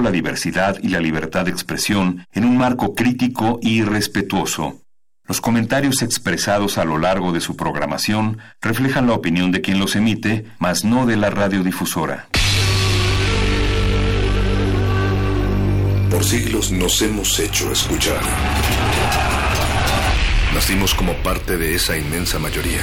la diversidad y la libertad de expresión en un marco crítico y respetuoso. Los comentarios expresados a lo largo de su programación reflejan la opinión de quien los emite, mas no de la radiodifusora. Por siglos nos hemos hecho escuchar. Nacimos como parte de esa inmensa mayoría.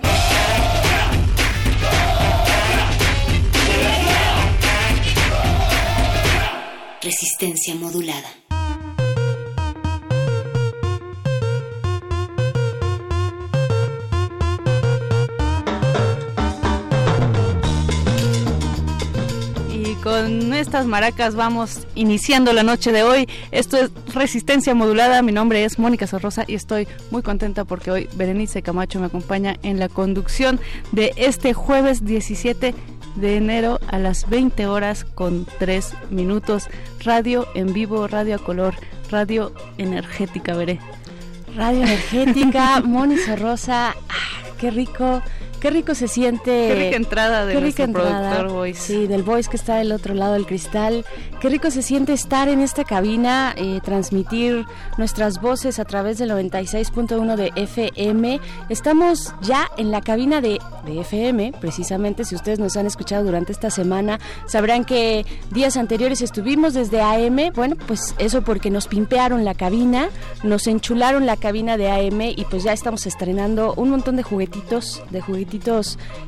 Resistencia modulada. Y con estas maracas vamos iniciando la noche de hoy. Esto es Resistencia Modulada. Mi nombre es Mónica Sorrosa y estoy muy contenta porque hoy Berenice Camacho me acompaña en la conducción de este jueves 17 de enero a las 20 horas con 3 minutos. Radio en vivo, radio a color, radio energética, veré. Radio energética, Moni Sorrosa, ah, qué rico Qué rico se siente. Qué rica entrada de qué nuestro rica entrada, productor Voice. Sí, del Voice que está del otro lado del cristal. Qué rico se siente estar en esta cabina, eh, transmitir nuestras voces a través del 96.1 de FM. Estamos ya en la cabina de, de FM, precisamente. Si ustedes nos han escuchado durante esta semana, sabrán que días anteriores estuvimos desde AM. Bueno, pues eso porque nos pimpearon la cabina, nos enchularon la cabina de AM y pues ya estamos estrenando un montón de juguetitos, de juguetitos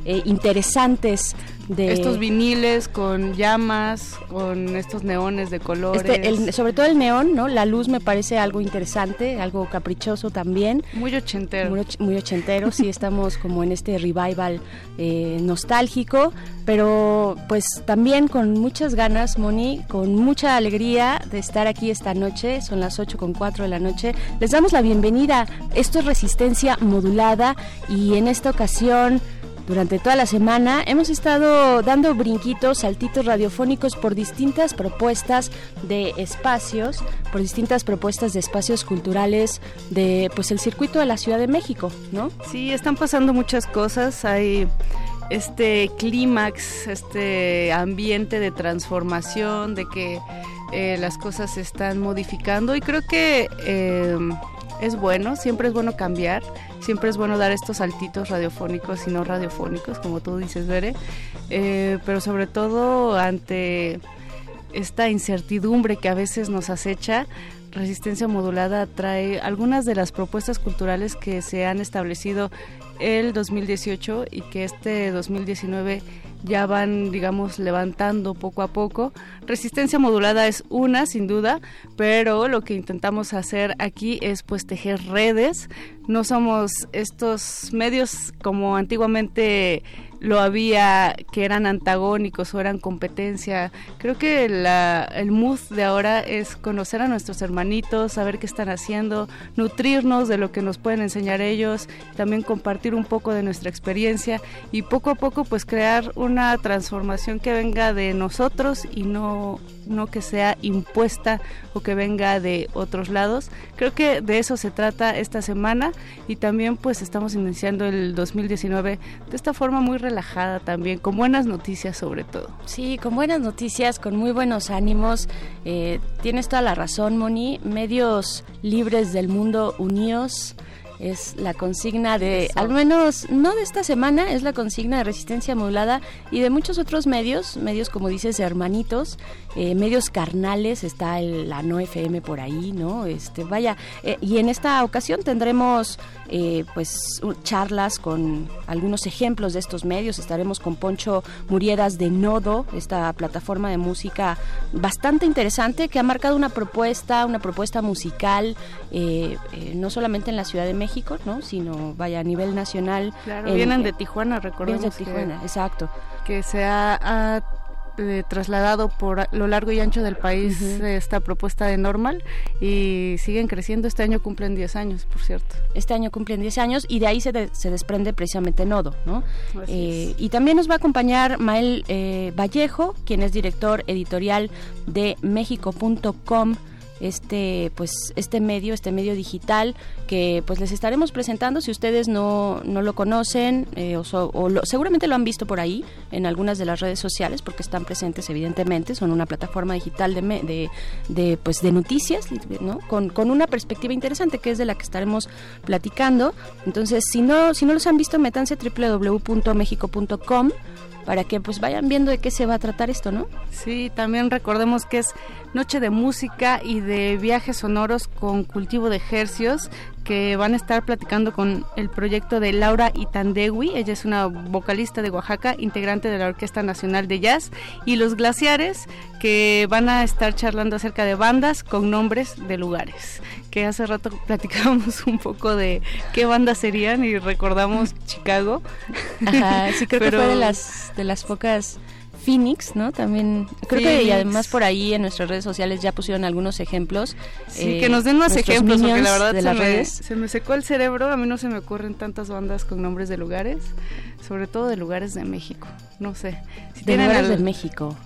eh, interesantes de estos viniles con llamas, con estos neones de colores. Este, el, sobre todo el neón, ¿no? La luz me parece algo interesante, algo caprichoso también. Muy ochentero. Muy, muy ochentero, sí estamos como en este revival eh, nostálgico, pero pues también con muchas ganas, Moni, con mucha alegría de estar aquí esta noche, son las 8 con 4 de la noche. Les damos la bienvenida, esto es Resistencia Modulada y en esta ocasión durante toda la semana hemos estado dando brinquitos, saltitos radiofónicos por distintas propuestas de espacios, por distintas propuestas de espacios culturales de pues el circuito de la Ciudad de México, ¿no? Sí, están pasando muchas cosas, hay este clímax, este ambiente de transformación, de que eh, las cosas se están modificando y creo que eh, es bueno, siempre es bueno cambiar, siempre es bueno dar estos saltitos radiofónicos y no radiofónicos, como tú dices, Bere, eh, pero sobre todo ante esta incertidumbre que a veces nos acecha, Resistencia Modulada trae algunas de las propuestas culturales que se han establecido el 2018 y que este 2019 ya van, digamos, levantando poco a poco. Resistencia modulada es una, sin duda, pero lo que intentamos hacer aquí es pues tejer redes. No somos estos medios como antiguamente lo había que eran antagónicos o eran competencia. Creo que la, el mood de ahora es conocer a nuestros hermanitos, saber qué están haciendo, nutrirnos de lo que nos pueden enseñar ellos, también compartir un poco de nuestra experiencia y poco a poco pues crear una transformación que venga de nosotros y no no que sea impuesta o que venga de otros lados. Creo que de eso se trata esta semana y también pues estamos iniciando el 2019 de esta forma muy relajada también, con buenas noticias sobre todo. Sí, con buenas noticias, con muy buenos ánimos. Eh, tienes toda la razón, Moni. Medios libres del mundo unidos es la consigna de, al menos no de esta semana, es la consigna de resistencia modulada y de muchos otros medios, medios como dices, hermanitos, eh, medios carnales, está el, la No FM por ahí, ¿no? Este, vaya, eh, y en esta ocasión tendremos eh, pues charlas con algunos ejemplos de estos medios, estaremos con Poncho Muriedas de Nodo, esta plataforma de música bastante interesante que ha marcado una propuesta, una propuesta musical, no solamente en la Ciudad de México, ¿no? Sino vaya a nivel nacional. Claro, vienen de Tijuana, recordemos. de Tijuana, que, exacto. Que se ha, eh, trasladado por lo largo y ancho del país esta propuesta de Normal y siguen creciendo. Este año cumplen 10 años, por cierto. Este año cumplen 10 años y de ahí se, se desprende precisamente Nodo, ¿no? Eh, y también nos va a acompañar Mael eh, Vallejo, quien es director editorial de México.com este pues este medio este medio digital que pues les estaremos presentando si ustedes no, no lo conocen eh, o, seguramente lo han visto por ahí en algunas de las redes sociales porque están presentes evidentemente son una plataforma digital de, de, de pues de noticias ¿no? con, con una perspectiva interesante que es de la que estaremos platicando entonces si no si no los han visto métanse www.mexico.com para que pues vayan viendo de qué se va a tratar esto, ¿no? Sí, también recordemos que es noche de música y de viajes sonoros con cultivo de ejercios que van a estar platicando con el proyecto de Laura Itandewi. Ella es una vocalista de Oaxaca, integrante de la Orquesta Nacional de Jazz, y los glaciares que van a estar charlando acerca de bandas con nombres de lugares. Que hace rato platicábamos un poco de qué bandas serían y recordamos Chicago. Ajá, sí creo que fue de las de las pocas Phoenix, ¿no? También creo que y además por ahí en nuestras redes sociales ya pusieron algunos ejemplos. Sí, que nos den más ejemplos, porque la verdad de se, las me, redes. se me secó el cerebro. A mí no se me ocurren tantas bandas con nombres de lugares, sobre todo de lugares de México. No sé. Si de lugares de México.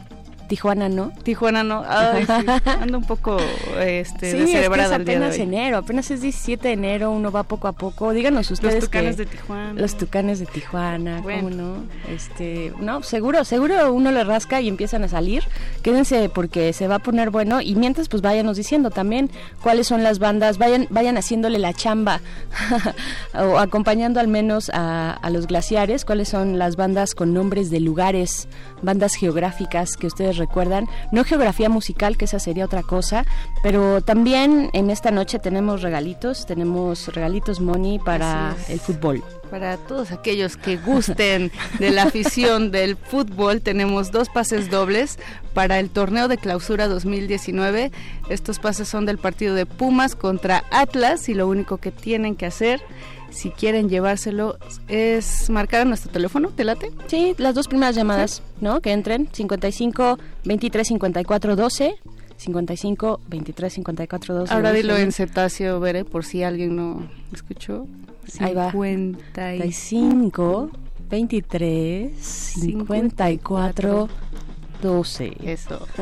Tijuana no. Tijuana no. Ay, sí. Ando un poco este, sí, descerebrada es, que es apenas enero, apenas es 17 de enero, uno va poco a poco. Díganos ustedes. Los tucanes de Tijuana. Los tucanes de Tijuana, ¿cómo no? Este, no, seguro, seguro uno le rasca y empiezan a salir. Quédense porque se va a poner bueno y mientras pues váyanos diciendo también cuáles son las bandas, vayan, vayan haciéndole la chamba o acompañando al menos a, a los glaciares, cuáles son las bandas con nombres de lugares, bandas geográficas que ustedes recuerdan, no geografía musical, que esa sería otra cosa, pero también en esta noche tenemos regalitos, tenemos regalitos money para el fútbol. Para todos aquellos que gusten de la afición del fútbol, tenemos dos pases dobles para el torneo de clausura 2019. Estos pases son del partido de Pumas contra Atlas y lo único que tienen que hacer si quieren llevárselo, es marcar a nuestro teléfono, ¿te late? Sí, las dos primeras llamadas, ¿no? Que entren, 55 23 54 12. 55 23 54 12. Ahora dilo en cetáceo, veré, por si alguien no escuchó. Ahí va. 55 23 54 12. Eso.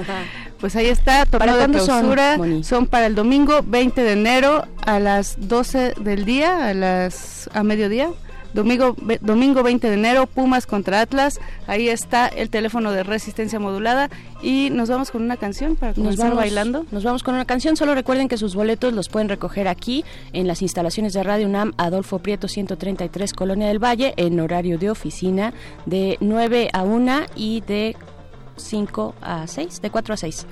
Pues ahí está, torneo de clausura. Son, para el domingo 20 de enero a las 12 del día, a las a mediodía. Domingo, domingo 20 de enero, Pumas contra Atlas. Ahí está el teléfono de resistencia modulada. Y nos vamos con una canción para comenzar nos bailando. Nos vamos con una canción. Solo recuerden que sus boletos los pueden recoger aquí en las instalaciones de Radio UNAM, Adolfo Prieto 133, Colonia del Valle, en horario de oficina de 9 a 1 y de 5 a 6, de 4 a 6.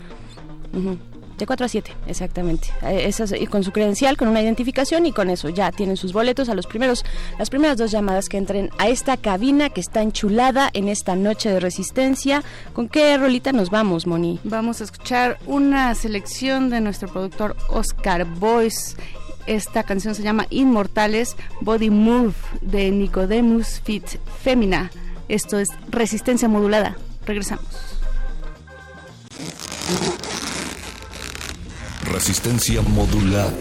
De 4 a 7, exactamente. Eh, y con su credencial, con una identificación y con eso ya tienen sus boletos a los primeros, las primeras dos llamadas que entren a esta cabina que está enchulada en esta noche de resistencia. ¿Con qué rolita nos vamos, Moni? Vamos a escuchar una selección de nuestro productor Oscar Boyce. Esta canción se llama Inmortales Body Move de Nicodemus Fit Femina. Esto es resistencia modulada. Regresamos. Resistencia modulada.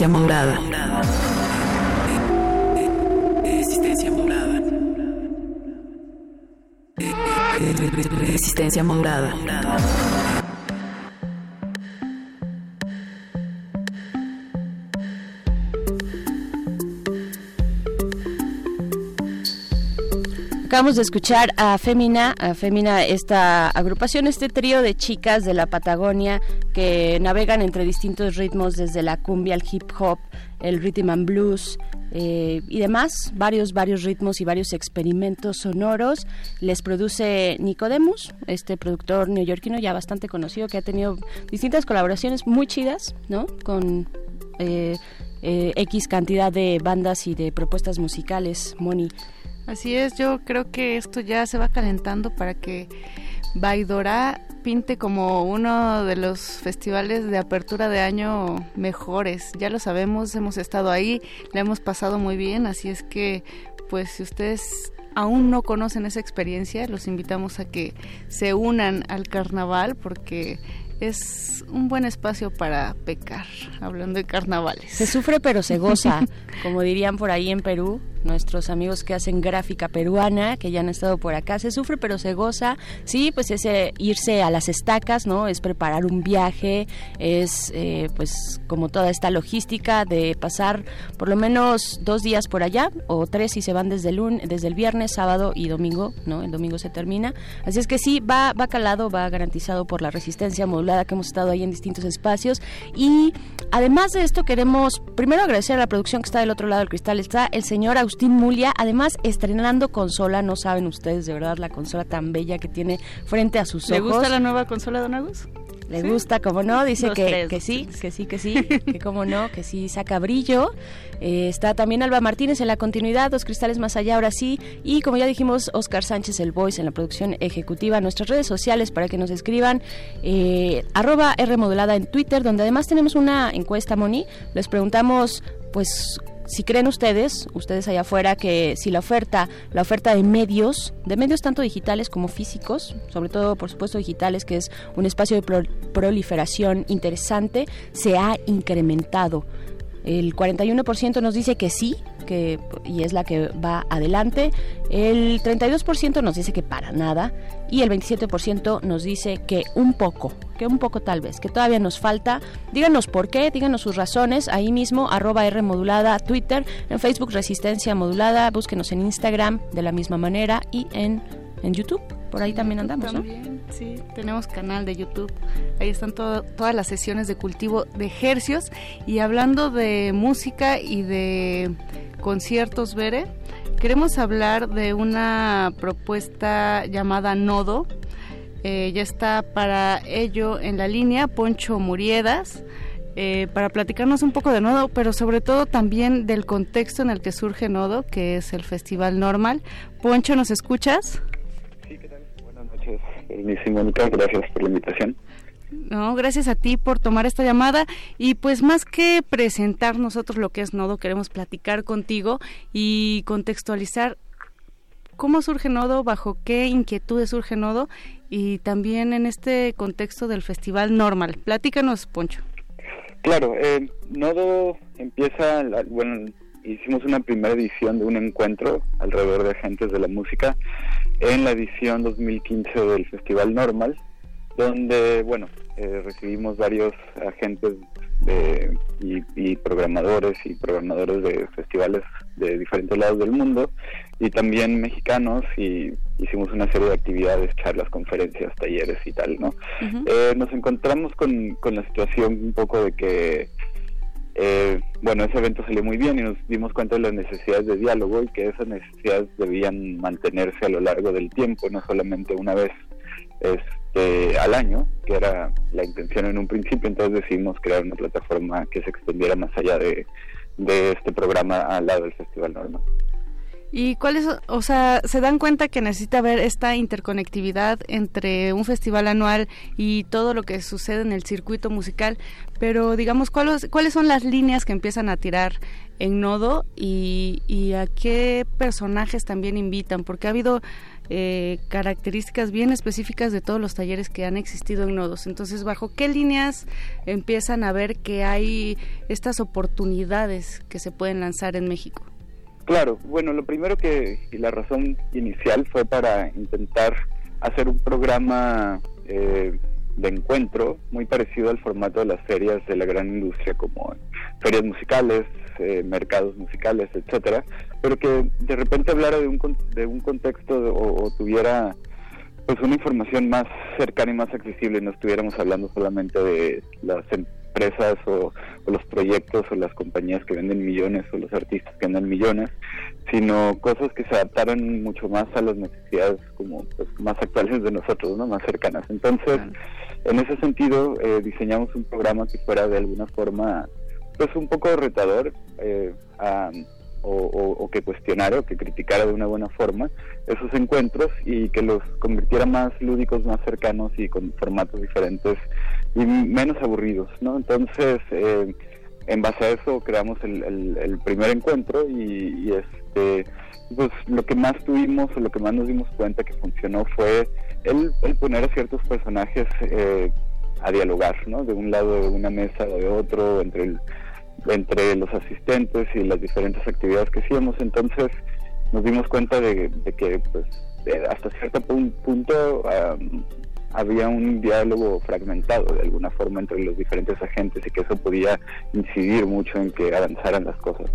Resistencia modulada. Resistencia modulada. Resistencia modulada. Acabamos de escuchar a Femina, a Femina, esta agrupación, este trío de chicas de la Patagonia navegan entre distintos ritmos, desde la cumbia, el hip hop, el rhythm and blues eh, y demás, varios, varios ritmos y varios experimentos sonoros. Les produce Nicodemus, este productor neoyorquino ya bastante conocido que ha tenido distintas colaboraciones muy chidas, ¿no? Con eh, eh, X cantidad de bandas y de propuestas musicales, Moni. Así es, yo creo que esto ya se va calentando para que Baidora pinte como uno de los festivales de apertura de año mejores. Ya lo sabemos, hemos estado ahí, la hemos pasado muy bien, así es que pues si ustedes aún no conocen esa experiencia, los invitamos a que se unan al carnaval porque es un buen espacio para pecar, hablando de carnavales. Se sufre pero se goza, como dirían por ahí en Perú, nuestros amigos que hacen gráfica peruana, que ya han estado por acá, se sufre pero se goza, sí, pues es eh, irse a las estacas, ¿no? Es preparar un viaje, es eh, pues como toda esta logística de pasar por lo menos dos días por allá, o tres si se van desde el, lun desde el viernes, sábado y domingo, ¿no? El domingo se termina. Así es que sí, va, va calado, va garantizado por la resistencia modulada que hemos estado ahí en distintos espacios. Y además de esto queremos primero agradecer a la producción que está del otro lado del cristal, está el señor Agustín Mulia, además estrenando consola, no saben ustedes de verdad la consola tan bella que tiene frente a sus ¿Le ojos. gusta la nueva consola, don Agus? le gusta, como no, dice Dos, que, tres, que dos, sí, que sí, que sí, que como no, que sí saca brillo. Eh, está también Alba Martínez en la continuidad, Dos Cristales Más Allá, ahora sí. Y como ya dijimos, Oscar Sánchez, el Voice, en la producción ejecutiva. Nuestras redes sociales para que nos escriban, eh, arroba R modulada en Twitter, donde además tenemos una encuesta, Moni. Les preguntamos, pues, si creen ustedes, ustedes allá afuera, que si la oferta, la oferta de medios, de medios tanto digitales como físicos, sobre todo por supuesto digitales, que es un espacio de pro- proliferación interesante, se ha incrementado. El 41% nos dice que sí, que, y es la que va adelante. El 32% nos dice que para nada. Y el 27% nos dice que un poco, que un poco tal vez, que todavía nos falta. Díganos por qué, díganos sus razones. Ahí mismo, arroba R modulada, Twitter, en Facebook Resistencia Modulada. Búsquenos en Instagram de la misma manera y en, en YouTube. Por ahí también andamos, ¿no? También, sí, tenemos canal de YouTube. Ahí están todas las sesiones de cultivo de hercios. Y hablando de música y de conciertos, Bere, queremos hablar de una propuesta llamada Nodo. Eh, ya está para ello en la línea Poncho Muriedas. eh, para platicarnos un poco de Nodo, pero sobre todo también del contexto en el que surge Nodo, que es el Festival Normal. Poncho, ¿nos escuchas? Sí, ¿qué tal? Buenas noches. Gracias por la invitación. No, gracias a ti por tomar esta llamada y pues más que presentar nosotros lo que es Nodo, queremos platicar contigo y contextualizar cómo surge Nodo, bajo qué inquietudes surge Nodo y también en este contexto del Festival Normal. Platícanos, Poncho. Claro, eh, Nodo empieza, la- bueno, hicimos una primera edición de un encuentro alrededor de agentes de la música en la edición 2015 del Festival Normal, donde, bueno, eh, recibimos varios agentes de- y, y programadores y programadores de festivales de diferentes lados del mundo y también mexicanos y hicimos una serie de actividades, charlas, conferencias, talleres y tal, ¿no? Eh, nos encontramos con, con la situación un poco de que, eh, bueno, ese evento salió muy bien y nos dimos cuenta de las necesidades de diálogo y que esas necesidades debían mantenerse a lo largo del tiempo, no solamente una vez este, al año, que era la intención en un principio, entonces decidimos crear una plataforma que se extendiera más allá de, de este programa al lado del Festival Normal. ¿Y cuáles, o sea, se dan cuenta que necesita haber esta interconectividad entre un festival anual y todo lo que sucede en el circuito musical? Pero digamos, ¿cuáles, cuáles son las líneas que empiezan a tirar en Nodo y, y a qué personajes también invitan? Porque ha habido eh, características bien específicas de todos los talleres que han existido en Nodos. Entonces, ¿bajo qué líneas empiezan a ver que hay estas oportunidades que se pueden lanzar en México? Claro, bueno, lo primero que y la razón inicial fue para intentar hacer un programa eh, de encuentro muy parecido al formato de las ferias de la gran industria como ferias musicales, eh, mercados musicales, etcétera, pero que de repente hablara de un de un contexto de- o, o tuviera pues una información más cercana y más accesible, no estuviéramos hablando solamente de las empresas o, o los proyectos o las compañías que venden millones o los artistas que venden millones, sino cosas que se adaptaran mucho más a las necesidades como pues, más actuales de nosotros, ¿no? más cercanas. Entonces, en ese sentido, eh, diseñamos un programa que fuera de alguna forma pues un poco retador eh, o, que cuestionara o que criticara de una buena forma esos encuentros y que los convirtiera más lúdicos, más cercanos y con formatos diferentes y menos aburridos, ¿no? Entonces, eh, en base a eso creamos el, el- el primer encuentro y, este pues lo que más tuvimos o lo que más nos dimos cuenta que funcionó fue el, el poner a ciertos personajes eh, a dialogar, ¿no? De un lado de una mesa o de otro, entre el, entre los asistentes y las diferentes actividades que hacíamos. Entonces nos dimos cuenta de, de que pues eh, hasta cierto pun- punto había un diálogo fragmentado de alguna forma entre los diferentes agentes y que eso podía incidir mucho en que avanzaran las cosas.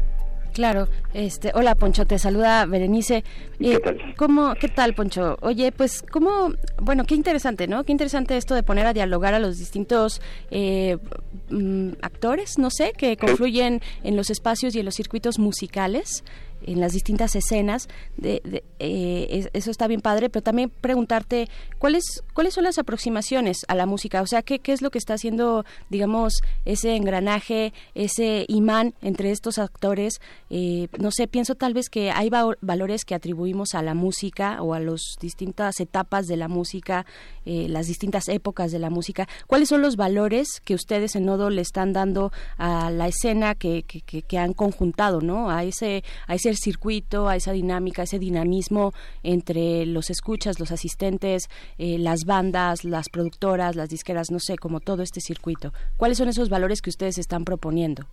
Claro, este, hola Poncho, te saluda Berenice. ¿Y qué Eh, tal? ¿cómo, ¿Qué tal, Poncho? Oye, pues, ¿cómo? Bueno, qué interesante, ¿no? Qué interesante esto de poner a dialogar a los distintos eh, mm, actores, no sé, que confluyen en los espacios y en los circuitos musicales. En las distintas escenas. De, eh, eso está bien padre, pero también preguntarte cuáles cuáles son las aproximaciones a la música, o sea, qué, qué es lo que está haciendo, digamos, ese engranaje, ese imán entre estos actores. Eh, no sé, pienso tal vez que hay valores que atribuimos a la música o a las distintas etapas de la música, eh, las distintas épocas de la música. ¿Cuáles son los valores que ustedes en Nodo le están dando a la escena que, que, que han conjuntado, ¿no? A ese, a ese circuito, a esa dinámica, ese dinamismo entre los escuchas, los asistentes, eh, las bandas, las productoras, las disqueras, no sé, como todo este circuito. ¿Cuáles son esos valores que ustedes están proponiendo?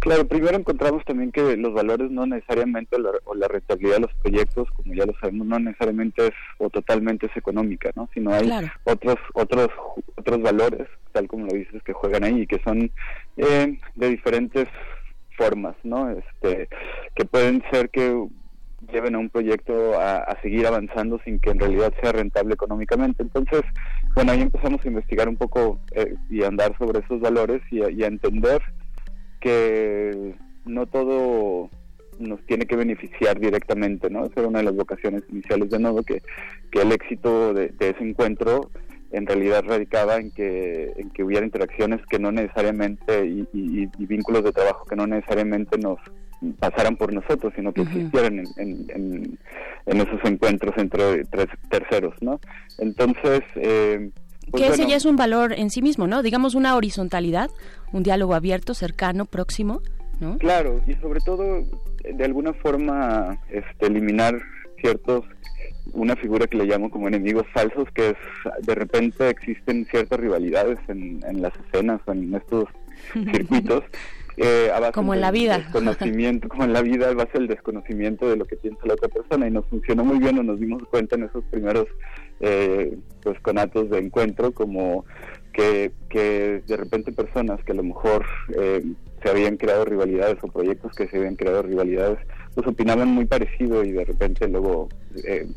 Claro, primero encontramos también que los valores no necesariamente o la rentabilidad de los proyectos, como ya lo sabemos, no necesariamente es o totalmente es económica, ¿no? Sino hay otros otros otros valores, tal como lo dices, que juegan ahí y que son eh, de diferentes formas, ¿no? Este, que pueden ser que lleven a un proyecto a, seguir avanzando sin que en realidad sea rentable económicamente. Entonces, bueno, ahí empezamos a investigar un poco eh, y a andar sobre esos valores y a, entender que no todo nos tiene que beneficiar directamente, ¿no? Esa era una de las vocaciones iniciales de Nodo, que, que el éxito de ese encuentro en realidad radicaba en que, en que hubiera interacciones que no necesariamente y, vínculos de trabajo que no necesariamente nos pasaran por nosotros, sino que existieran en, esos encuentros entre terceros, ¿no? Entonces... Eh, pues que ese ya es un valor en sí mismo, ¿no? Digamos una horizontalidad, un diálogo abierto, cercano, próximo, ¿no? Claro, y sobre todo, de alguna forma, este, eliminar ciertos una figura que le llamo como enemigos falsos, que es de repente existen ciertas rivalidades en, en las escenas o en estos circuitos. Eh, como en la vida. Desconocimiento, como en la vida, a base del desconocimiento de lo que piensa la otra persona. Y nos funcionó muy bien, o nos dimos cuenta en esos primeros eh, pues conatos de encuentro, como que, que de repente personas que a lo mejor eh, se habían creado rivalidades o proyectos que se habían creado rivalidades, pues opinaban muy parecido y de repente luego eh,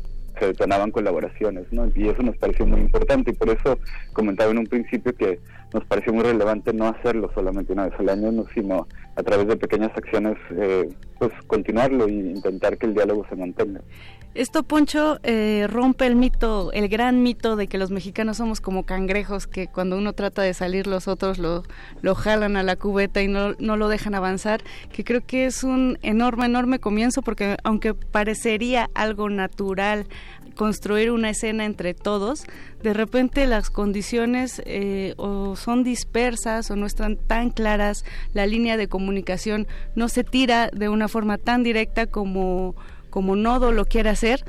se detonaban colaboraciones, ¿no? Y eso nos pareció muy importante y por eso comentaba en un principio que nos pareció muy relevante no hacerlo solamente una vez al año, sino a través de pequeñas acciones, eh, pues continuarlo e intentar que el diálogo se mantenga. Esto, Poncho, eh, rompe el mito, el gran mito de que los mexicanos somos como cangrejos, que cuando uno trata de salir los otros lo, lo jalan a la cubeta y no, no lo dejan avanzar, que creo que es un enorme, enorme comienzo, porque aunque parecería algo natural construir una escena entre todos, de repente las condiciones eh, o son dispersas o no están tan claras, la línea de comunicación no se tira de una forma tan directa como como nodo lo quiere hacer.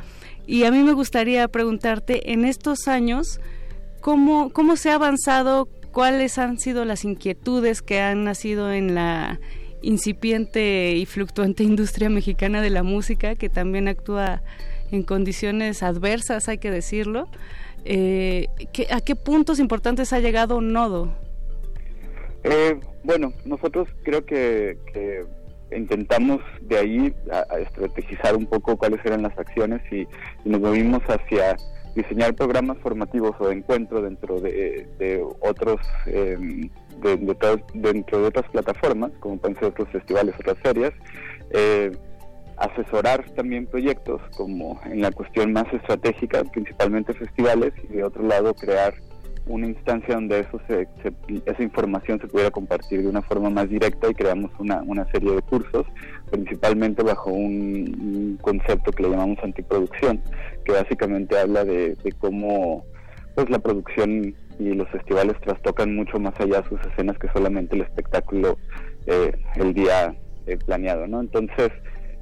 Y a mí me gustaría preguntarte, en estos años, ¿cómo, cómo se ha avanzado? ¿Cuáles han sido las inquietudes que han nacido en la incipiente y fluctuante industria mexicana de la música, que también actúa en condiciones adversas, hay que decirlo? Eh, ¿A qué puntos importantes ha llegado Nodo? Eh, bueno, nosotros creo que intentamos de ahí a, estrategizar un poco cuáles eran las acciones y, nos movimos hacia diseñar programas formativos o de encuentro dentro de, otros em, dentro de otras plataformas como pueden ser otros festivales otras ferias eh, asesorar también proyectos como en la cuestión más estratégica principalmente festivales y de otro lado crear una instancia donde eso se, esa información se pudiera compartir de una forma más directa y creamos una, una serie de cursos, principalmente bajo un, concepto que le llamamos antiproducción, que básicamente habla de, cómo pues la producción y los festivales trastocan mucho más allá sus escenas que solamente el espectáculo eh, el día eh, planeado, ¿no? Entonces,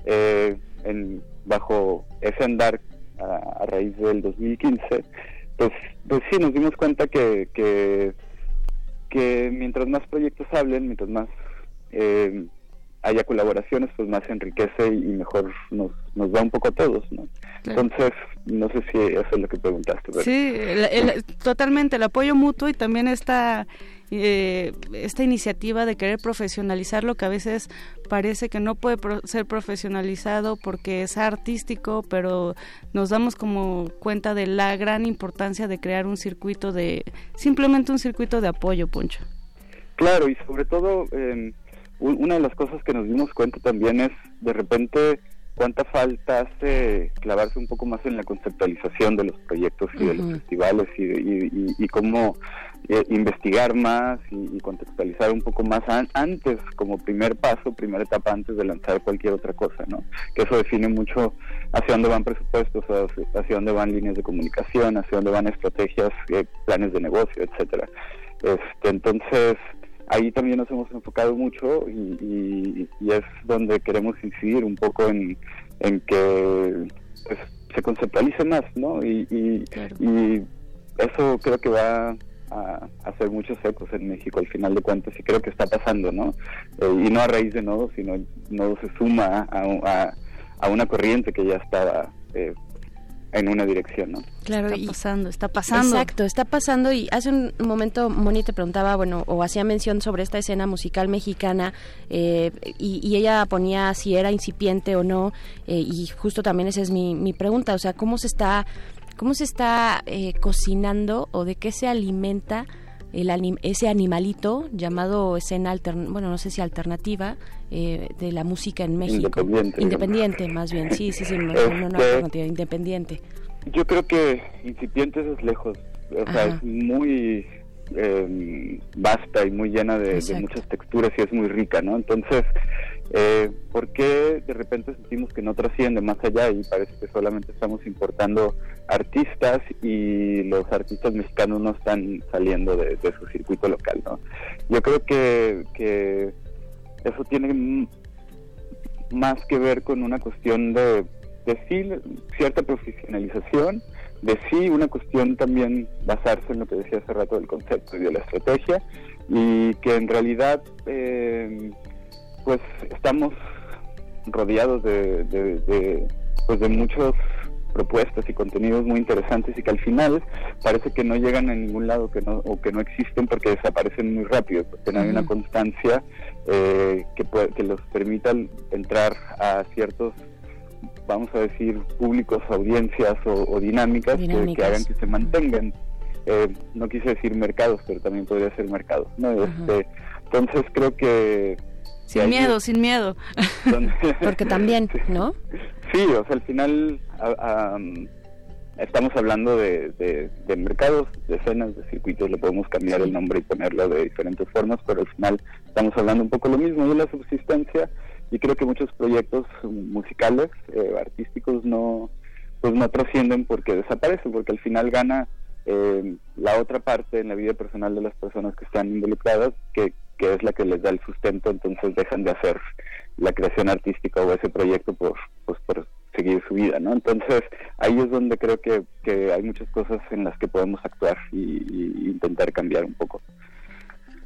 eh, en, bajo ese andar a, a raíz del 2015, pues, pues sí, nos dimos cuenta que, que, mientras más proyectos hablen, mientras más eh, haya colaboraciones, pues más se enriquece y mejor nos, nos va un poco a todos, ¿no? Entonces, no sé si eso es lo que preguntaste. Sí, totalmente, el apoyo mutuo y también esta, eh, esta iniciativa de querer profesionalizar lo que a veces parece que no puede ser profesionalizado porque es artístico, pero nos damos como cuenta de la gran importancia de crear un circuito de, simplemente un circuito de apoyo, Poncho. Claro, y sobre todo... Eh, una de las cosas que nos dimos cuenta también es de repente cuánta falta hace clavarse un poco más en la conceptualización de los proyectos y de los festivales y, y- y- y cómo eh, investigar más y, y contextualizar un poco más an- antes, como primer paso, primera etapa antes de lanzar cualquier otra cosa, ¿no? Que eso define mucho hacia dónde van presupuestos, hacia, dónde van líneas de comunicación, hacia dónde van estrategias, eh, planes de negocio, etcétera. Este, entonces, ahí también nos hemos enfocado mucho y, y- y es donde queremos incidir un poco en, en que pues, se conceptualice más, ¿no? Y, y, y eso creo que va a hacer muchos ecos en México al final de cuentas y creo que está pasando, ¿no? Eh, y no a raíz de Nodo, sino Nodo se suma a, a- a una corriente que ya estaba eh, en una dirección, ¿no? Claro, está y- pasando, está pasando. Exacto, está pasando y hace un momento Moni te preguntaba, bueno, o hacía mención sobre esta escena musical mexicana eh, y, y ella ponía si era incipiente o no eh, y justo también esa es mi, mi pregunta, o sea, ¿cómo se está, cómo se está eh, cocinando o de qué se alimenta el anim- ese animalito llamado escena altern bueno no sé si alternativa eh, de la música en México Independiente, independiente más bien. Sí sí sí no, no, no, no Este- alternativa independiente. Yo creo que incipientes es lejos, o sea, es muy eh, vasta y muy llena de, muchas texturas y es muy rica, ¿no? Entonces, eh, ¿por qué de repente sentimos que no trasciende más allá y parece que solamente estamos importando artistas y los artistas mexicanos no están saliendo de, su circuito local, ¿no? Yo creo que, eso tiene más que ver con una cuestión de, de sí cierta profesionalización, de sí una cuestión también basarse en lo que decía hace rato del concepto y de la estrategia, y que en realidad eh, pues estamos rodeados de, de, de, pues de muchas propuestas y contenidos muy interesantes y que al final parece que no llegan a ningún lado que no, o que no existen porque desaparecen muy rápido, porque no hay una constancia eh, que, puede- que los permita entrar a ciertos, vamos a decir, públicos, audiencias o, o dinámicas, que- hagan que se mantengan. Eh, no quise decir mercados, pero también podría ser mercados. ¿no? Este, entonces creo que... Sin miedo, sin miedo. donde- porque también no Sí, o sea, al final a- am, estamos hablando de, de- de mercados, de escenas, de circuitos, le podemos cambiar el nombre y ponerlo de diferentes formas, pero al final estamos hablando un poco lo mismo es la subsistencia y creo que muchos proyectos musicales, eh, artísticos, no pues no trascienden porque desaparecen, porque al final gana eh, la otra parte en la vida personal de las personas que están involucradas, que, que es la que les da el sustento, entonces dejan de hacer la creación artística o ese proyecto por, pues, por seguir su vida, ¿no? Entonces ahí es donde creo que, que hay muchas cosas en las que podemos actuar y, y intentar cambiar un poco.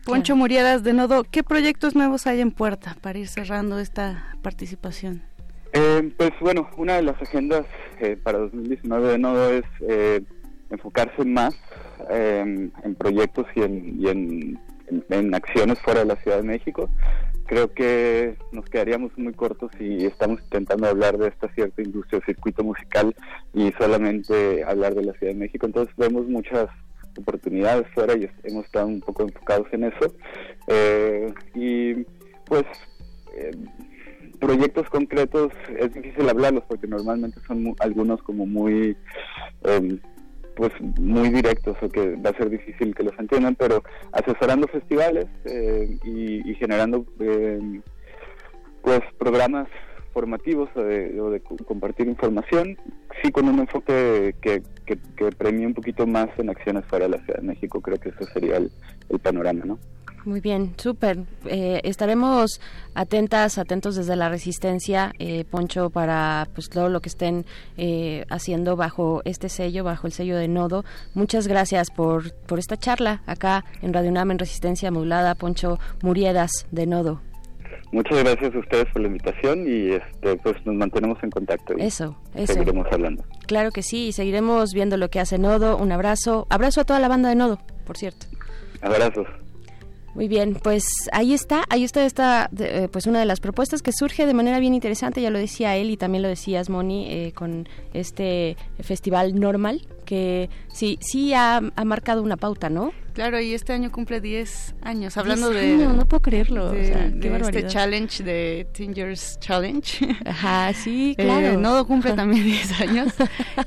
Poncho Muriedas de Nodo, ¿qué proyectos nuevos hay en puerta para ir cerrando esta participación? Eh, pues bueno, una de las agendas eh, para 2019 de Nodo es eh, enfocarse más eh, en proyectos y, en, y en, en- en acciones fuera de la Ciudad de México. Creo que nos quedaríamos muy cortos si estamos intentando hablar de esta cierta industria circuito musical y solamente hablar de la Ciudad de México. Entonces vemos muchas oportunidades fuera y hemos estado un poco enfocados en eso. Eh, y pues eh, proyectos concretos es difícil hablarlos porque normalmente son algunos como muy em, pues muy directos o que va a ser difícil que los entiendan pero asesorando festivales eh, y, generando em, pues programas formativos o de, compartir información sí con un enfoque que, que, que premie un poquito más en acciones de la Ciudad de México creo que ese sería el, el panorama no Muy bien, súper. Eh, estaremos atentas, atentos desde la resistencia, eh, Poncho, para pues todo lo que estén eh, haciendo bajo este sello, bajo el sello de Nodo. Muchas gracias por, por esta charla acá en Radio UNAM en Resistencia Modulada, Poncho Muriedas de Nodo. Muchas gracias a ustedes por la invitación y este pues nos mantenemos en contacto. y Eso, eso. Seguiremos hablando. Claro que sí, y seguiremos viendo lo que hace Nodo. Un abrazo, abrazo a toda la banda de Nodo, por cierto. Abrazos. Muy bien, pues ahí está, ahí está esta, eh, pues una de las propuestas que surge de manera bien interesante, ya lo decía él y también lo decías Moni, eh, con este festival normal, que sí, sí ha, ha marcado una pauta, ¿no? Claro, y este año cumple 10 años. Hablando 10 de. no puedo creerlo. de- o sea, de qué este challenge de Teen Years Challenge. Ajá, sí, Eh, claro. Nodo cumple también 10 años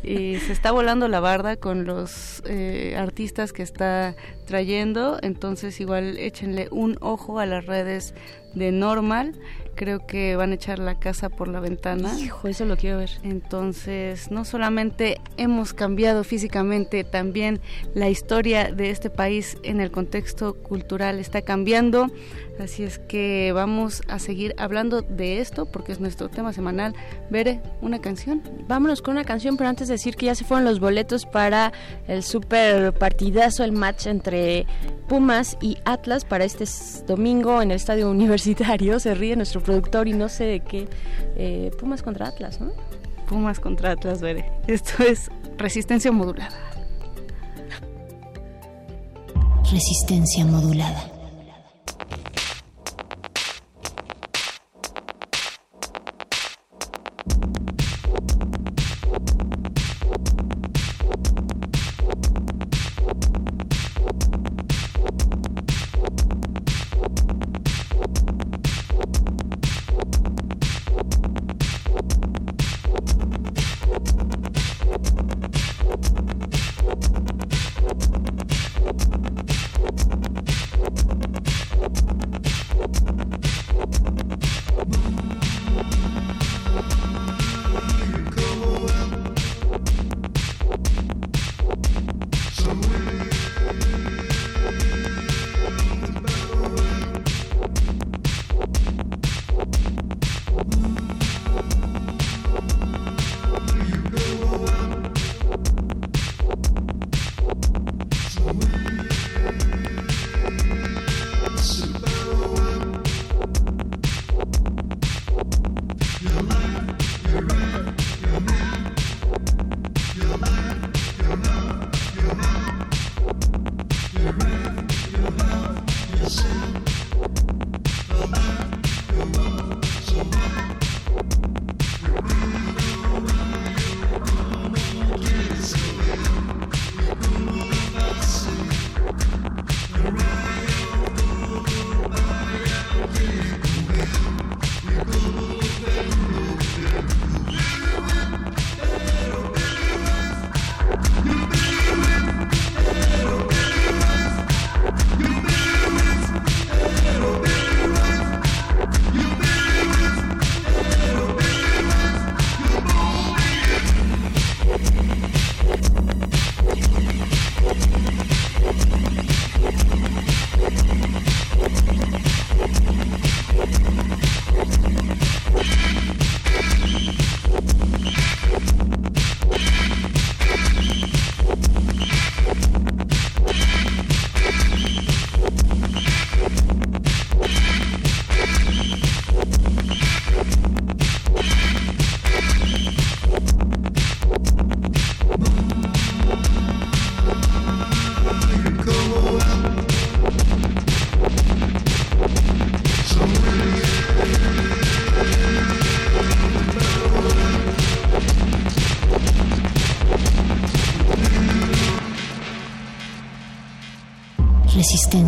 y se está volando la barda con los eh, artistas que está trayendo, entonces igual échenle un ojo a las redes de Normal, creo que van a echar la casa por la ventana. Hijo, eso lo quiero ver. Entonces, no solamente hemos cambiado físicamente, también la historia de este país en el contexto cultural está cambiando. Así es que vamos a seguir hablando de esto porque es nuestro tema semanal. Bere, una canción. Vámonos con una canción, pero antes de decir que ya se fueron los boletos para el super partidazo, el match entre Pumas y Atlas para este domingo en el Estadio Universitario. Se ríe nuestro productor y no sé de qué. eh, Pumas contra Atlas, ¿no? Pumas contra Atlas, Bere. Esto es resistencia modulada. Resistencia modulada.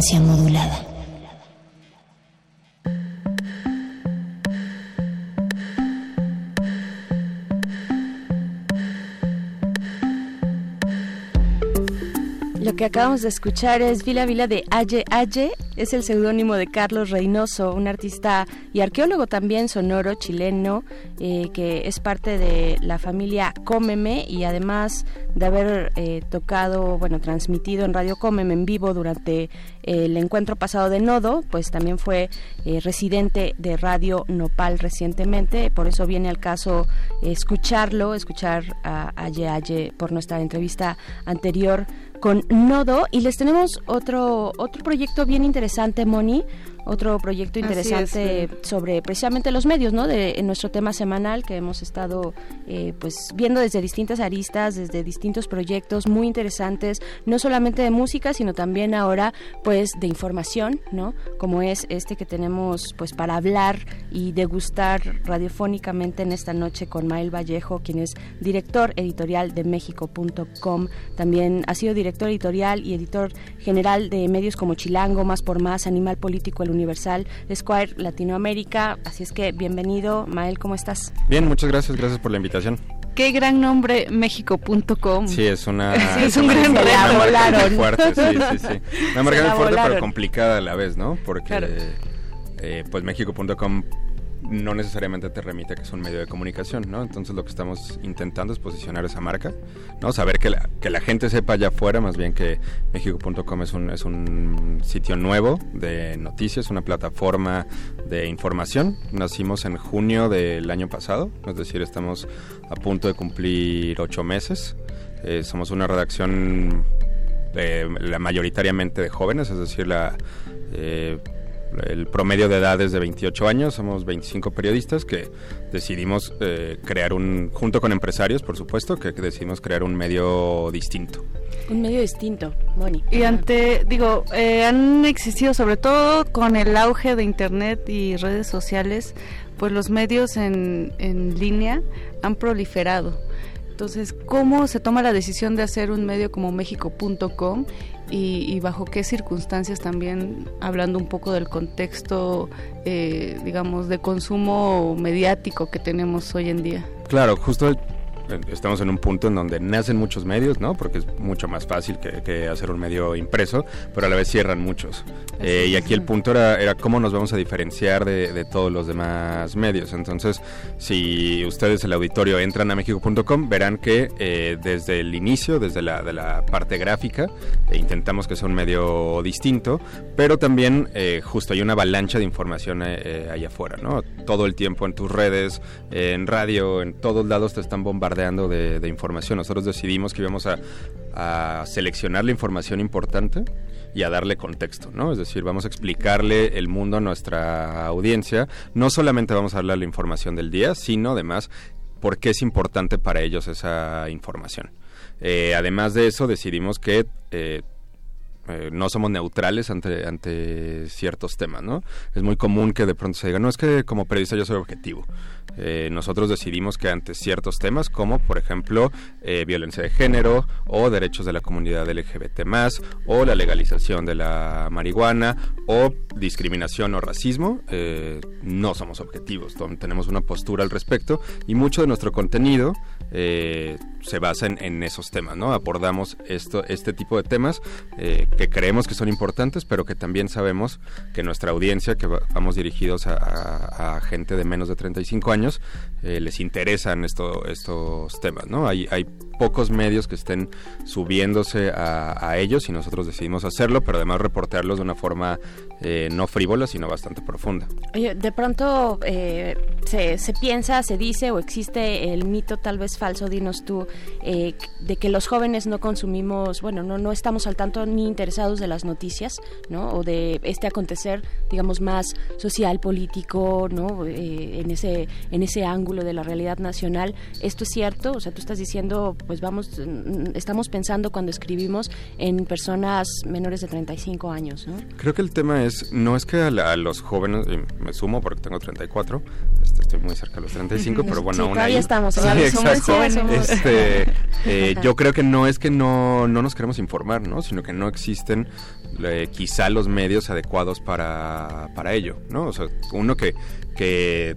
Modulada. Lo que acabamos de escuchar es Vila Vila de Aye Aye, es el seudónimo de Carlos Reynoso, un artista y arqueólogo también sonoro chileno, eh, que es parte de la familia Cómeme y además de haber eh, tocado, bueno, transmitido en Radio Cómeme en vivo durante el encuentro pasado de Nodo, pues también fue eh, residente de Radio Nopal recientemente, por eso viene al caso eh, escucharlo, escuchar a Aye Aye por nuestra entrevista anterior con Nodo. Y les tenemos otro otro proyecto bien interesante, Moni, otro proyecto interesante es. sobre precisamente los medios, ¿no? De en nuestro tema semanal que hemos estado eh, pues viendo desde distintas aristas, desde distintos proyectos muy interesantes, no solamente de música, sino también ahora pues de información, ¿no? Como es este que tenemos pues para hablar y degustar radiofónicamente en esta noche con Mael Vallejo, quien es director editorial de México.com. También ha sido director editorial y editor general de medios como Chilango, Más por Más, Animal Político, El Universal, Squire Latinoamérica. Así es que bienvenido, Mael, ¿cómo estás? Bien, muchas gracias, gracias por la invitación. Qué gran nombre, México.com. Sí, es una... Sí, es un una- gran una reto. marca muy fuerte, sí, sí, sí. Una marca muy fuerte, volaron. pero complicada a la vez, ¿no? Porque, Claro. eh, pues, México.com no necesariamente te remite a que es un medio de comunicación, ¿no? Entonces lo que estamos intentando es posicionar esa marca, ¿no? Saber que la, que la gente sepa allá afuera, más bien que México.com es un, es un sitio nuevo de noticias, una plataforma de información. Nacimos en junio del año pasado, es decir, estamos a punto de cumplir ocho meses. Eh, somos una redacción eh, mayoritariamente de jóvenes, es decir, la, eh, el promedio de edad es de 28 años, somos 25 periodistas que decidimos eh, crear un, junto con empresarios, por supuesto, que, que decidimos crear un medio distinto. Un medio distinto, Moni. Y ante, digo, eh, han existido sobre todo con el auge de Internet y redes sociales, pues los medios en, en línea han proliferado. Entonces, ¿cómo se toma la decisión de hacer un medio como México.com y, y bajo qué circunstancias también, hablando un poco del contexto, eh, digamos, de consumo mediático que tenemos hoy en día? Claro, justo estamos en un punto en donde nacen muchos medios, ¿no? Porque es mucho más fácil que, que hacer un medio impreso, pero a la vez cierran muchos. Eh, y aquí el punto era, era cómo nos vamos a diferenciar de, de todos los demás medios. Entonces, si ustedes, el auditorio, entran a mexico.com, verán que eh, desde el inicio, desde la, de la parte gráfica, eh, intentamos que sea un medio distinto, pero también eh, justo hay una avalancha de información allá afuera, ¿no? Todo el tiempo en tus redes, en radio, en todos lados te están bombardeando de, de información. Nosotros decidimos que íbamos a, seleccionar la información importante y a darle contexto, ¿no? Es decir, vamos a explicarle el mundo a nuestra audiencia. No solamente vamos a darle la información del día, sino además por qué es importante para ellos esa información. Eh, además de eso, decidimos que eh, eh, no somos neutrales ante, ante ciertos temas, ¿no? Es muy común que de pronto se diga, no, es que como periodista yo soy objetivo. Eh, nosotros decidimos que ante ciertos temas, como por ejemplo eh, violencia de género o derechos de la comunidad LGBT+, o la legalización de la marihuana, o discriminación o racismo, eh, no somos objetivos, tenemos una postura al respecto y mucho de nuestro contenido eh, se basa en, esos temas, ¿no? Abordamos esto, este tipo de temas eh, que creemos que son importantes, pero que también sabemos que nuestra audiencia, que va- vamos dirigidos a gente de menos de 35 años, eh, les interesan esto, estos temas, ¿no? Hay, hay pocos medios que estén subiéndose a, ellos y nosotros decidimos hacerlo, pero además reportearlos de una forma eh, no frívola, sino bastante profunda. De pronto eh, se, se piensa, se dice o existe el mito tal vez falso, dinos tú, de que los jóvenes no consumimos, bueno, no, no estamos al tanto ni interesados de las noticias, ¿no? O de este acontecer, digamos, más social, político, ¿no? En, ese, en ese ángulo de la realidad nacional. ¿Esto es cierto? O sea, tú estás diciendo, pues vamos, mm, estamos pensando cuando escribimos en personas menores de 35 años, ¿no? Creo que el tema es, no es que a, la- a los jóvenes, me sumo porque tengo 34, este, estoy muy cerca de los 35, pero bueno, Sí, aún ahí. estamos, Sí, todavía somos jóvenes. Somos- Este, eh, yo creo que no es que no, no nos queremos informar, ¿no? Sino que no existen eh, quizá los medios adecuados para, para ello, ¿no? O sea, uno que, que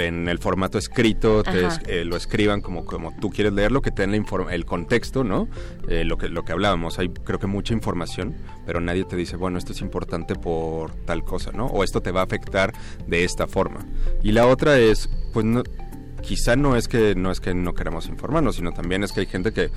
en el formato escrito te es- eh, lo escriban como, como tú quieres leerlo, que te den la inform- el contexto, ¿no? Eh, lo, que, lo que hablábamos, hay creo que mucha información, pero nadie te dice, bueno, esto es importante por tal cosa, ¿no? O esto te va a afectar de esta forma. Y la otra es, pues no, quizá no es que no es que no queramos informarnos, sino también es que hay gente que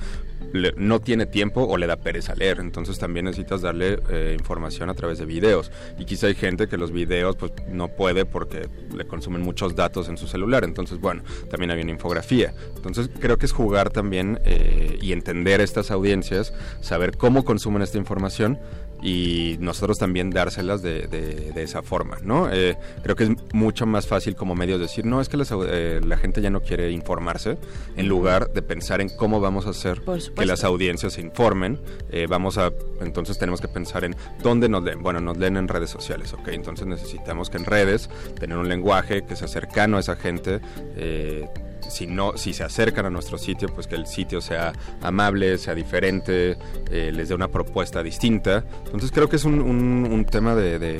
le- no tiene tiempo o le da pereza leer, entonces también necesitas darle eh, información a través de videos. Y quizá hay gente que los videos pues no puede porque le consumen muchos datos en su celular, entonces bueno, también hay una infografía. Entonces creo que es jugar también eh, y entender estas audiencias, saber cómo consumen esta información y nosotros también dárselas de, de, de esa forma, ¿no? Eh, creo que es mucho más fácil como medios decir, no, es que las, eh, la gente ya no quiere informarse, en lugar de pensar en cómo vamos a hacer que las audiencias se informen, eh, vamos a, entonces tenemos que pensar en dónde nos leen, bueno, nos leen en redes sociales, ok, entonces necesitamos que en redes tener un lenguaje que sea cercano a esa gente, eh, si no si se acercan a nuestro sitio pues que el sitio sea amable sea diferente eh, les dé una propuesta distinta entonces creo que es un, un, un tema de, de,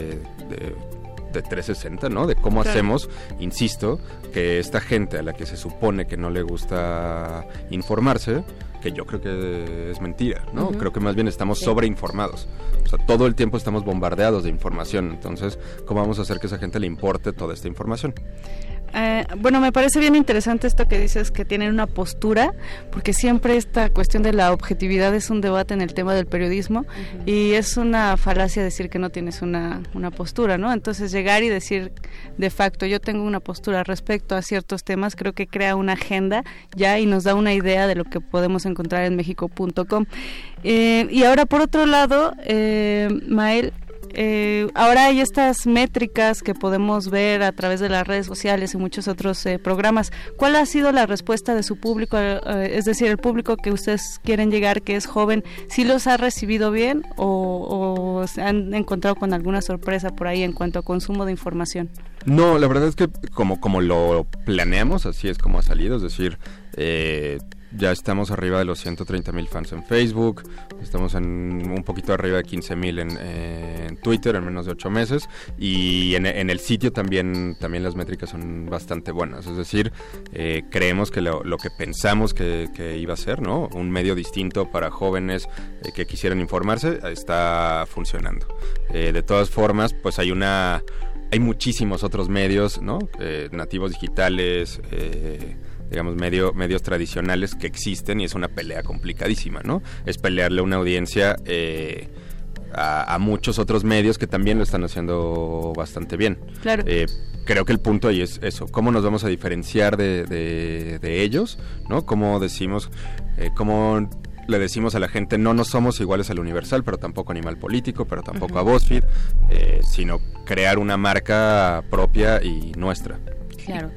de, de 360 no de cómo Claro. hacemos insisto que esta gente a la que se supone que no le gusta informarse que yo creo que es mentira, ¿no? Ujú. Creo que más bien estamos Sí. sobreinformados. O sea, todo el tiempo estamos bombardeados de información. Entonces, ¿cómo vamos a hacer que esa gente le importe toda esta información? Eh, bueno, me parece bien interesante esto que dices que tienen una postura, porque siempre esta cuestión de la objetividad es un debate en el tema del periodismo y es una falacia decir que no tienes una, una postura, ¿no? Entonces llegar y decir de facto yo tengo una postura respecto a ciertos temas creo que crea una agenda ya y nos da una idea de lo que podemos encontrar en mexico.com. Eh, y ahora por otro lado, eh, Mael, eh, ahora hay estas métricas que podemos ver a través de las redes sociales y muchos otros eh, programas. ¿Cuál ha sido la respuesta de su público? Eh, es decir, el público que ustedes quieren llegar, que es joven, ¿sí los ha recibido bien o, o se han encontrado con alguna sorpresa por ahí en cuanto a consumo de información? No, la verdad es que como, como lo planeamos, así es como ha salido. Es decir, eh, ya estamos arriba de los 130 mil fans en Facebook, estamos en un poquito arriba de 15 mil en, Twitter en menos de 8 meses y en, en el sitio también, también las métricas son bastante buenas. Es decir, eh, creemos que lo, lo que pensamos que, que iba a ser, ¿no? Un medio distinto para jóvenes eh, que quisieran informarse, está funcionando. Eh, de todas formas, pues hay una hay muchísimos otros medios, ¿no? Eh, nativos digitales, eh, digamos, medio, medios tradicionales que existen y es una pelea complicadísima, ¿no? Es pelearle a una audiencia eh, a, a muchos otros medios que también lo están haciendo bastante bien. Claro. Eh, creo que el punto ahí es eso, cómo nos vamos a diferenciar de, de- de ellos, ¿no? Cómo decimos, eh, cómo le decimos a la gente, no, no somos iguales al Universal, pero tampoco a Animal Político, pero tampoco a BuzzFeed, eh, sino crear una marca propia y nuestra. Claro.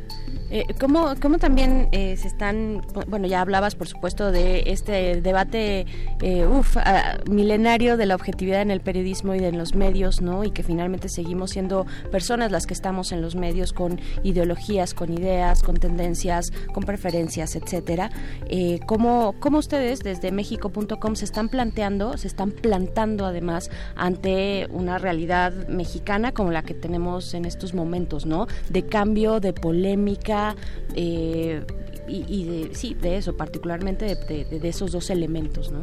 Eh, ¿cómo, cómo también eh, se están, bueno, ya hablabas por supuesto de este debate eh, uf, ah, milenario de la objetividad en el periodismo y en los medios, ¿no? Y que finalmente seguimos siendo personas las que estamos en los medios con ideologías, con ideas, con tendencias, con preferencias, etcétera. Eh, ¿cómo, ¿Cómo ustedes desde México.com se están planteando, se están plantando además ante una realidad mexicana como la que tenemos en estos momentos, ¿no? De cambio, de polémica eh, y, y de, sí, de eso, particularmente de, de- de esos dos elementos, ¿no?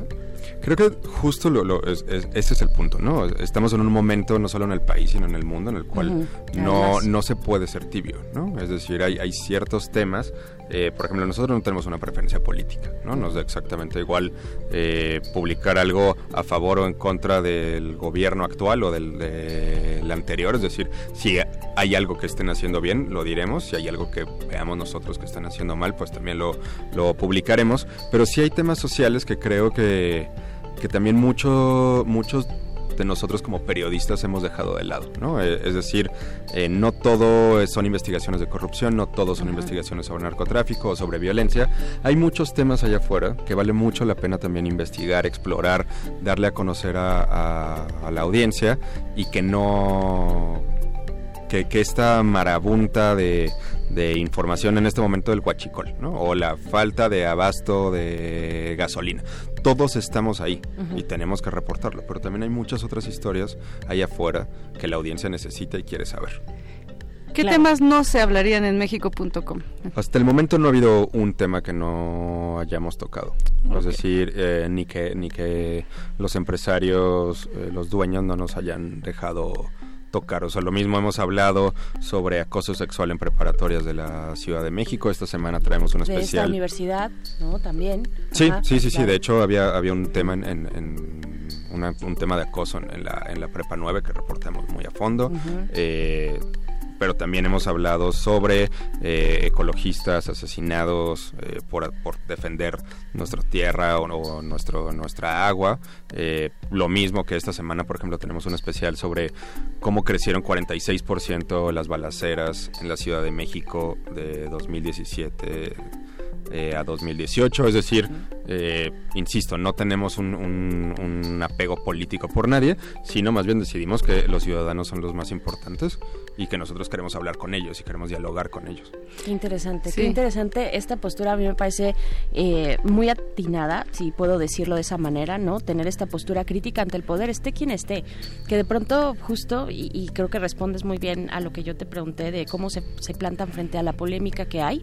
Creo que justo lo, lo- es- es- ese es el punto, ¿no? Estamos en un momento, no solo en el país, sino en el mundo, en el cual no, no se puede ser tibio, ¿no? Es decir, hay, hay ciertos temas, eh, por ejemplo, nosotros no tenemos una preferencia política, ¿no? Nos da exactamente igual eh, publicar algo a favor o en contra del gobierno actual o del, anterior, es decir, si hay algo que estén haciendo bien, lo diremos, si hay algo que veamos nosotros que están haciendo mal, pues también lo, lo publicaremos, pero sí hay temas sociales que creo que, que también mucho, muchos nosotros como periodistas hemos dejado de lado, ¿no? Eh, es decir, eh, no todo son investigaciones de corrupción, no todo son investigaciones sobre narcotráfico o sobre violencia. Hay muchos temas allá afuera que vale mucho la pena también investigar, explorar, darle a conocer a, a- a la audiencia y que no que, que esta marabunta de, de información en este momento del huachicol, ¿no? O la falta de abasto de gasolina. Todos estamos ahí y tenemos que reportarlo, pero también hay muchas otras historias allá afuera que la audiencia necesita y quiere saber. ¿Qué temas no se hablarían en México.com? Hasta el momento no ha habido un tema que no hayamos tocado. Es decir, eh, ni, que, ni que los empresarios, eh, los dueños no nos hayan dejado tocar. O sea, lo mismo hemos hablado sobre acoso sexual en preparatorias de la Ciudad de México. Esta semana traemos un De esta especial. universidad, ¿no? También. Sí, Ajá, sí, sí, sí. De hecho, había, había un tema en, en- en una- un tema de acoso en, en la, en la prepa 9 que reportamos muy a fondo. Ujú. Eh, pero también hemos hablado sobre eh, ecologistas asesinados eh, por, por, defender nuestra tierra o, nuestro, nuestra agua. Eh, lo mismo que esta semana, por ejemplo, tenemos un especial sobre cómo crecieron 46% las balaceras en la Ciudad de México de 2017 eh, a 2018. Es decir, eh, insisto, no tenemos un, un, apego político por nadie, sino más bien decidimos que los ciudadanos son los más importantes y que nosotros queremos hablar con ellos y queremos dialogar con ellos. Qué interesante, qué interesante. Esta postura a mí me parece eh, muy atinada, si puedo decirlo de esa manera, ¿no? Tener esta postura crítica ante el poder, esté quien esté. Que de pronto, justo, y, creo que respondes muy bien a lo que yo te pregunté de cómo se, se plantan frente a la polémica que hay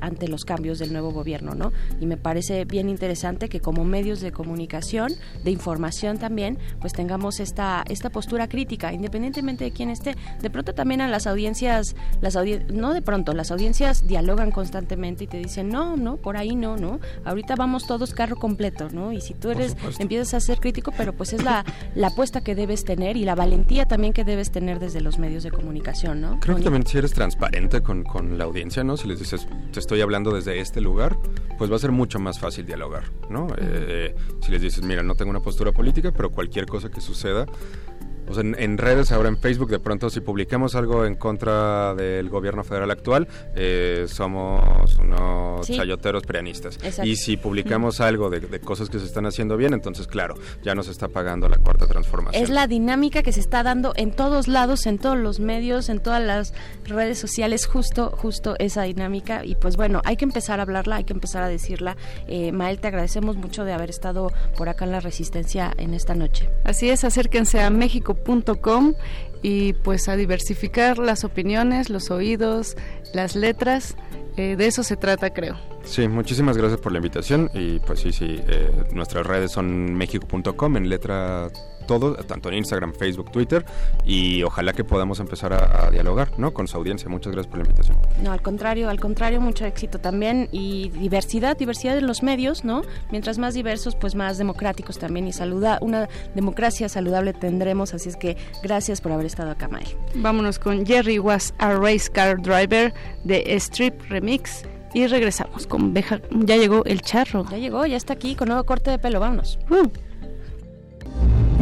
ante los cambios del nuevo gobierno, ¿no? Y me parece bien interesante que como medios de comunicación, de información también, pues tengamos esta esta postura crítica, independientemente de quién esté. De pronto también a las audiencias, las no de pronto, las audiencias dialogan constantemente y te dicen, "No, no, por ahí no, no. Ahorita vamos todos carro completo, ¿no?" Y si tú eres empiezas a ser crítico, pero pues es la la apuesta que debes tener y la valentía también que debes tener desde los medios de comunicación, ¿no? Creo que también si eres transparente con, con la audiencia, ¿no? Si les dices, "Te estoy hablando de desde este lugar, pues va a ser mucho más fácil dialogar, ¿no? Eh, si les dices, mira, no tengo una postura política, pero cualquier cosa que suceda, pues en, redes, ahora en Facebook, de pronto si publicamos algo en contra del gobierno federal actual, eh, somos unos chayoteros prianistas. Y si publicamos algo de, cosas que se están haciendo bien, entonces claro, ya nos está pagando la cuarta transformación. Es la dinámica que se está dando en todos lados, en todos los medios, en todas las redes sociales, justo, justo esa dinámica. Y pues bueno, hay que empezar a hablarla, hay que empezar a decirla. Eh, Mael, te agradecemos mucho de haber estado por acá en la Resistencia en esta noche. Así es, acérquense a México y pues a diversificar las opiniones, los oídos, las letras. Eh, de eso se trata, creo. Sí, muchísimas gracias por la invitación y pues sí, sí, eh, nuestras redes son mexico.com en letra todo, tanto en Instagram, Facebook, Twitter, y ojalá que podamos empezar a, dialogar, ¿no? Con su audiencia. Muchas gracias por la invitación. No, al contrario, al contrario, mucho éxito también y diversidad, diversidad en los medios, ¿no? Mientras más diversos, pues más democráticos también y saluda, una democracia saludable tendremos, así es que gracias por haber estado acá, May. Vámonos con Jerry Was a Race Car Driver de Strip Remix y regresamos con Beja. Ya llegó el charro. Ya llegó, ya está aquí con nuevo corte de pelo, vámonos. Uh.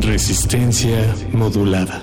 Resistencia modulada.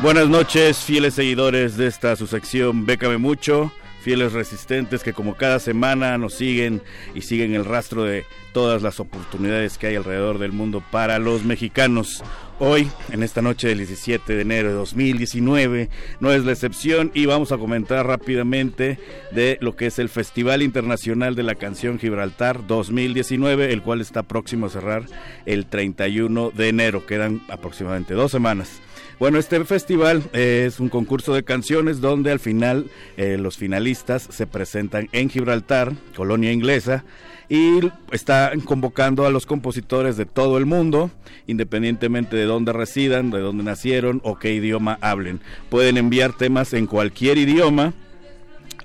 Buenas noches, fieles seguidores de esta su sección Bécame Mucho, fieles resistentes que como cada semana nos siguen y siguen el rastro de todas las oportunidades que hay alrededor del mundo para los mexicanos. Hoy, en esta noche del 17 de enero de 2019, no es la excepción y vamos a comentar rápidamente de lo que es el Festival Internacional de la Canción Gibraltar 2019, el cual está próximo a cerrar el 31 de enero. Quedan aproximadamente dos semanas. Bueno, este festival es un concurso de canciones donde al final eh, los finalistas se presentan en Gibraltar, colonia inglesa, y están convocando a los compositores de todo el mundo, independientemente de dónde residan, de dónde nacieron o qué idioma hablen. Pueden enviar temas en cualquier idioma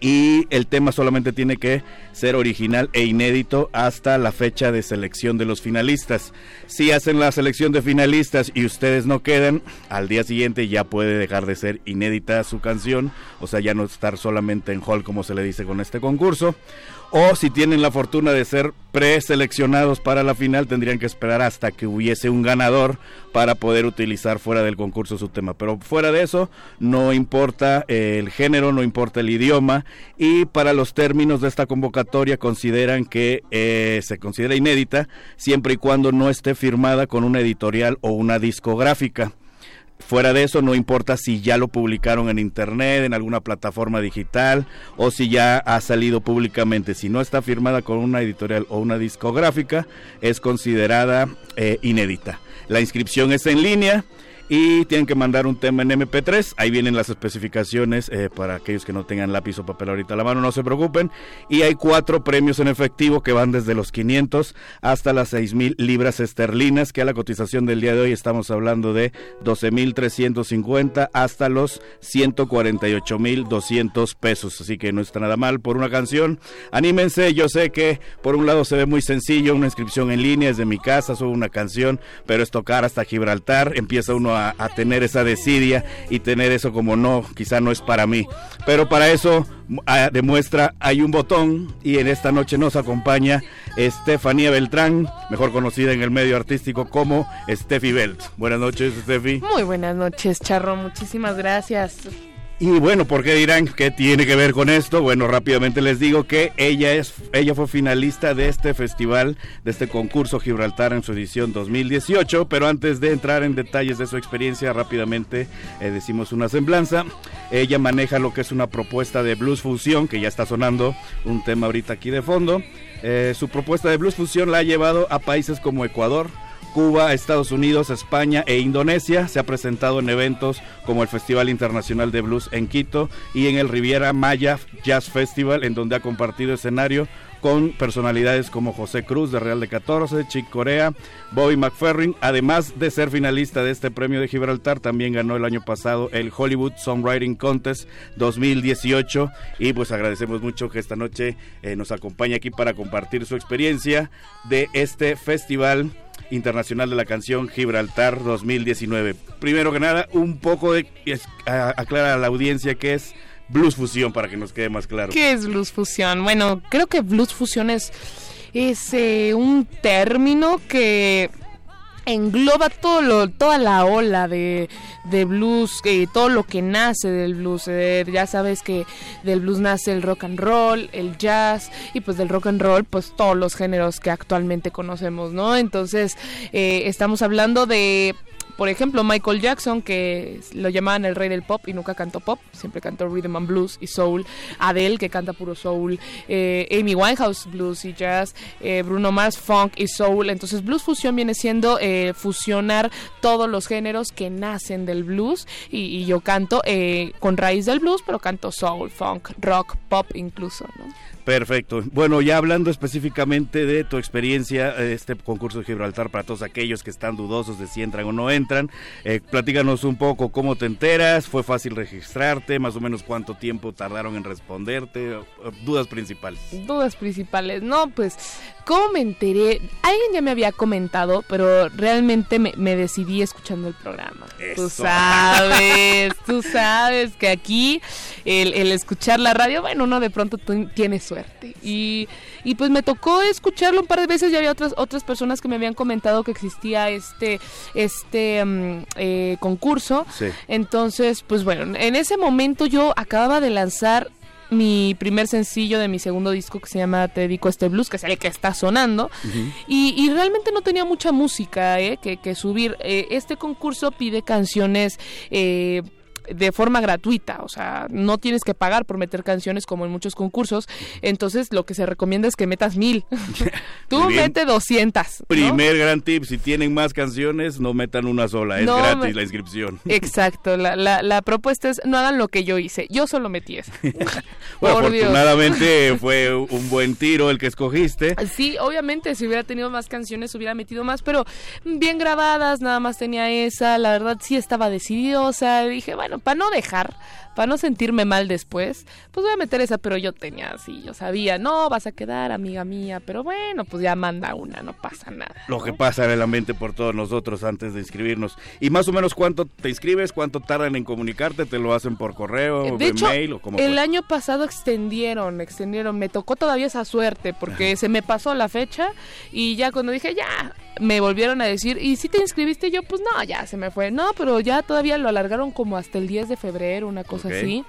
y el tema solamente tiene que ser original e inédito hasta la fecha de selección de los finalistas. Si hacen la selección de finalistas y ustedes no quedan, al día siguiente ya puede dejar de ser inédita su canción, o sea, ya no estar solamente en hall como se le dice con este concurso o si tienen la fortuna de ser preseleccionados para la final tendrían que esperar hasta que hubiese un ganador para poder utilizar fuera del concurso su tema. Pero fuera de eso no importa el género, no importa el idioma y para los términos de esta convocatoria consideran que eh, se considera inédita siempre y cuando no esté firmada con una editorial o una discográfica. Fuera de eso, no importa si ya lo publicaron en internet, en alguna plataforma digital o si ya ha salido públicamente. Si no está firmada con una editorial o una discográfica, es considerada eh, inédita. La inscripción es en línea y tienen que mandar un tema en MP3. Ahí vienen las especificaciones eh, para aquellos que no tengan lápiz o papel ahorita a la mano, no se preocupen. Y hay cuatro premios en efectivo que van desde los 500 hasta las 6 mil libras esterlinas, que a la cotización del día de hoy estamos hablando de 12 mil 350 hasta los 148 mil 200 pesos. Así que no está nada mal por una canción. Anímense, yo sé que por un lado se ve muy sencillo, una inscripción en línea desde mi casa, subo una canción, pero es tocar hasta Gibraltar, empieza uno a, tener esa desidia y tener eso como no, quizá no es para mí. Pero para eso demuestra, hay un botón y en esta noche nos acompaña Estefanía Beltrán, mejor conocida en el medio artístico como Steffi Belt. Buenas noches, Steffi. Muy buenas noches, Charro, muchísimas gracias. Y bueno, ¿por qué dirán qué tiene que ver con esto? Bueno, rápidamente les digo que ella es ella fue finalista de este festival, de este concurso Gibraltar en su edición 2018, pero antes de entrar en detalles de su experiencia, rápidamente eh, decimos una semblanza. Ella maneja lo que es una propuesta de blues fusión, que ya está sonando un tema ahorita aquí de fondo. Eh, su propuesta de blues fusión la ha llevado a países como Ecuador, Cuba, Estados Unidos, España e Indonesia. Se ha presentado en eventos como el Festival Internacional de Blues en Quito y en el Riviera Maya Jazz Festival, en donde ha compartido escenario con personalidades como José Cruz de Real de 14, Chick Corea, Bobby McFerrin, además de ser finalista de este premio de Gibraltar, también ganó el año pasado el Hollywood Songwriting Contest 2018 y pues agradecemos mucho que esta noche eh, nos acompañe aquí para compartir su experiencia de este festival Internacional de la Canción Gibraltar 2019. Primero que nada, un poco de aclara a la audiencia que es blues fusión para que nos quede más claro. ¿Qué es blues fusión? Bueno, creo que blues fusión es, es eh, un término que engloba todo lo, toda la ola de, de blues, eh, todo lo que nace del blues. Eh, ya sabes que del blues nace el rock and roll, el jazz y pues del rock and roll pues todos los géneros que actualmente conocemos, ¿no? Entonces eh, estamos hablando de por ejemplo, Michael Jackson, que lo llamaban el rey del pop y nunca cantó pop, siempre cantó rhythm and blues y soul. Adele, que canta puro soul. Eh, Amy Winehouse, blues y jazz. Eh, Bruno Mars, funk y soul. Entonces, blues fusión viene siendo eh, fusionar todos los géneros que nacen del blues. Y, yo canto con raíz del blues, pero canto soul, funk, rock, pop incluso, ¿no? Perfecto. Bueno, ya hablando específicamente de tu experiencia, este concurso de Gibraltar para todos aquellos que están dudosos de si entran o no entran, eh, platícanos un poco cómo te enteras, fue fácil registrarte, más o menos cuánto tiempo tardaron en responderte, dudas principales. Dudas principales, no, pues ¿Cómo me enteré? Alguien ya me había comentado, pero realmente me, decidí escuchando el programa. Tú sabes, tú sabes que aquí el, escuchar la radio, bueno, uno de pronto tiene suerte. Y, y, pues me tocó escucharlo un par de veces y había otras, otras personas que me habían comentado que existía este, este mm, eh, concurso. Sí. Entonces, pues bueno, en ese momento yo acababa de lanzar mi primer sencillo de mi segundo disco que se llama Te dedico a este blues, que es el que está sonando. Y, y realmente no tenía mucha música eh, que, que subir. Eh, este concurso pide canciones... Eh, de forma gratuita, o sea, no tienes que pagar por meter canciones como en muchos concursos, entonces lo que se recomienda es que metas mil. Tú bien. mete 200. ¿no? Primer gran tip, si tienen más canciones, no metan una sola, es No gratis me- la inscripción. Exacto, la, la, la propuesta es no hagan lo que yo hice, yo solo metí esa. Bueno, Por Dios. afortunadamente fue un buen tiro el que escogiste. Sí, obviamente, si hubiera tenido más canciones hubiera metido más, pero bien grabadas, nada más tenía esa, la verdad sí estaba decidiosa, dije, bueno, para no dejar, para no sentirme mal después, pues voy a meter esa, pero yo tenía así, yo sabía, no, vas a quedar amiga mía, pero bueno, pues ya manda una, no pasa nada. Lo que pasa en la mente por todos nosotros antes de inscribirnos. Y más o menos cuánto te inscribes, cuánto tardan en comunicarte, te lo hacen por correo, De hecho, mail o como el año pasado extendieron, extendieron. Me tocó todavía esa suerte porque se me pasó la fecha y ya cuando dije ya, me volvieron a decir, ¿y si te inscribiste? Yo, pues no, ya se me fue. No, pero ya todavía lo alargaron como hasta el 10 de febrero, una cosa así.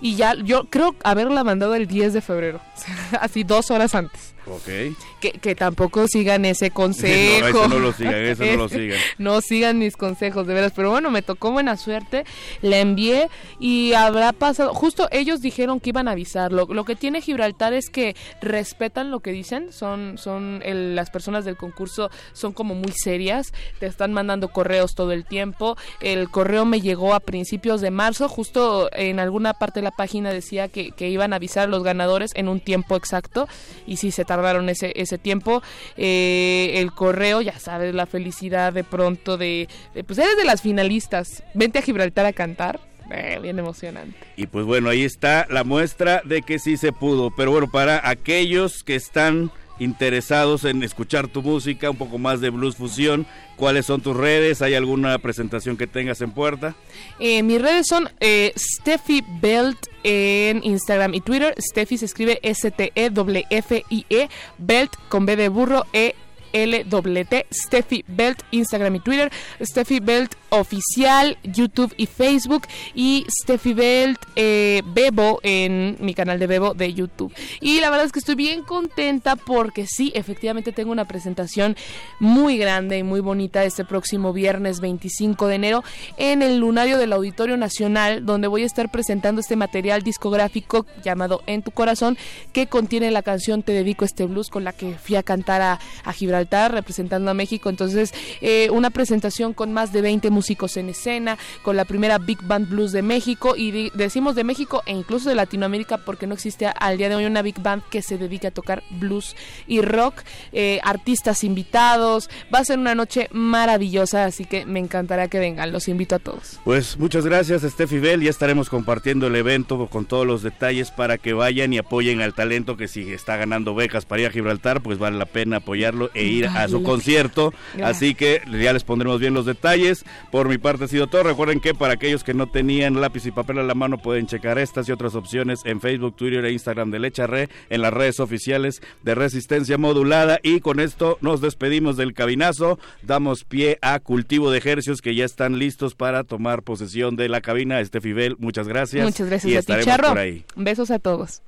Y ya, yo creo haberla mandado el 10 de febrero, así dos horas antes. Ok. Que, que tampoco sigan ese consejo. No, eso no lo sigan, eso no lo sigan. No sigan mis consejos, de veras. Pero bueno, me tocó buena suerte. La envié y habrá pasado. Justo ellos dijeron que iban a avisarlo. Lo que tiene Gibraltar es que respetan lo que dicen. Son, son el- las personas del concurso son como muy serias. Te están mandando correos todo el tiempo. El correo me llegó a principios de marzo. Justo en alguna parte de la página decía que, que iban a avisar a los ganadores en un tiempo exacto. Y sí se tardaron ese, ese tiempo. Eh, el correo, ya sabes, la felicidad de pronto de, Pues eres de las finalistas. Vente a Gibraltar a cantar. Eh, bien emocionante. Y pues bueno, ahí está la muestra de que sí se pudo. Pero bueno, para aquellos que están interesados en escuchar tu música, un poco más de blues fusión, ¿cuáles son tus redes? ¿Hay alguna presentación que tengas en puerta? Eh, mis redes son eh, Steffi Belt en Instagram y Twitter. Steffi se escribe S-T-E-F-F-I-E. Belt con B de burro E. L-T, Steffi Belt, Instagram y Twitter, Steffi Belt oficial, YouTube y Facebook, y Steffi Belt eh, Bebo en mi canal de Bebo de YouTube. Y la verdad es que estoy bien contenta porque sí, efectivamente tengo una presentación muy grande y muy bonita este próximo viernes 25 de enero en el lunario del Auditorio Nacional, donde voy a estar presentando este material discográfico llamado En tu corazón, que contiene la canción Te dedico este blues con la que fui a cantar a, a Gibraltar representando a México. Entonces, eh, una presentación con más de 20 músicos en escena, con la primera Big Band Blues de México y decimos de México e incluso de Latinoamérica porque no existe al día de hoy una Big Band que se dedique a tocar blues y rock, eh, artistas invitados. Va a ser una noche maravillosa, así que me encantará que vengan. Los invito a todos. Pues muchas gracias, Steffi Bell. Ya estaremos compartiendo el evento con todos los detalles para que vayan y apoyen al talento que si está ganando becas para ir a Gibraltar, pues vale la pena apoyarlo e ir a su concierto. Así que ya les pondremos bien los detalles. Por mi parte ha sido todo. Recuerden que para aquellos que no tenían lápiz y papel a la mano pueden checar estas y otras opciones en Facebook, Twitter e Instagram de Lecha Re, en las redes oficiales de Resistencia Modulada. Y con esto nos despedimos del cabinazo. Damos pie a cultivo de ejercicios que ya están listos para tomar posesión de la cabina. Steffi Bell, muchas gracias. Muchas gracias y a ti, Charro. por ahí. Besos a todos.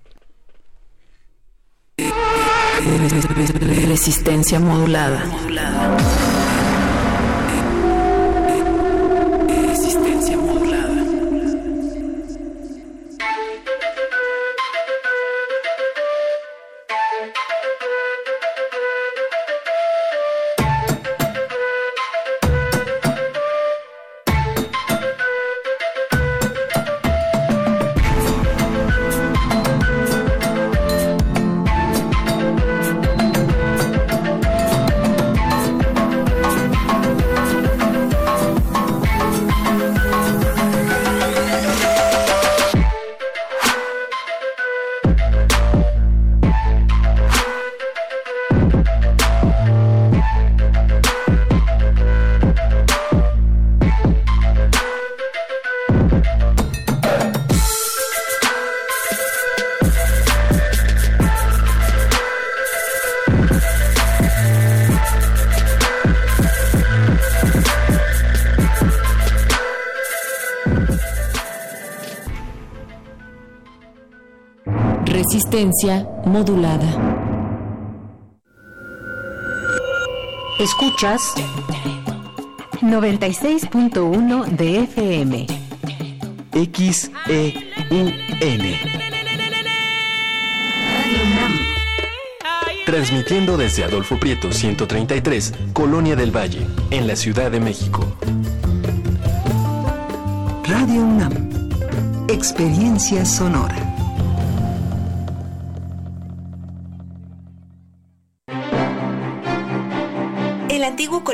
Resistencia modulada. Resistencia modulada. Escuchas 96.1 de FM. XEUN. Transmitiendo desde Adolfo Prieto 133, Colonia del Valle, en la Ciudad de México. Radio UNAM. Experiencia sonora.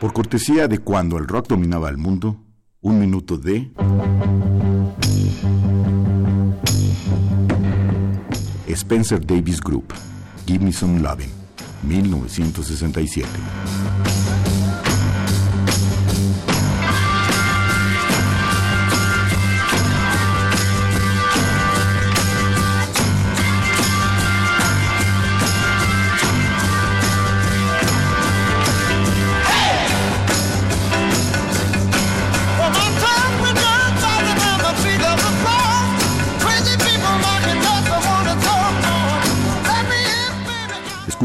Por cortesía de cuando el rock dominaba el mundo, un minuto de... Spencer Davis Group, Give Me Some Lovin', 1967.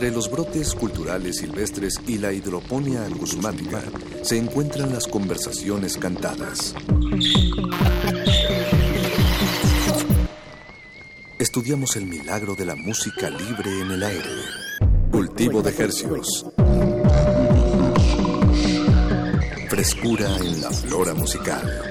Entre los brotes culturales silvestres y la hidroponía acusmática se encuentran las conversaciones cantadas. Estudiamos el milagro de la música libre en el aire. Cultivo de hercios. Frescura en la flora musical.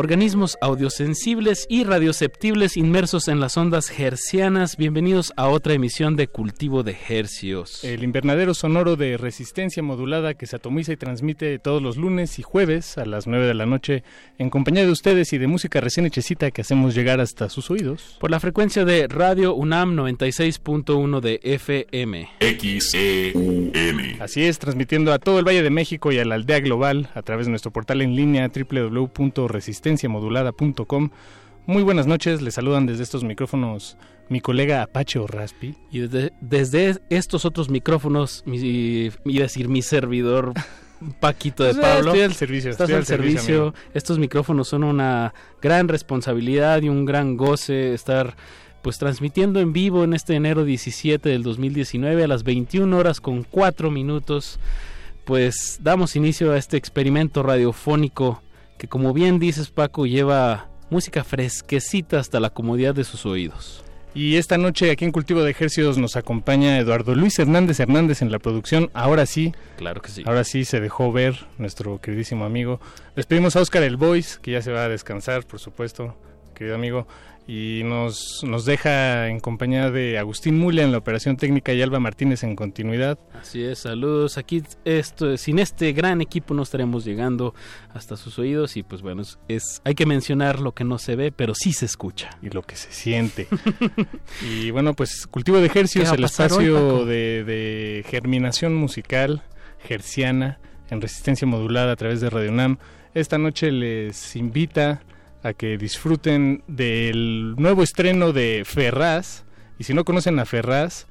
Organismos audiosensibles y radioceptibles inmersos en las ondas hercianas, bienvenidos a otra emisión de Cultivo de Hercios. El invernadero sonoro de resistencia modulada que se atomiza y transmite todos los lunes y jueves a las 9 de la noche en compañía de ustedes y de música recién hechecita que hacemos llegar hasta sus oídos. Por la frecuencia de Radio UNAM 96.1 de FM. XEUN. Así es, transmitiendo a todo el Valle de México y a la aldea global a través de nuestro portal en línea www.resistenciamodulada.com. Muy buenas noches, les saludan desde estos micrófonos mi colega Apache o Raspi. Y desde, desde estos otros micrófonos, mi, iba a decir mi servidor Paquito de Pablo. estoy al servicio, Estás estoy al servicio. Estos micrófonos son una gran responsabilidad y un gran goce estar pues transmitiendo en vivo en este enero 17 del 2019 a las 21 horas con 4 minutos. Pues damos inicio a este experimento radiofónico que como bien dices Paco lleva música fresquecita hasta la comodidad de sus oídos. Y esta noche aquí en Cultivo de Ejercicios nos acompaña Eduardo Luis Hernández Hernández en la producción. Ahora sí. Claro que sí. Ahora sí se dejó ver nuestro queridísimo amigo. Les pedimos a Oscar el Voice, que ya se va a descansar, por supuesto, querido amigo. Y nos, nos deja en compañía de Agustín Mulia en la operación técnica y Alba Martínez en continuidad. Así es, saludos. Aquí esto, sin este gran equipo no estaremos llegando hasta sus oídos y pues bueno, es, hay que mencionar lo que no se ve, pero sí se escucha. Y lo que se siente. y bueno, pues Cultivo de ¿Qué Ejercicios, el hoy, espacio de, de germinación musical gerciana en resistencia modulada a través de Radio UNAM. Esta noche les invita a que disfruten del nuevo estreno de Ferraz. Y si no conocen a Ferraz,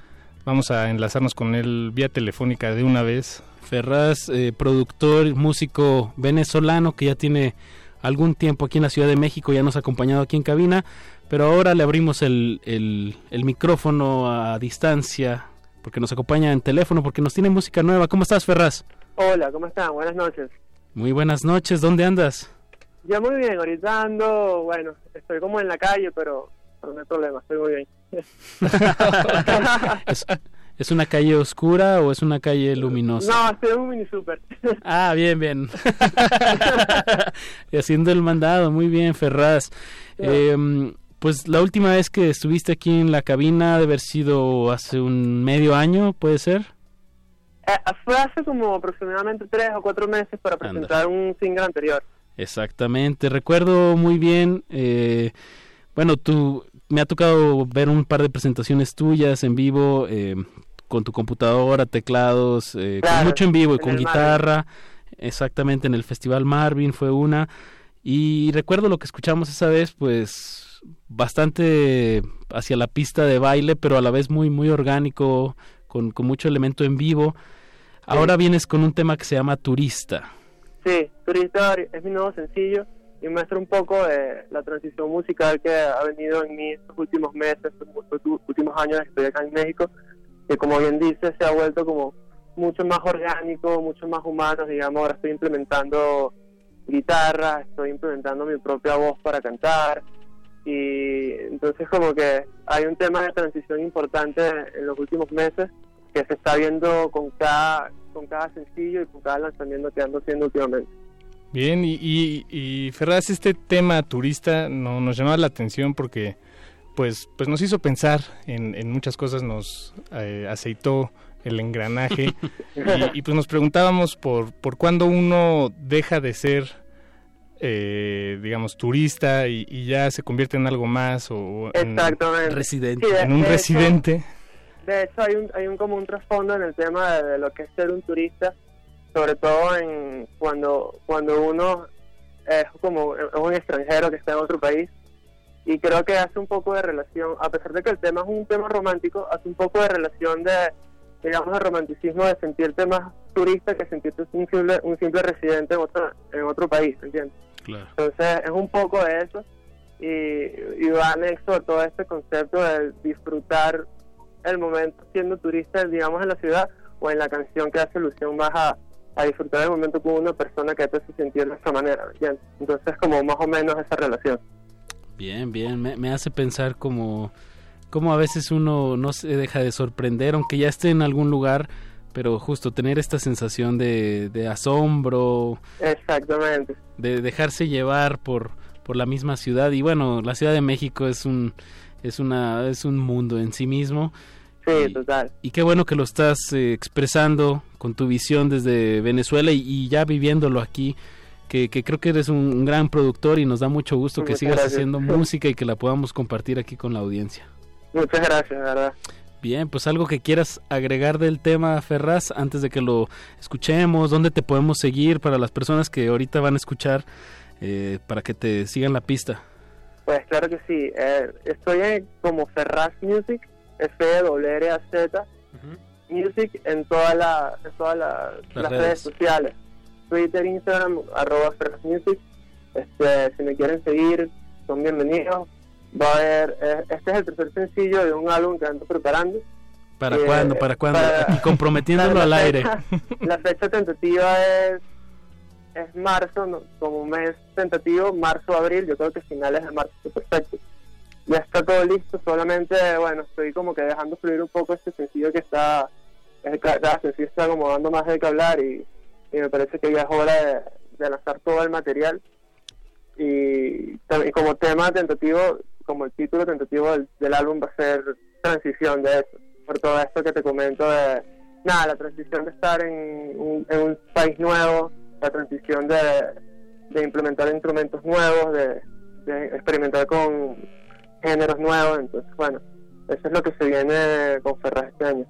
vamos a enlazarnos con él vía telefónica de una vez. Ferraz, eh, productor, músico venezolano que ya tiene algún tiempo aquí en la Ciudad de México, ya nos ha acompañado aquí en cabina, pero ahora le abrimos el, el, el micrófono a distancia, porque nos acompaña en teléfono, porque nos tiene música nueva. ¿Cómo estás, Ferraz? Hola, ¿cómo están? Buenas noches. Muy buenas noches, ¿dónde andas? Ya muy bien, ahorita ando, bueno, estoy como en la calle, pero, no hay problema, estoy muy bien. ¿Es, es una calle oscura o es una calle luminosa? No, estoy en un mini super. Ah, bien, bien. y haciendo el mandado, muy bien, Ferraz. Eh, pues la última vez que estuviste aquí en la cabina debe haber sido hace un medio año, ¿puede ser? Eh, fue hace como aproximadamente tres o cuatro meses para presentar un single anterior. Exactamente, recuerdo muy bien, eh, bueno, tú, me ha tocado ver un par de presentaciones tuyas en vivo, eh, con tu computadora, teclados, eh, con mucho en vivo y en con guitarra, exactamente en el Festival Marvin fue una, y recuerdo lo que escuchamos esa vez, pues bastante hacia la pista de baile, pero a la vez muy, muy orgánico, con, con mucho elemento en vivo. Ahora vienes con un tema que se llama Turista. Sí, Turista es mi nuevo sencillo y muestra un poco de la transición musical que ha venido en mí estos últimos meses, estos últimos años que estoy acá en México, que como bien dice se ha vuelto como mucho más orgánico, mucho más humano, digamos, ahora estoy implementando guitarra, estoy implementando mi propia voz para cantar. Y entonces como que hay un tema de transición importante en los últimos meses que se está viendo con cada con cada sencillo y con cada lanzamiento que ando haciendo últimamente. Bien, y, y, y Ferraz, este tema turista no, nos llamaba la atención porque pues, pues nos hizo pensar en, en muchas cosas, nos eh, aceitó el engranaje y, y, pues nos preguntábamos por, por cuándo uno deja de ser, eh, digamos, turista y, y ya se convierte en algo más o en, Exactamente. Residente. Sí, en un residente. De hecho, hay un, hay un como un trasfondo en el tema de, de lo que es ser un turista, sobre todo en cuando cuando uno es como es un extranjero que está en otro país y creo que hace un poco de relación, a pesar de que el tema es un tema romántico, hace un poco de relación de digamos de romanticismo de sentirte más turista que sentirte un simple un simple residente en otro en otro país, ¿entiendes? Claro. Entonces es un poco de eso y, y va anexo a todo este concepto de disfrutar el momento siendo turista, digamos, en la ciudad o en la canción que hace alusión más a, a disfrutar el momento con una persona que te hace sentir de esa manera, ¿me entiendes? Entonces como más o menos esa relación. Bien, bien, me, me hace pensar como, como a veces uno no se deja de sorprender, aunque ya esté en algún lugar, pero justo tener esta sensación de, de asombro, Exactamente. de dejarse llevar por, por la misma ciudad. Y bueno, la Ciudad de México es un, es una, es un mundo en sí mismo. Sí, total. Y qué bueno que lo estás eh, expresando con tu visión desde Venezuela y, y ya viviéndolo aquí. Que, que creo que eres un, un gran productor y nos da mucho gusto que sigas gracias. haciendo música y que la podamos compartir aquí con la audiencia. Muchas gracias, verdad. Bien, pues algo que quieras agregar del tema, Ferraz, antes de que lo escuchemos, dónde te podemos seguir para las personas que ahorita van a escuchar, eh, para que te sigan la pista. Pues claro que sí. Eh, estoy en, como Ferraz Music, F-W-R-A-Z, Music en, toda la, en todas la- Las las, redes. redes. sociales. Twitter, Instagram, arroba Ferraz Music. Este, si me quieren seguir, son bienvenidos. Va a haber, eh, este es el tercer sencillo de un álbum que ando preparando. ¿Para Eh, cuándo? ¿Para cuándo? para- y comprometiéndolo al aire. La fecha tentativa es es marzo, ¿no? como mes tentativo, marzo-abril, yo creo que finales de marzo está perfecto. Ya está todo listo, solamente, bueno, estoy como que dejando fluir un poco este sencillo que está, es, ca- cada sencillo está como dando más de que hablar y, y me parece que ya es hora de, de lanzar todo el material. Y, y como tema tentativo, como el título tentativo del, del álbum va a ser transición de eso, por todo esto que te comento de, nada, la transición de estar en un, en un país nuevo, la transición de, de implementar instrumentos nuevos, de, de experimentar con géneros nuevos, entonces bueno, eso es lo que se viene con Ferraz este año.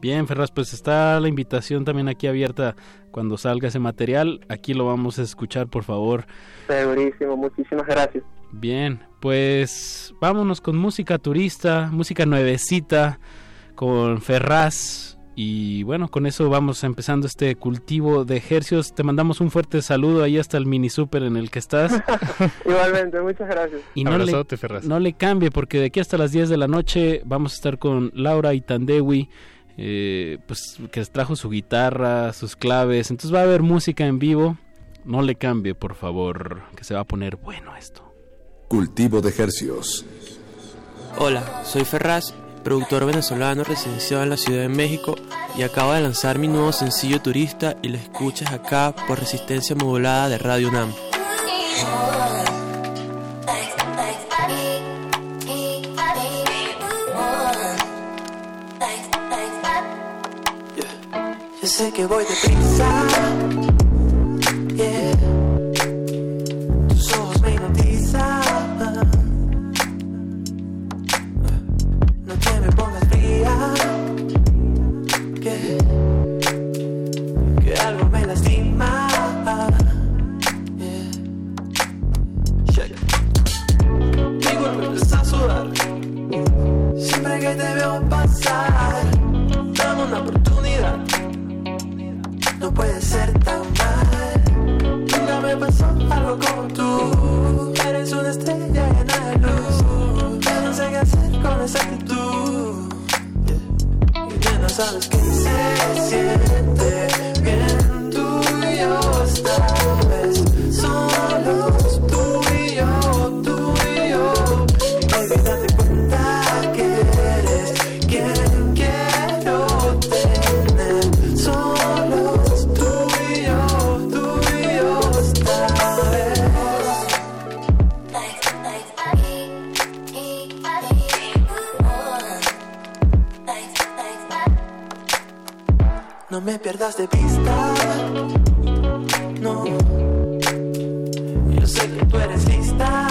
Bien, Ferraz, pues está la invitación también aquí abierta cuando salga ese material. Aquí lo vamos a escuchar, por favor. Segurísimo, muchísimas gracias. Bien, pues vámonos con música turista, música nuevecita, con Ferraz. Y bueno, con eso vamos empezando este cultivo de ejercios. Te mandamos un fuerte saludo ahí hasta el mini super en el que estás. Igualmente, muchas gracias. Y no le, no le cambie porque de aquí hasta las 10 de la noche vamos a estar con Laura Itandewi, eh, pues que trajo su guitarra, sus claves. Entonces va a haber música en vivo. No le cambie, por favor, que se va a poner bueno esto. Cultivo de ejercios. Hola, soy Ferraz productor venezolano residenciado en la Ciudad de México y acabo de lanzar mi nuevo sencillo Turista y lo escuchas acá por resistencia modulada de Radio UNAM. Yo sé que voy deprisa. Siempre que te veo pasar, dame una oportunidad. No puede ser tan mal. Nunca me pasó algo como tú. Eres una estrella llena de luz. Ya no sé qué hacer con esa actitud. Y ya no sabes qué se siente. Bien tú y yo esta vez. Solos pierdas de vista. No. Yo sé que tú eres lista.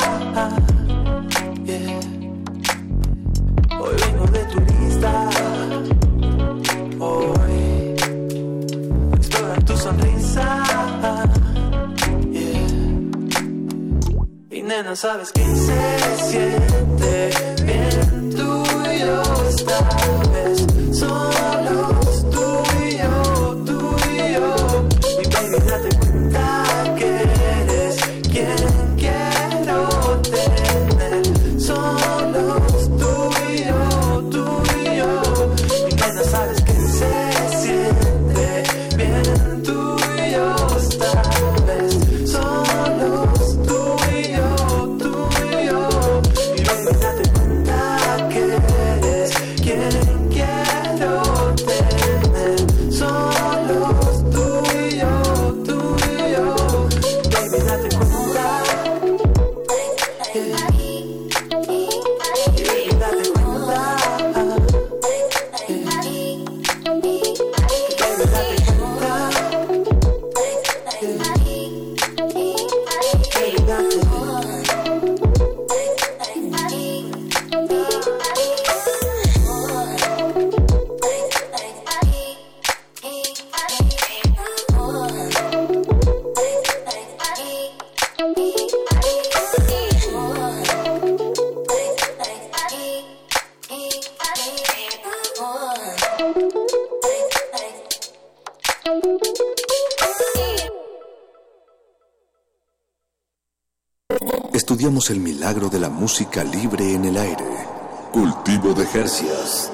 Yeah. Hoy vengo de turista. Hoy explorar tu sonrisa. Yeah. Y nena, sabes que se siente bien tú y yo esta vez. El milagro de la música libre en el aire. Cultivo de Jercias.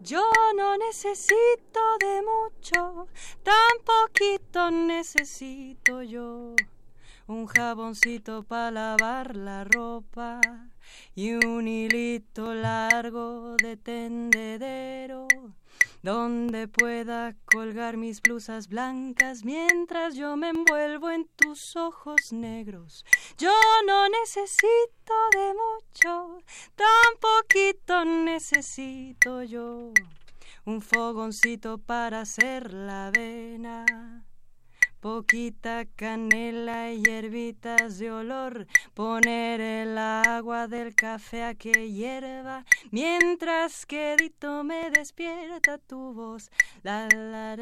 Yo no necesito de mucho, tan poquito necesito yo. Un jaboncito para lavar la ropa y un hilito largo de tendedero donde pueda colgar mis blusas blancas mientras yo me envuelvo en tus ojos negros. Yo no necesito de mucho, tan poquito necesito yo. Un fogoncito para hacer la avena, poquita canela y hierbitas de olor, poner el agua del café a que hierva, mientras que Dito me despierta tu voz. La la.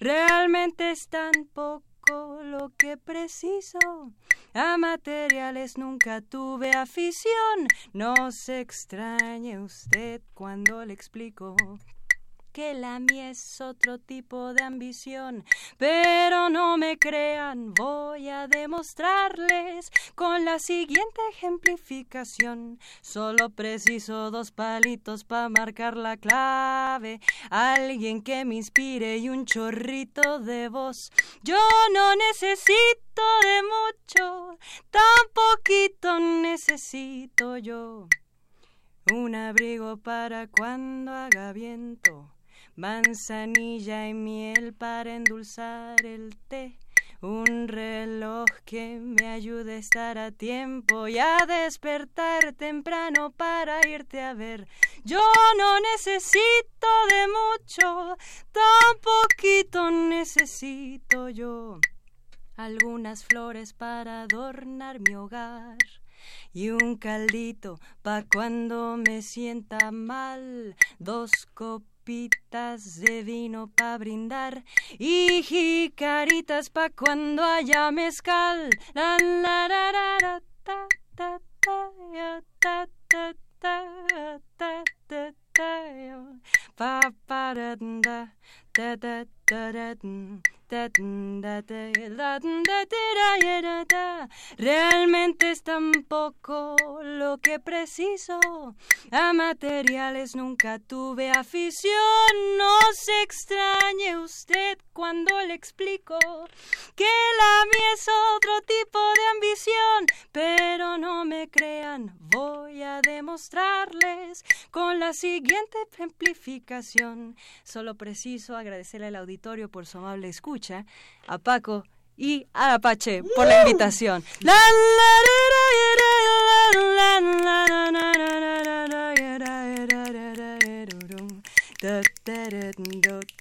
Realmente es tan poco lo que preciso. A materiales nunca tuve afición. No se extrañe usted cuando le explico que la mía es otro tipo de ambición. Pero no me crean, voy a demostrarles con la siguiente ejemplificación. Solo preciso dos palitos para marcar la clave, alguien que me inspire y un chorrito de voz. Yo no necesito de mucho, tan poquito necesito yo. Un abrigo para cuando haga viento manzanilla y miel para endulzar el té, un reloj que me ayude a estar a tiempo y a despertar temprano para irte a ver. Yo no necesito de mucho, tan poquito necesito yo. Algunas flores para adornar mi hogar y un caldito pa' cuando me sienta mal, dos de vino pa' brindar y jicaritas pa' cuando haya mezcal. Realmente es tan poco lo que preciso. A materiales nunca tuve afición. No se extrañe usted cuando le explico que la mía es otro tipo de ambición. Pero no me crean, voy a demostrarles con la siguiente ejemplificación. Solo preciso agradecerle al auditorio por su amable escucha, a Paco y a Apache por la invitación.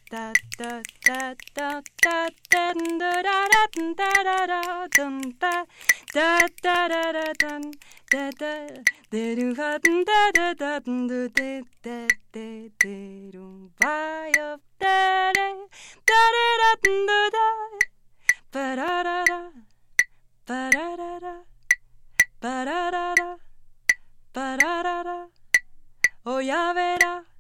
La, la, ra, ra, ra, la, la, la, la, la, la, la, ya, ra, ya, ra, ra, ra, ra, ru, rum. Da, da, da, do, da, da, da, da, da, da, da, ra, ra, da, ra, ra, dum, da, da, da, ra, ra, dum, da, da, de, ru, ha, dum, da, da, da, dum, du, de, de, de, de, rum, ba, yo, da, da, da, da, da, dum, du, da. Pararara, pararara, pararara, pararara, oh ya verá.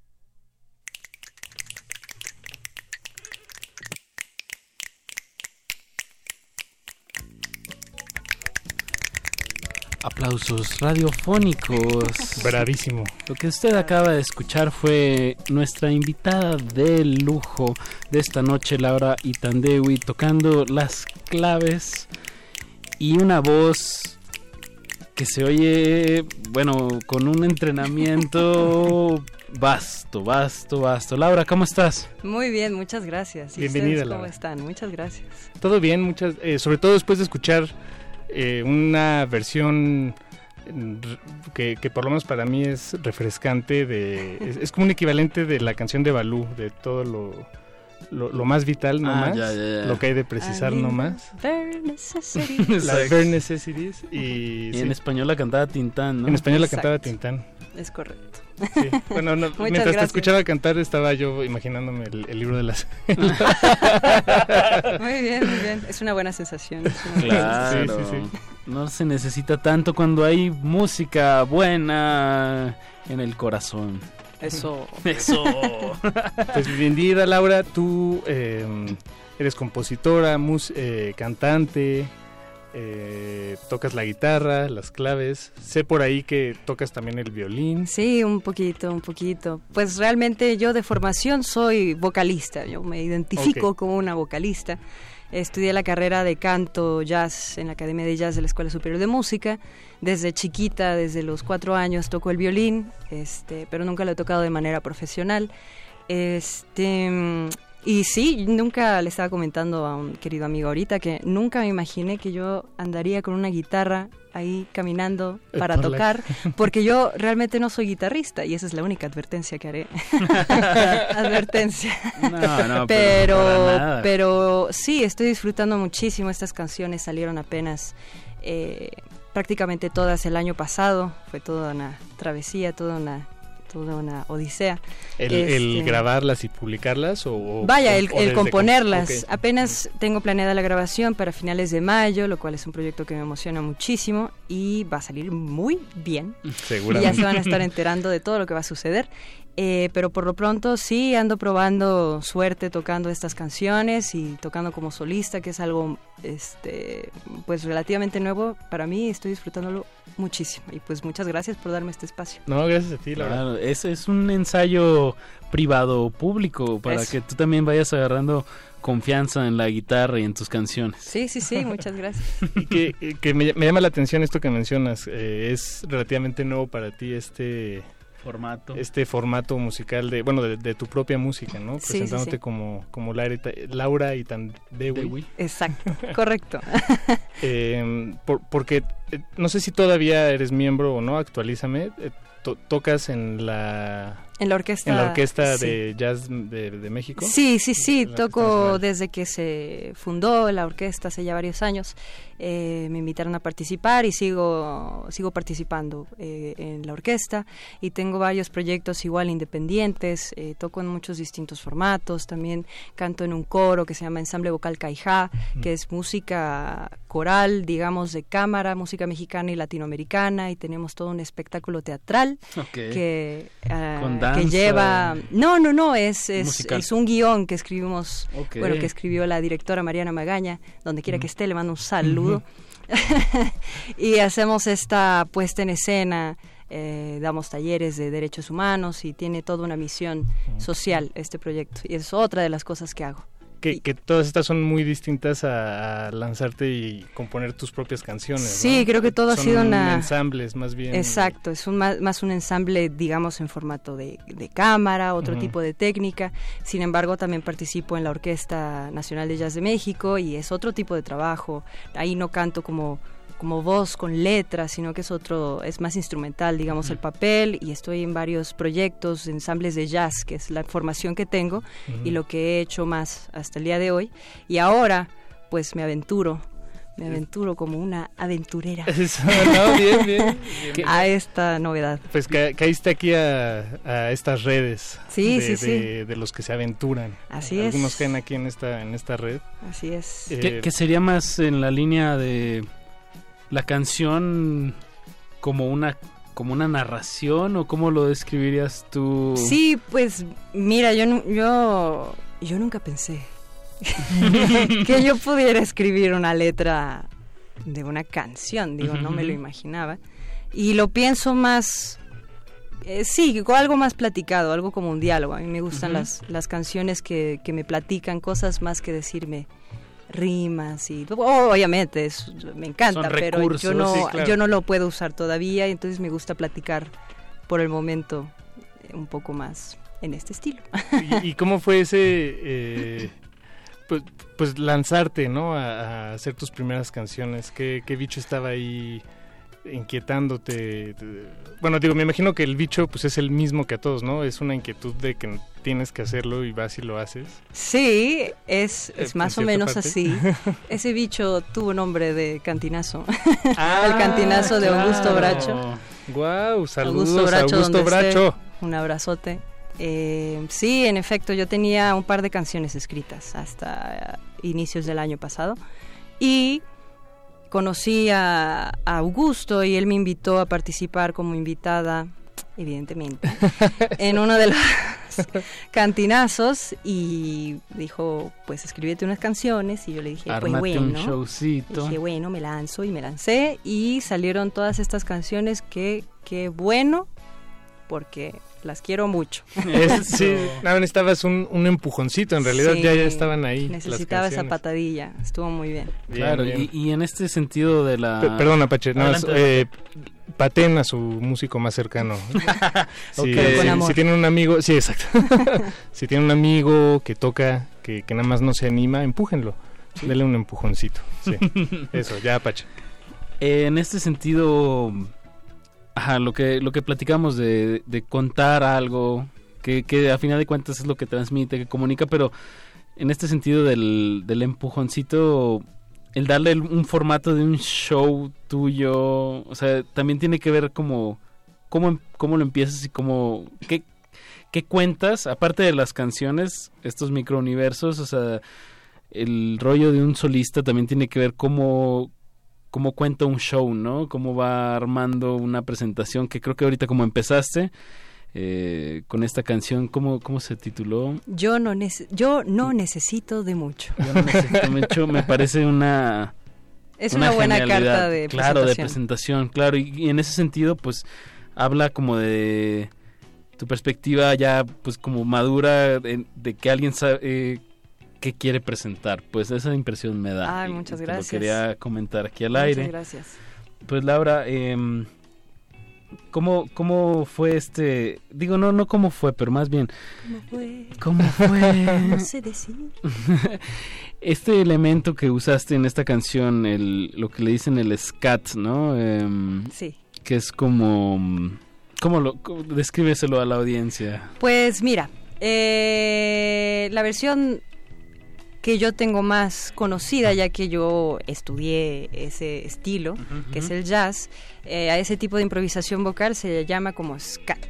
Aplausos radiofónicos. Bravísimo. Lo que usted acaba de escuchar fue nuestra invitada de lujo de esta noche, Laura Itandewi, tocando las claves y una voz que se oye, bueno, con un entrenamiento vasto, vasto, vasto. Laura, ¿cómo estás? Muy bien, muchas gracias. ¿Y Bienvenida, ustedes ¿Cómo Laura. están? Muchas gracias. Todo bien, muchas, eh, sobre todo después de escuchar eh, una versión mm, que, que por lo menos para mí es refrescante, de, es, es como un equivalente de la canción de Balú, de todo lo, lo, lo más vital no Ah, más, ya, ya, ya. lo que hay de precisar no más. Bare necessities. Las bare necessities y, Y sí, en español la cantaba Tintán, ¿no? en español la cantaba Tintán. Es correcto. Sí. Bueno, no, mientras te escuchaba cantar estaba yo imaginándome el, el libro de las... Muy bien, muy bien. Es una buena sensación. es una buena Claro. Sí, sí, sí. No se necesita tanto cuando hay música buena en el corazón. Eso. Eso. Pues bienvenida Laura, tú eh, eres compositora, mus- eh, cantante, eh, tocas la guitarra, las claves, sé por ahí que tocas también el violín. Sí, un poquito, un poquito. Pues realmente yo de formación soy vocalista, yo me identifico como una vocalista. Estudié la carrera de canto jazz en la Academia de Jazz de la Escuela Superior de Música. Desde chiquita, desde los cuatro años, toco el violín, este, pero nunca lo he tocado de manera profesional. Este, Y sí, nunca le estaba comentando a un querido amigo ahorita que nunca me imaginé que yo andaría con una guitarra ahí caminando para por la- tocar, porque yo realmente no soy guitarrista y esa es la única advertencia que haré. advertencia. No, no, pero pero sí, estoy disfrutando muchísimo. Estas canciones salieron apenas eh, prácticamente todas el año pasado. Fue toda una travesía, toda una, toda una odisea. El, el Este, grabarlas y publicarlas o, Vaya, el, o el desde componerlas. Apenas tengo planeada la grabación para finales de mayo, lo cual es un proyecto que me emociona muchísimo y va a salir muy bien. Seguramente. Y ya se van a estar enterando de todo lo que va a suceder. Eh, pero por lo pronto sí ando probando suerte tocando estas canciones y tocando como solista, que es algo este pues relativamente nuevo para mí, estoy disfrutándolo muchísimo. Y pues muchas gracias por darme este espacio. No, gracias a ti, la verdad. Claro, ese es un ensayo privado o público para Eso. que tú también vayas agarrando confianza en la guitarra y en tus canciones. Sí, sí, sí, muchas gracias. Y que, que me, me llama la atención esto que mencionas. eh, es relativamente nuevo para ti este formato. Este formato musical de, bueno, de, de tu propia música, ¿no? Sí, Presentándote sí. como, como Laura, Laura y Tandewi. Exacto, correcto. Eh, por- porque eh, no sé si todavía eres miembro o no, actualízame. eh, to- tocas en la En la orquesta, en la orquesta sí. de jazz de, de México. Sí, sí, sí, toco desde que se fundó la orquesta hace ya varios años. Eh, me invitaron a participar y sigo, sigo participando eh, en la orquesta. Y tengo varios proyectos igual independientes, eh, toco en muchos distintos formatos, también canto en un coro que se llama Ensamble Vocal Caijá, que es música coral, digamos, de cámara, música mexicana y latinoamericana. Y tenemos todo un espectáculo teatral Ok. que, Con que danza. lleva... No, no, no, es, es, es un guion que escribimos, bueno, que escribió la directora Mariana Magaña, donde quiera que esté, le mando un saludo. y hacemos esta puesta en escena, eh, damos talleres de derechos humanos y tiene toda una misión social este proyecto. Y es otra de las cosas que hago. Que, que todas estas son muy distintas a, lanzarte y componer tus propias canciones. ¿no? Sí, creo que todo ha sido una... ensambles, más bien. Exacto, es un, más, más un ensamble, digamos, en formato de, de cámara, otro tipo de técnica. Sin embargo, también participo en la Orquesta Nacional de Jazz de México y es otro tipo de trabajo. Ahí no canto como como voz con letras, sino que es otro, es más instrumental, digamos, el papel, y estoy en varios proyectos, ensambles de jazz, que es la formación que tengo y lo que he hecho más hasta el día de hoy. Y ahora, pues me aventuro, me aventuro como una aventurera Eso, no, bien, bien, bien. a esta novedad. Pues ca- caíste aquí a, a estas redes. Sí, de, sí, sí. de- de los que se aventuran. Así es. Algunos caen aquí en esta, en esta red. Así es. ¿Qué, Eh, qué sería más en la línea de la canción como una como una narración o cómo lo describirías tú? Sí, pues mira, yo, yo, yo nunca pensé que yo pudiera escribir una letra de una canción, digo, no me lo imaginaba. Y lo pienso más, eh, sí, algo más platicado, algo como un diálogo. A mí me gustan las, las canciones que, que me platican cosas más que decirme rimas y oh, obviamente es- me encanta Son pero recursos, yo no sí, claro. yo no lo puedo usar todavía y entonces me gusta platicar por el momento eh, un poco más en este estilo ¿Y, y cómo fue ese, eh, pues, pues lanzarte, ¿no? A, a hacer tus primeras canciones. ¿Qué, qué bicho estaba ahí inquietándote? Bueno, digo, me imagino que el bicho pues es el mismo que a todos, ¿no? Es una inquietud de que tienes que hacerlo y vas y lo haces. Sí, es, es más o menos parte. así. Ese bicho tuvo nombre de cantinazo. Ah, el cantinazo de Augusto claro. Bracho. Guau, saludos Augusto Bracho. Augusto esté. Bracho. Un abrazote. Eh, sí, en efecto, yo tenía un par de canciones escritas hasta eh, inicios del año pasado. Y conocí a, a Augusto y él me invitó a participar como invitada, evidentemente, en uno de los cantinazos y dijo, pues escríbete unas canciones y yo le dije, pues bueno. un showcito. Dije, bueno, me lanzo y me lancé y salieron todas estas canciones que qué bueno porque Las quiero mucho. Es- sí, no, necesitabas un, un empujoncito, en realidad Sí, ya, ya estaban ahí. las Necesitaba esa patadilla, estuvo muy bien. Claro, bien. Y, y en este sentido de la... Pe- Perdón, Apache, no, eh, paten a su músico más cercano. si, si- si tienen un amigo, sí, exacto. si tienen un amigo que toca, que, que nada más no se anima, empújenlo. Denle un empujoncito. Sí. Eso, ya, Apache. Eh, en este sentido, ajá, lo que lo que platicamos de, de contar algo, que, que a final de cuentas es lo que transmite, que comunica, pero en este sentido del, del empujoncito, el darle un formato de un show tuyo, o sea, también tiene que ver como cómo, em- cómo lo empiezas y cómo... ¿qué, qué cuentas? Aparte de las canciones, estos microuniversos, o sea, el rollo de un solista también tiene que ver cómo, cómo cuenta un show, ¿no? Cómo va armando una presentación, que creo que ahorita como empezaste eh, con esta canción, ¿cómo, ¿cómo se tituló? Yo no, nece- yo no necesito de mucho. Yo no necesito mucho, me parece una... Es una buena carta de Claro, de presentación. presentación, claro. Y, y en ese sentido, pues, habla como de tu perspectiva ya, pues, como madura, de, de que alguien sabe eh, qué quiere presentar. Pues esa impresión me da. Ay, Y muchas te gracias. Lo quería comentar aquí al Muchas aire. gracias. Pues Laura, em, ¿cómo, ¿cómo fue este? Digo, no, no cómo fue, pero más bien, ¿Cómo fue? ¿cómo fue? No sé decir. este elemento que usaste en esta canción, el, lo que le dicen el scat, ¿no? Em, Sí. Que es como... ¿Cómo lo cómo- descríbeselo a la audiencia? Pues mira, eh, la versión que yo tengo más conocida, ya que yo estudié ese estilo, que es el jazz, eh, a ese tipo de improvisación vocal se le llama como scat.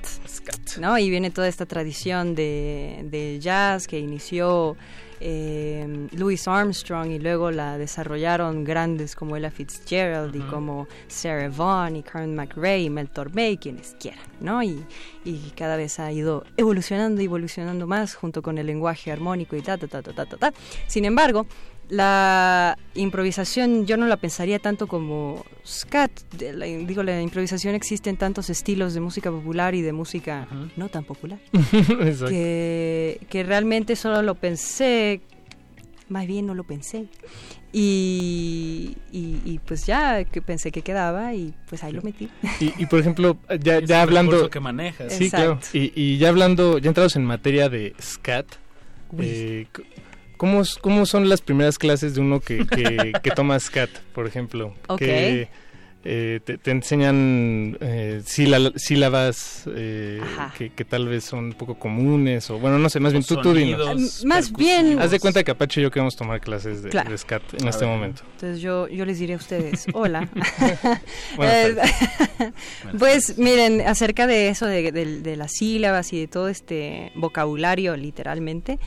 ¿no? Y viene toda esta tradición de, de jazz que inició eh, Louis Armstrong y luego la desarrollaron grandes como Ella Fitzgerald y como Sarah Vaughan y Karen McRae y Mel Torme, quienes quieran, ¿no? Y, y cada vez ha ido evolucionando y evolucionando más junto con el lenguaje armónico y ta, ta, ta, ta, ta, ta. Sin embargo, la improvisación yo no la pensaría tanto como scat. De la- digo, la improvisación existe en tantos estilos de música popular y de música no tan popular. Exacto. que, que realmente solo lo pensé, más bien no lo pensé. Y, y, y pues ya que pensé que quedaba y pues ahí lo metí. Y, y, por ejemplo, ya, Es ya hablando... que manejas. Sí, claro. Exacto. Y, y ya hablando, ya entrados en materia de scat, eh, ¿cómo, ¿cómo son las primeras clases de uno que, que, que toma scat, por ejemplo? Que, eh, te, te enseñan eh, síla- sílabas eh, que, que tal vez son un poco comunes, o bueno, no sé, más bien tú, tú dinos. Más bien- Haz de cuenta que Apache y yo queremos tomar clases de, Claro. de scat en A este ver. momento. Entonces yo, yo les diré a ustedes, hola. Eh, pues miren, acerca de eso, de, de- de las sílabas y de todo este vocabulario literalmente,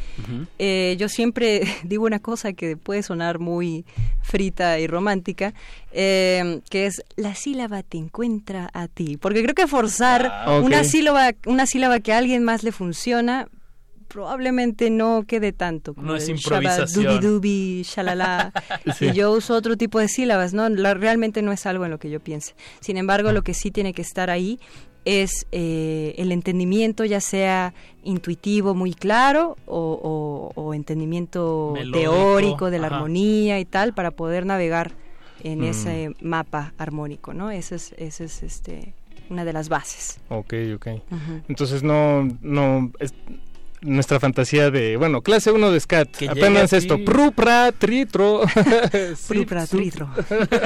eh, yo siempre digo una cosa que puede sonar muy frita y romántica, eh, que es la sílaba te encuentra a ti. Porque creo que forzar Ah, una sílaba, una sílaba que a alguien más le funciona, probablemente no quede tanto. como No es improvisación. shabadubidubi, shalala. Sí. Y yo uso otro tipo de sílabas, ¿no? La- realmente no es algo en lo que yo piense. Sin embargo, lo que sí tiene que estar ahí es eh, el entendimiento, ya sea intuitivo muy claro o, o- o entendimiento Melódico, teórico de la ajá. armonía y tal, para poder navegar en Mm. ese mapa armónico, ¿no? Esa es, ese es este, una de las bases. Ok, ok. Entonces no, no, es nuestra fantasía de, bueno, clase 1 de SCAT, Que apenas esto, prupra, tritro. Prupra, tritro.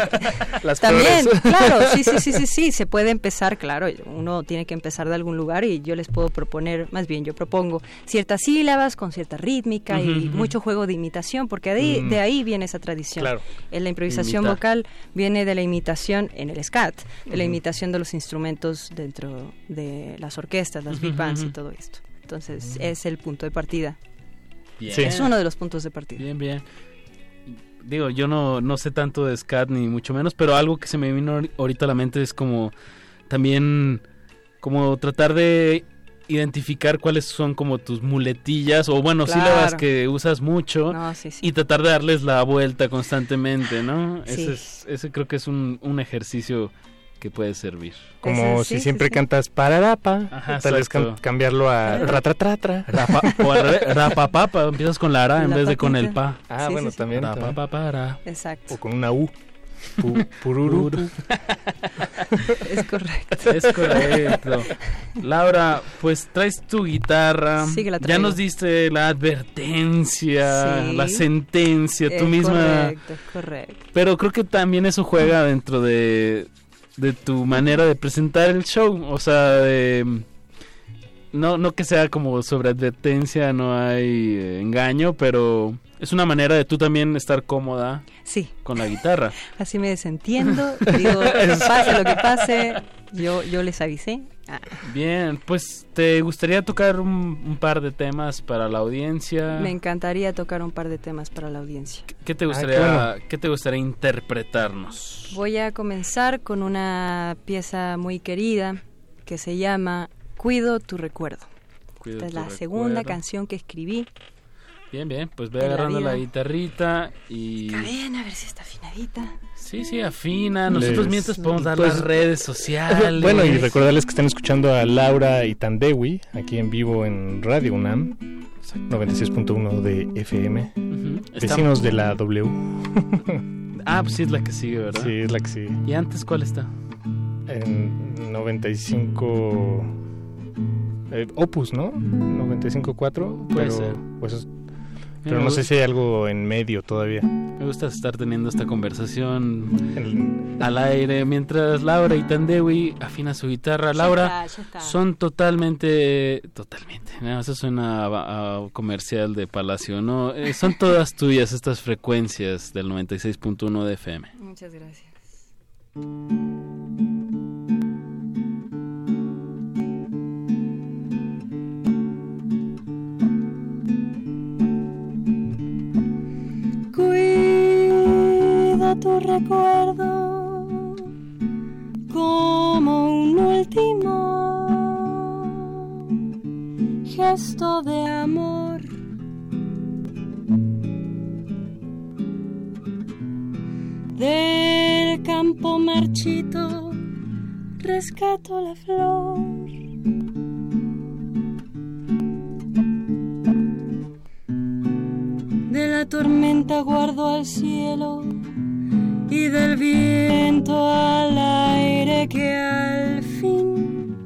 Las También, flores. claro, sí, sí, sí, sí, sí, se puede empezar, claro, uno tiene que empezar de algún lugar y yo les puedo proponer, más bien yo propongo ciertas sílabas con cierta rítmica y mucho juego de imitación, porque de ahí, Mm. de ahí viene esa tradición. Claro. En la improvisación vocal viene de la imitación, en el scat, de la imitación de los instrumentos dentro de las orquestas, las big bands y todo esto. Entonces, es el punto de partida. Bien. Es uno de los puntos de partida. Bien, bien. Digo, yo no, no sé tanto de scat ni mucho menos, pero algo que se me vino ahori- ahorita a la mente es como también como tratar de identificar cuáles son como tus muletillas o bueno, Claro. sílabas que usas mucho No, sí, sí. y tratar de darles la vuelta constantemente, ¿no? Sí. Ese, es, ese creo que es un, un ejercicio que puede servir. Como si siempre cantas pararapa, Ajá, tal vez cam- cambiarlo a ratratratra. Rapa, o al revés, rapapapa, empiezas con la ara en La vez de con el pa. Ah, Sí, bueno, sí, sí. también. Rapapapara. Exacto. O con una U. Pu- pururu. Es correcto. Es correcto. Laura, pues traes tu guitarra. Sí, que la ya nos diste la advertencia, Sí. la sentencia, tú Es misma. Correcto, correcto. Pero creo que también eso juega dentro de, de tu manera de presentar el show. O sea, de, no, no que sea como sobre advertencia, no hay eh, engaño, pero es una manera de tú también estar cómoda Sí. con la guitarra. Así me desentiendo. Digo, pase lo que pase, yo, yo les avisé. Ah, Bien, pues te gustaría tocar un, un par de temas para la audiencia. me encantaría tocar un par de temas para la audiencia. ¿Qué te Ah, gustaría, qué bueno. qué te gustaría interpretarnos? Voy a comenzar con una pieza muy querida que se llama Cuido tu recuerdo. Cuido Esta es la segunda canción que escribí. Bien, bien, pues ve la agarrando la, guitarrita y... Está bien, a ver si está afinadita. Sí, sí, afina. Nosotros Les- mientras podemos dar pues, las redes sociales. Bueno, y recordarles que están escuchando a Laura y Tandewi aquí en vivo en Radio UNAM 96.1 de FM. Vecinos de la W. Ah, pues sí es la que sigue, ¿verdad? Sí, es la que sí. ¿Y antes cuál está? En 95 eh, Opus, ¿no? 95.4. Puede pero, ser. pues pero no sé si hay algo en medio todavía. Me gusta estar teniendo esta conversación al aire mientras Laura y Tandewi afina su guitarra. Laura, está, ya está. son totalmente, totalmente, no, eso suena a, a comercial de Palacio, no, Eh, son todas tuyas estas frecuencias del 96.1 de FM. Muchas gracias. Tu recuerdo como un último gesto de amor. Del campo marchito rescato la flor. De la tormenta guardo al cielo y del viento al aire que al fin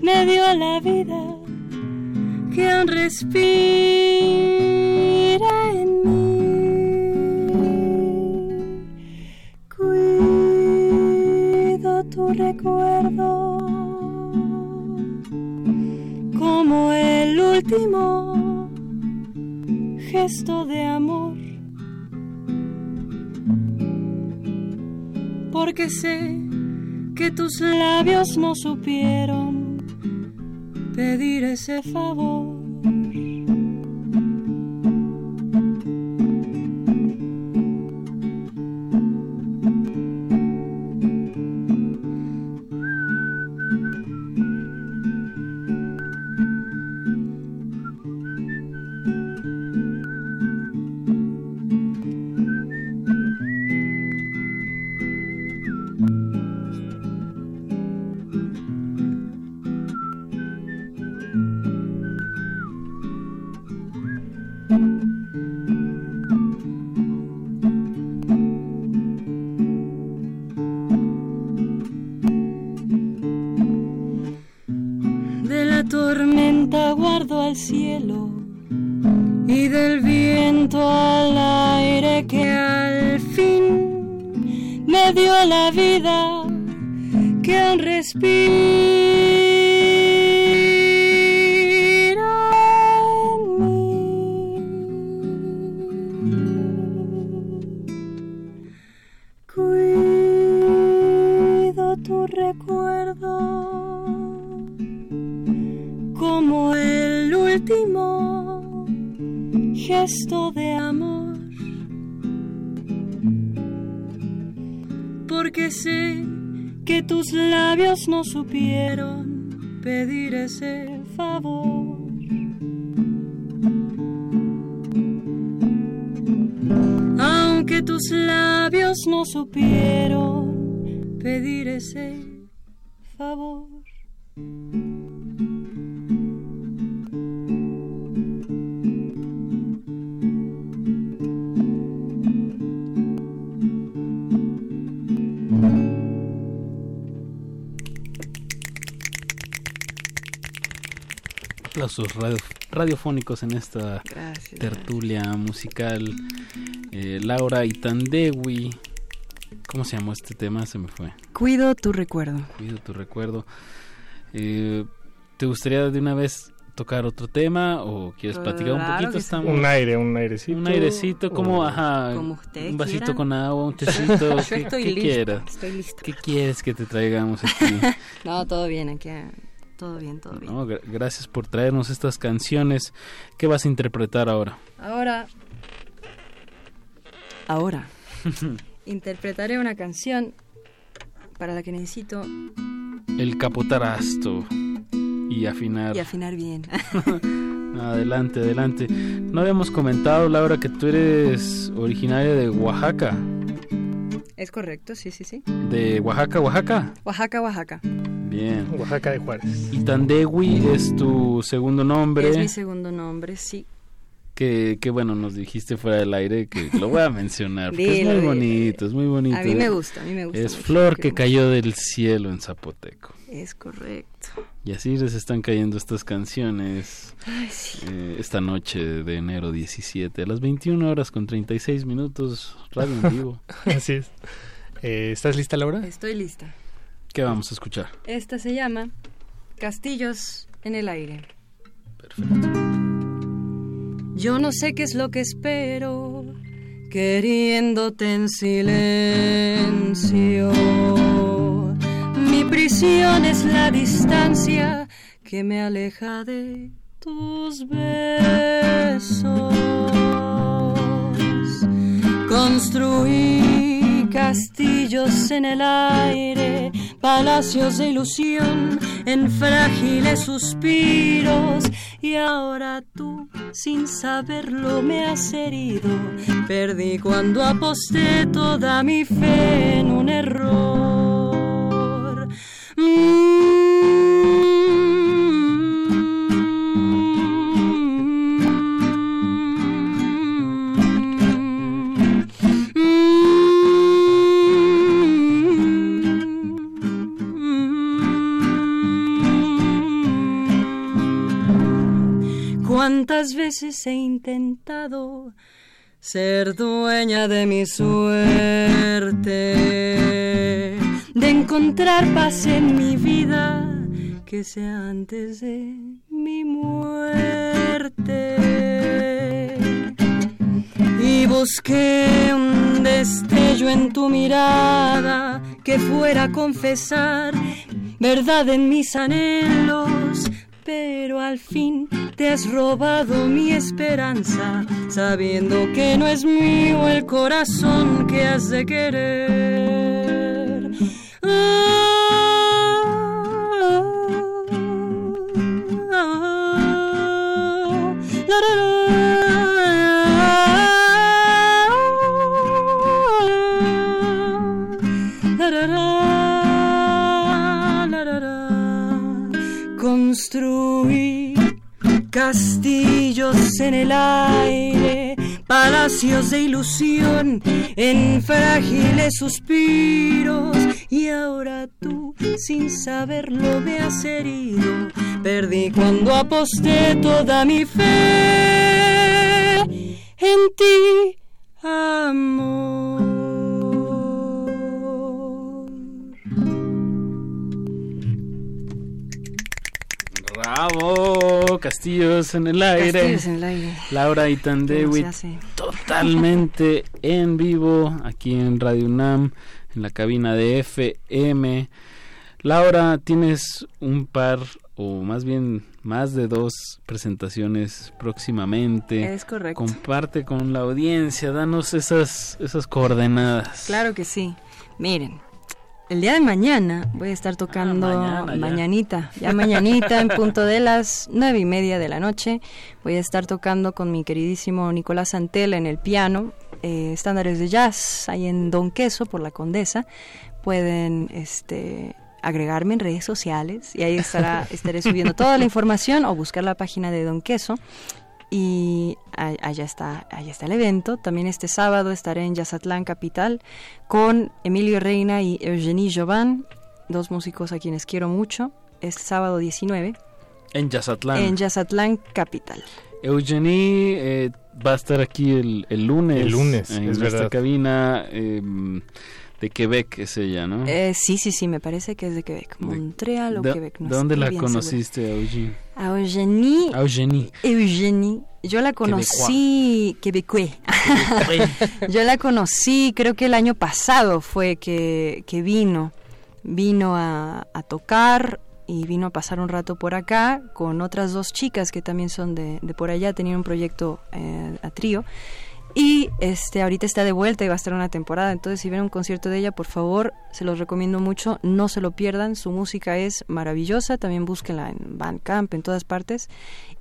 me dio la vida que aún respira en mí. Cuido tu recuerdo como el último gesto de amor. Porque sé que tus labios no supieron pedir ese favor. Supieron pedir ese favor. Aunque tus labios no supieron pedir ese favor. Aplausos radio- radiofónicos en esta Gracias, tertulia musical. Eh, Laura Itandewi. ¿Cómo se llamó este tema? Se me fue. Cuido tu recuerdo. Cuido tu recuerdo. Eh, ¿Te gustaría de una vez tocar otro tema o quieres platicar un Claro poquito? que. Estamos- Un aire, un airecito. Un airecito, como, o- ajá, Como usted un vasito quiera. con agua, un tecito, Yo ¿qué, estoy lista, quieras? estoy lista. ¿Qué quieres que te traigamos aquí? No, todo bien, aquí. Todo bien, todo bien. No, gracias por traernos estas canciones. ¿Qué vas a interpretar ahora? Ahora. Ahora. Interpretaré una canción para la que necesito El capotarasto y afinar. y afinar bien. Adelante, adelante. No habíamos comentado, Laura, que tú eres originaria de Oaxaca. Es correcto, sí, sí, sí. De Oaxaca, Oaxaca. Oaxaca, Oaxaca. Bien. Oaxaca de Juárez. Y Tandewi es tu segundo nombre. Es mi segundo nombre, sí. Que, que bueno, nos dijiste fuera del aire que lo voy a mencionar. porque es muy bonito, es muy bonito. A mí me gusta, a mí me gusta Es mucho, flor lo que cayó del cielo en Zapoteco. Es correcto. Y así les están cayendo estas canciones Ay, sí. eh, esta noche de enero 17, a las 21 horas con 36 minutos, radio en vivo. Así es. Eh, ¿Estás lista, Laura? Estoy lista. ¿Qué vamos a escuchar? Esta se llama Castillos en el aire. Yo no sé qué es lo que espero, queriéndote en silencio. Mi prisión es la distancia que me aleja de tus besos. Construí castillos en el aire, palacios de ilusión en frágiles suspiros. Y ahora tú, sin saberlo, me has herido. Perdí cuando aposté toda mi fe en un error. ¿Cuántas veces he intentado ser dueña de mi suerte? De encontrar paz en mi vida que sea antes de mi muerte. Y busqué un destello en tu mirada que fuera a confesar verdad en mis anhelos, pero al fin te has robado mi esperanza, sabiendo que no es mío el corazón que has de querer. Ah, Construí castillos en el aire, palacios de ilusión en frágiles suspiros. Y ahora tú, sin saberlo, me has herido. Perdí cuando aposté toda mi fe en ti, amor. ¡Bravo! Castillos en el aire. Castillos en el aire. Laura y ¿Cómo Tandewit se hace? totalmente en vivo aquí en Radio UNAM, en la cabina de FM. Laura, tienes un par, o más bien más de dos presentaciones próximamente. Es correcto. Comparte con la audiencia, danos esas, esas coordenadas. Claro que sí. Miren, el día de mañana voy a estar tocando Ah, mañana ya. mañanita, ya mañanita en punto de las nueve y media de la noche. Voy a estar tocando con mi queridísimo Nicolás Santella en el piano, eh, estándares de jazz, ahí en Don Queso por la Condesa. pueden este, agregarme en redes sociales y ahí estará, estaré subiendo toda la información o buscar la página de Don Queso. Y a- allá está, allá está el evento. También este sábado estaré en Yazatlán Capital con Emilio Reina y Eugenie Jovan, dos músicos a quienes quiero mucho. Es sábado 19 En Yazatlán. en Yazatlán Capital. Eugenie eh, va a estar aquí el, el lunes. El lunes, en es esta verdad. cabina eh, de Quebec, es ella, ¿no? Eh, sí, sí, sí, me parece que es de Quebec. Montreal o ¿De, Quebec, no de dónde la bien conociste, Eugenie? A Eugenie. Eugenie. Eugenie. Yo la conocí, quebecué. Yo la conocí, creo que el año pasado fue que, que vino. Vino a, a tocar y vino a pasar un rato por acá con otras dos chicas que también son de, de por allá, tenían un proyecto eh, a trío. Y este ahorita está de vuelta y va a estar una temporada. Entonces, si ven un concierto de ella, por favor, se los recomiendo mucho. No se lo pierdan. Su música es maravillosa. También búsquenla en Bandcamp, en todas partes.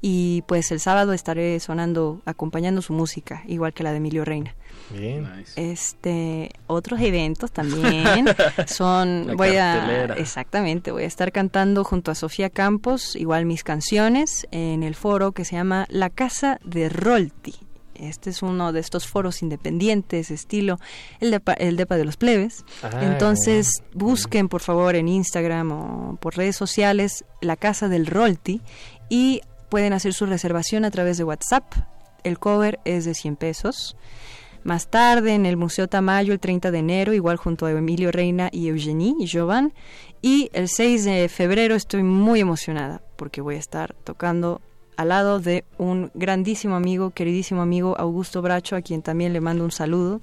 Y pues el sábado estaré sonando, acompañando su música, igual que la de Emilio Reina. Bien. Este, otros eventos también son, La voy a, exactamente, voy a estar cantando junto a Sofía Campos, igual mis canciones, en el foro que se llama La Casa de Rolti. Este es uno de estos foros independientes, estilo el depa, el depa de los plebes. Ah, Entonces, busquen por favor en Instagram o por redes sociales La Casa del Rolti y pueden hacer su reservación a través de WhatsApp. El cover es de 100 pesos. Más tarde en el Museo Tamayo el 30 de enero, igual junto a Emilio Reina y Eugenie y Jovan. Y el 6 de febrero estoy muy emocionada porque voy a estar tocando al lado de un grandísimo amigo, queridísimo amigo Augusto Bracho, a quien también le mando un saludo,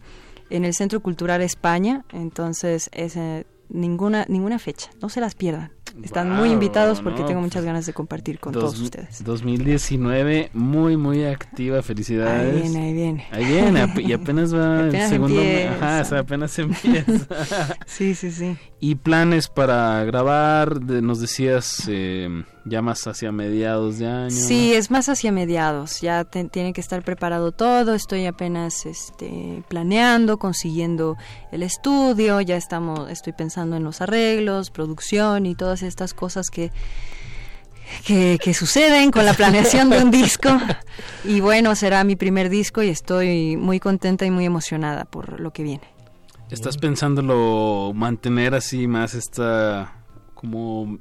en el Centro Cultural España. Entonces, es, eh, ninguna, ninguna fecha, no se las pierdan. Están muy invitados porque no, tengo pues, muchas ganas de compartir con Dos- todos ustedes. 2019, muy, muy activa, felicidades. Ahí viene, ahí viene. Ahí viene, ap- y apenas va el segundo empieza. Ajá, o sea, apenas empieza. sí, sí, sí. Y planes para grabar, de- nos decías, eh, ya más hacia mediados de año. Sí, es más hacia mediados. Ya te- tiene que estar preparado todo. Estoy apenas este, planeando, consiguiendo el estudio. Ya estamos, estoy pensando en los arreglos, producción y todas estas cosas que que, que suceden con la planeación de un disco. Y bueno, será mi primer disco y estoy muy contenta y muy emocionada por lo que viene. ¿Estás pensándolo mantener así más esta como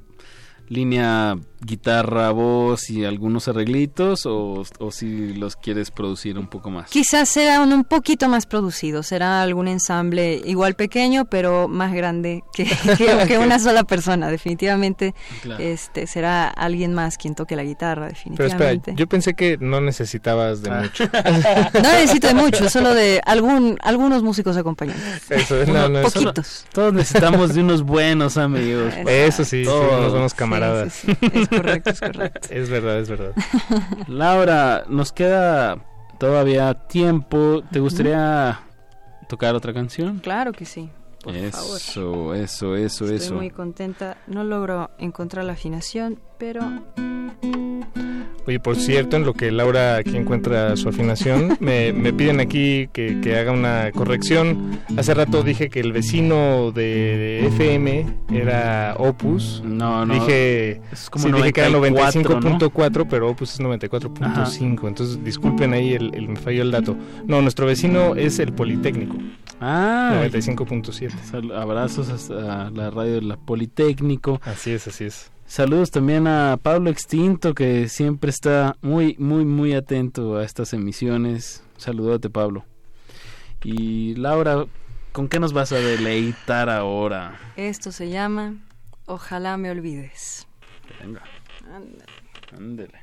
línea guitarra, voz y algunos arreglitos o, o si los quieres producir un poco más? Quizás será un, un poquito más producido, será algún ensamble igual pequeño, pero más grande que, que- que una sola persona. Definitivamente Claro. este será alguien más quien toque la guitarra, Pero definitivamente. espera, yo pensé que no necesitabas de mucho. No necesito de mucho, solo de algún algunos músicos acompañantes. Eso, no, no, eso- Poquitos. Todos necesitamos de unos buenos amigos. Eso sí, sí, unos buenos camaradas. Sí, sí, sí, es correcto, es correcto. Es verdad, es verdad. Laura, nos queda todavía tiempo. ¿Te gustaría tocar otra canción? Claro que sí. Por favor. Eso, eso, eso, Estoy eso. muy contenta. No logro encontrar la afinación, pero Oye, por cierto, en lo que Laura aquí encuentra su afinación, me, me piden aquí que, que haga una corrección. Hace rato dije que el vecino de, FM era Opus. No, no. Dije, Es como sí, dije que era 94, ¿no? 95.4, pero Opus es 94.5. Entonces, disculpen ahí, el, el- me falló el dato. No, nuestro vecino es el Politécnico. Ah, 95.7. Sal- abrazos hasta la radio de la Politécnico. Así es, así es. Saludos también a Pablo Extinto, que siempre está muy, muy, muy atento a estas emisiones. Saludote, Pablo. Y Laura, ¿con qué nos vas a deleitar ahora? esto se llama Ojalá me olvides. Venga, Ándale. ándele.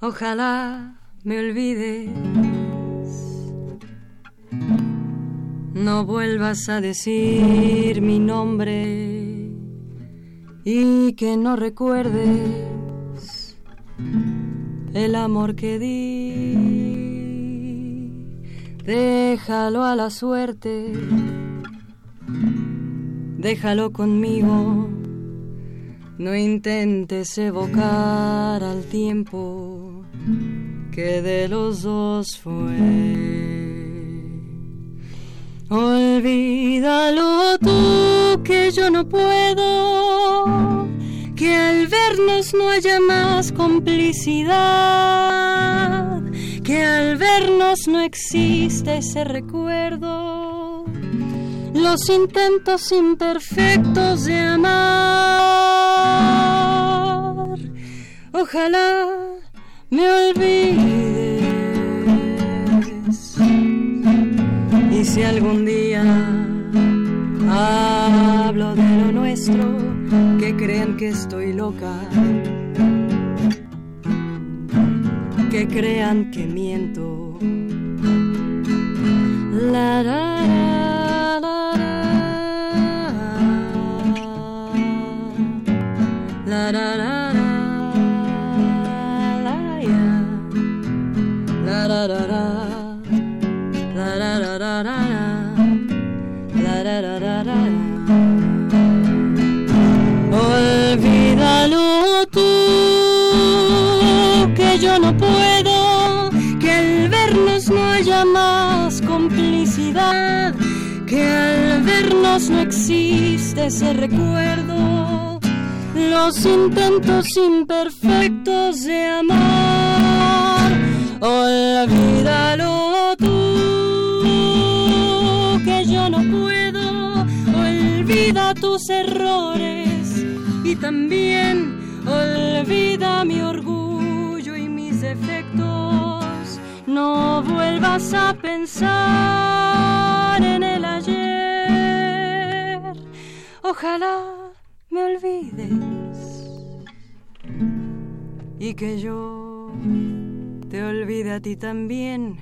Ojalá me olvides. No vuelvas a decir mi nombre y que no recuerdes el amor que di. Déjalo a la suerte, déjalo conmigo. No intentes evocar al tiempo que de los dos fue. Olvídalo tú que yo no puedo, que al vernos no haya más complicidad, que al vernos no existe ese recuerdo, los intentos imperfectos de amar. Ojalá me olvides. Y si algún día hablo de lo nuestro, que crean que estoy loca, que crean que miento. La, la, la, que al vernos no existe ese recuerdo los intentos imperfectos de amar olvídalo tú que yo no puedo, olvida tus errores y también olvida mi orgullo y mis defectos. No vuelvas a pensar en el ayer, ojalá me olvides y que yo te olvide a ti también.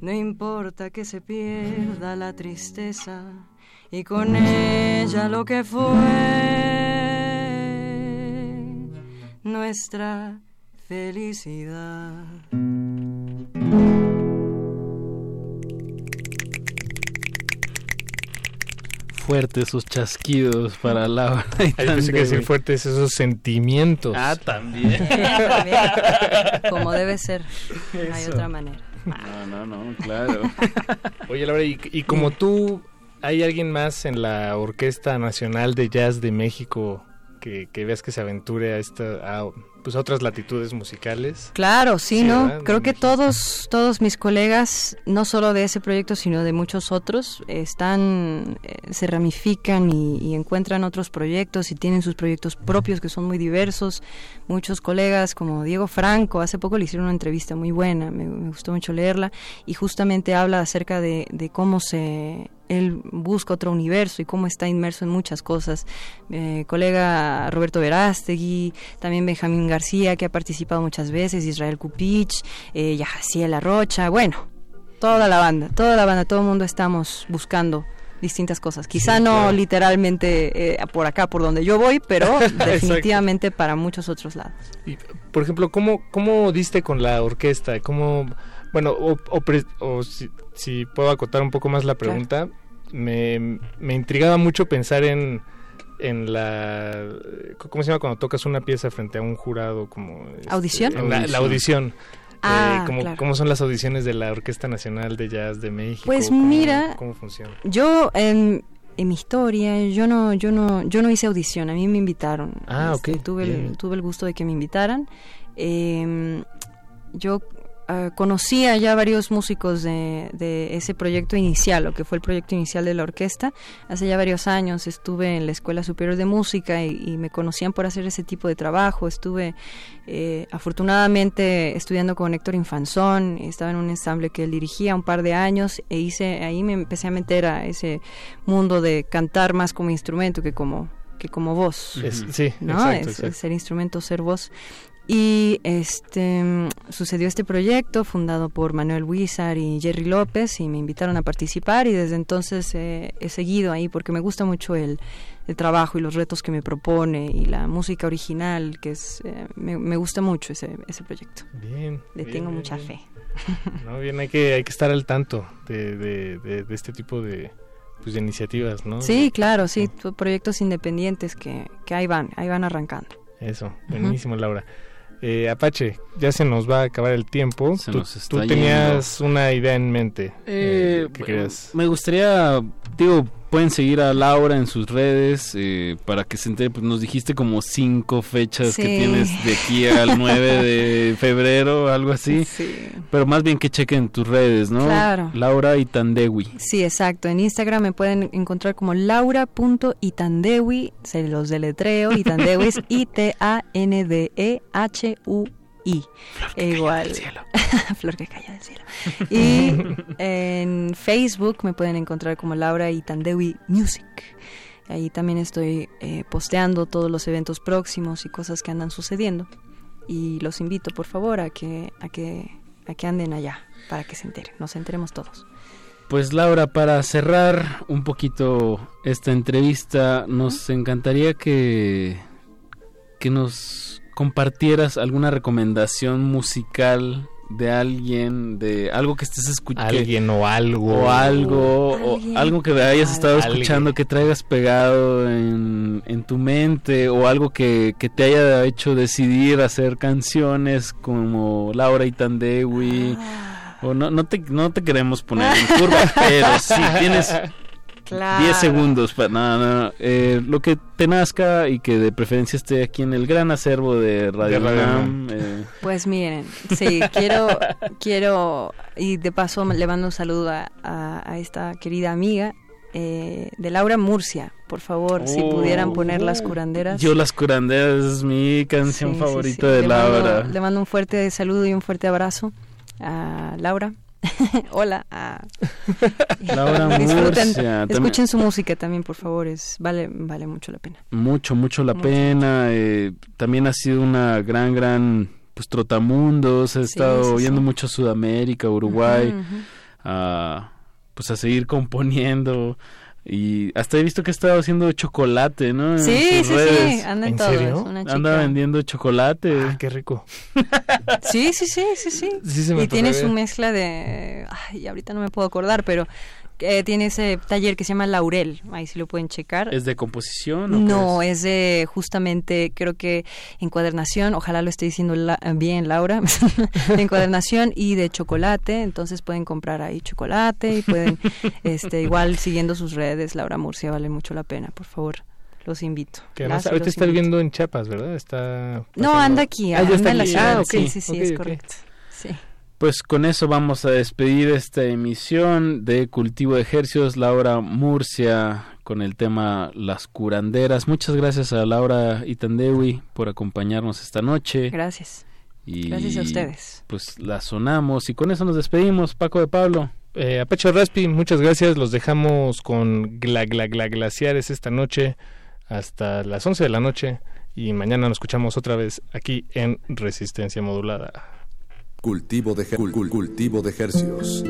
No importa que se pierda la tristeza y con ella lo que fue nuestra felicidad. Fuertes esos chasquidos para Laura. y Ay, pensé que decir fuertes esos sentimientos. Ah, también. También. Como debe ser. Hay Eso. otra manera. No, no, no, claro. Oye, Laura, y, y como tú, ¿hay alguien más en la Orquesta Nacional de Jazz de México que, que veas que se aventure a, esta, a, pues, a otras latitudes musicales? Claro, sí, Sí, ¿no? ¿verdad? Creo que todos, todos mis colegas, no solo de ese proyecto, sino de muchos otros, están, eh, se ramifican y, y encuentran otros proyectos y tienen sus proyectos propios que son muy diversos. Muchos colegas, como Diego Franco, hace poco le hicieron una entrevista muy buena, me, me gustó mucho leerla, y justamente habla acerca de, de cómo se él busca otro universo y cómo está inmerso en muchas cosas. Eh, colega Roberto Verástegui, también Benjamín García, que ha participado muchas veces, Israel Cupich, eh, Yajaciel Rocha, bueno, toda la banda, toda la banda, todo el mundo estamos buscando distintas cosas. Quizá Sí, no claro. literalmente eh, por acá, por donde yo voy, pero definitivamente para muchos otros lados. Y, por ejemplo, ¿cómo, ¿cómo diste con la orquesta? ¿Cómo, bueno, o, o pre- o si, si puedo acotar un poco más la pregunta, me, me intrigaba mucho pensar en, en la... ¿Cómo se llama cuando tocas una pieza frente a un jurado? Como, este, ¿Audición? en la, la audición. Ah, Eh, ¿cómo, claro. ¿Cómo son las audiciones de la Orquesta Nacional de Jazz de México? Pues ¿Cómo- mira, ¿Cómo funciona? Yo en, en mi historia, yo no, yo no, yo no hice audición, a mí me invitaron. Ah, Este, ok, Tuve el, tuve el gusto de que me invitaran. Eh, yo ah, conocía ya varios músicos de, de ese proyecto inicial, lo que fue el proyecto inicial de la orquesta. Hace ya varios años estuve en la Escuela Superior de Música y, y me conocían por hacer ese tipo de trabajo. Estuve eh, afortunadamente estudiando con Héctor Infanzón, estaba en un ensamble que él dirigía un par de años e hice, ahí me empecé a meter a ese mundo de cantar más como instrumento que como que como voz. Es- sí, ¿no? exacto, Es- exacto. ser instrumento, ser voz. Y este sucedió este proyecto fundado por Manuel Huizar y Jerry López y me invitaron a participar y desde entonces eh, he seguido ahí porque me gusta mucho el, el trabajo y los retos que me propone y la música original que es eh, me, me gusta mucho ese, ese proyecto. Bien. Le bien, tengo bien, mucha bien. fe. No, bien, hay que, hay que estar al tanto de, de, de- de este tipo de, pues, de iniciativas, ¿no? Sí, claro, sí, proyectos independientes que, que ahí van, ahí van arrancando. Eso, buenísimo, Laura. Eh, Apache, ya se nos va a acabar el tiempo. Se tú nos está tú tenías una idea en mente. Eh, ¿Qué querías? Me gustaría, digo, pueden seguir a Laura en sus redes eh, para que se entere. Pues nos dijiste como cinco fechas que tienes de aquí al 9 de febrero, algo así. Sí. Pero más bien que chequen tus redes, ¿no? Claro. Laura y Tandewi. Sí, exacto. En Instagram me pueden encontrar como laura.itandewi, se los deletreo, Itandewi es E I-T-A-N-D-E-H-U-I. E igual. Flor que cayó del cielo. Y en Facebook me pueden encontrar como Laura Itandewi Music. Ahí también estoy eh, posteando todos los eventos próximos y cosas que andan sucediendo. Y los invito, por favor, a que, a que, a que anden allá para que se enteren, nos enteremos todos. Pues Laura, para cerrar un poquito esta entrevista, nos encantaría que, que nos compartieras alguna recomendación musical de alguien, de algo que estés escuchando. Alguien o algo. O algo, o algo que hayas estado Alguien. escuchando, que traigas pegado en, en tu mente, o algo que, que te haya hecho decidir hacer canciones como Laura y Tandewi. O no, no, te, no te queremos poner en curva, pero si tienes Claro. 10 segundos para nada, no, eh, lo que te nazca y que de preferencia esté aquí en el gran acervo de Radio, De Radio eh, Pues miren, sí, quiero, quiero, y de paso le mando un saludo a, a- a esta querida amiga eh, de Laura Murcia, por favor, si Oh. pudieran poner las curanderas. Yo las curanderas es mi canción Sí, favorita sí. de Le mando- Laura. le mando un fuerte saludo y un fuerte abrazo a Laura. Hola. a- Laura Disfruten, Murcia, escuchen su música también, por favor, es vale vale mucho la pena. Mucho, mucho la pena. eh, también ha sido una gran, gran pues trotamundos. He estado sí, oyendo sí. mucho Sudamérica, Uruguay, a, pues a seguir componiendo. Y hasta he visto que ha estado haciendo chocolate, ¿no? En Sí, sus sí, sí, anda en ¿En todo, serio? es una chica. Anda vendiendo chocolate. Ah, qué rico. Sí, sí, sí, sí, sí. Sí se me y tiene su mezcla de... Ay, ahorita no me puedo acordar, pero eh, tiene ese taller que se llama Laurel. Ahí sí lo pueden checar. ¿Es de composición? o qué No, es de justamente, creo que encuadernación, ojalá lo esté diciendo la- bien Laura, de encuadernación y de chocolate, entonces pueden comprar ahí chocolate y pueden, este, igual siguiendo sus redes, Laura Murcia vale mucho la pena, por favor, los invito. Que además ahorita está invito. viviendo en Chiapas, ¿verdad? Está No, anda aquí, Ah, anda está en la ciudad, Ah, ok, sí, sí, sí, ok, es correcto. Sí. Pues con eso vamos a despedir esta emisión de Cultivo de Ejercios. Laura Murcia con el tema Las curanderas. Muchas gracias a Laura Itandewi por acompañarnos esta noche. Gracias. Y Gracias a ustedes. Pues la sonamos y con eso nos despedimos. Paco de Pablo. Eh, Apache Raspi, muchas gracias. Los dejamos con gla, gla, gla, glaciares esta noche hasta las 11 de la noche y mañana nos escuchamos otra vez aquí en Resistencia Modulada. Cultivo de, cul- cul- cultivo de hercios.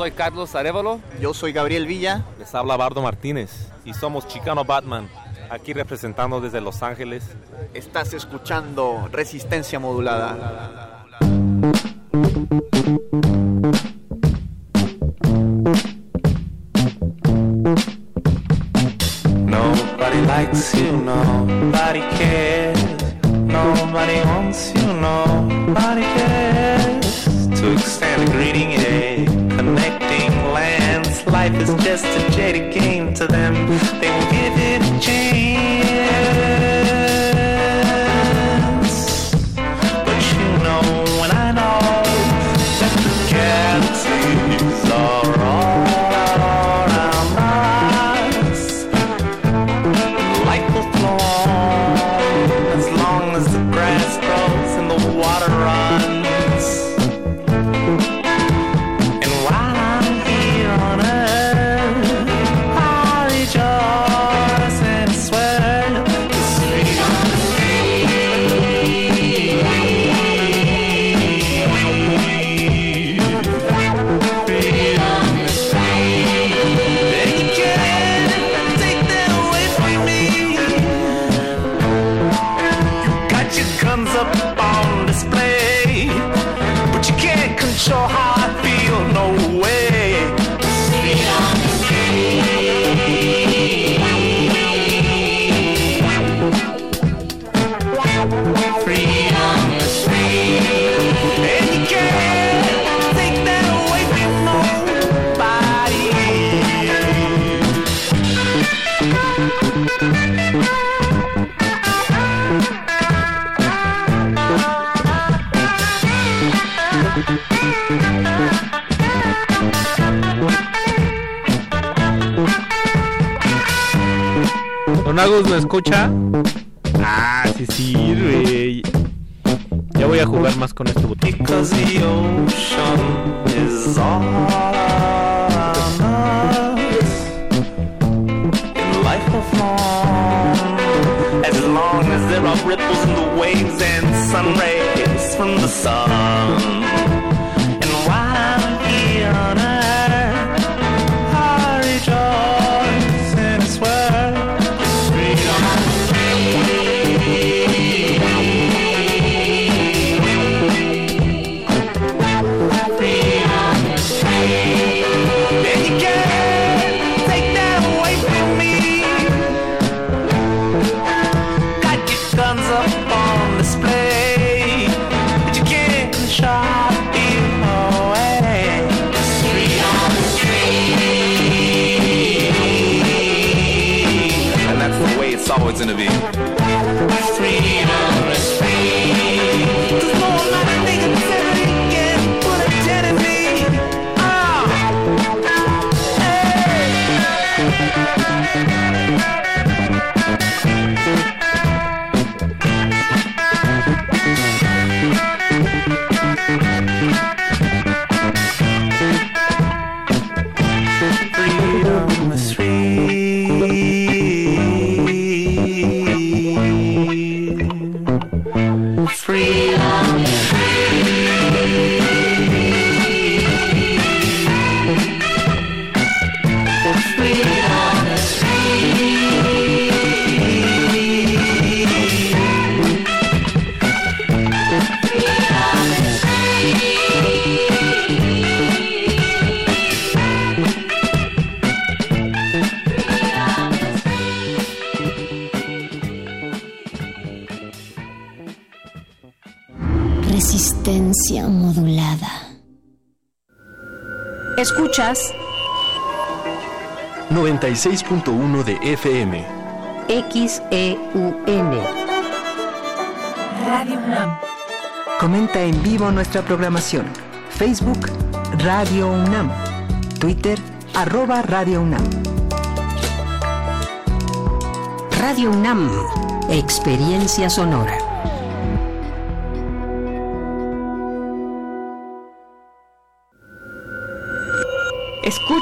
soy Carlos Arevalo. Yo soy Gabriel Villa. Les habla Bardo Martínez y somos Chicano Batman, aquí representando desde Los Ángeles. Estás escuchando Resistencia Modulada. Magus lo escucha. Ah, sí sirve. Ya voy a jugar más con este botón. ripples in the waves and sun rays from the sun. Escuchas 96.1 de FM. XEUN. Radio UNAM. Comenta en vivo nuestra programación. Facebook Radio UNAM. Twitter arroba Radio UNAM. Radio UNAM. Experiencia sonora.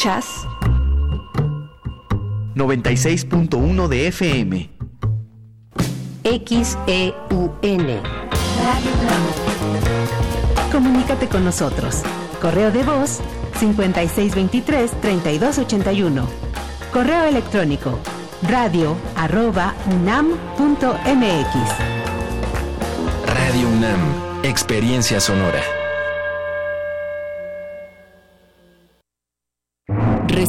Escuchas 96.1 de FM. XEUN. Comunícate con nosotros. Correo de voz 5623-3281. Correo electrónico radio arroba unam.mx. Radio UNAM. Experiencia sonora.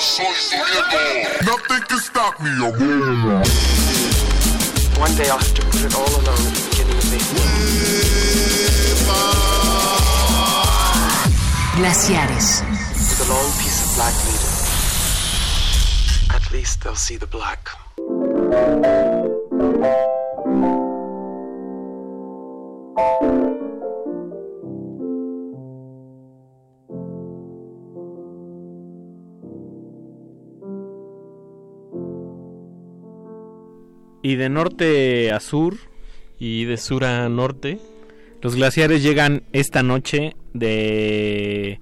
soy su. Nothing can stop me, abuela. One day I'll have to put it all alone at the beginning of the Glaciares. With a long piece of black leader. At least they'll see the black. Y de norte a sur. Y de sur a norte. Los glaciares llegan esta noche de,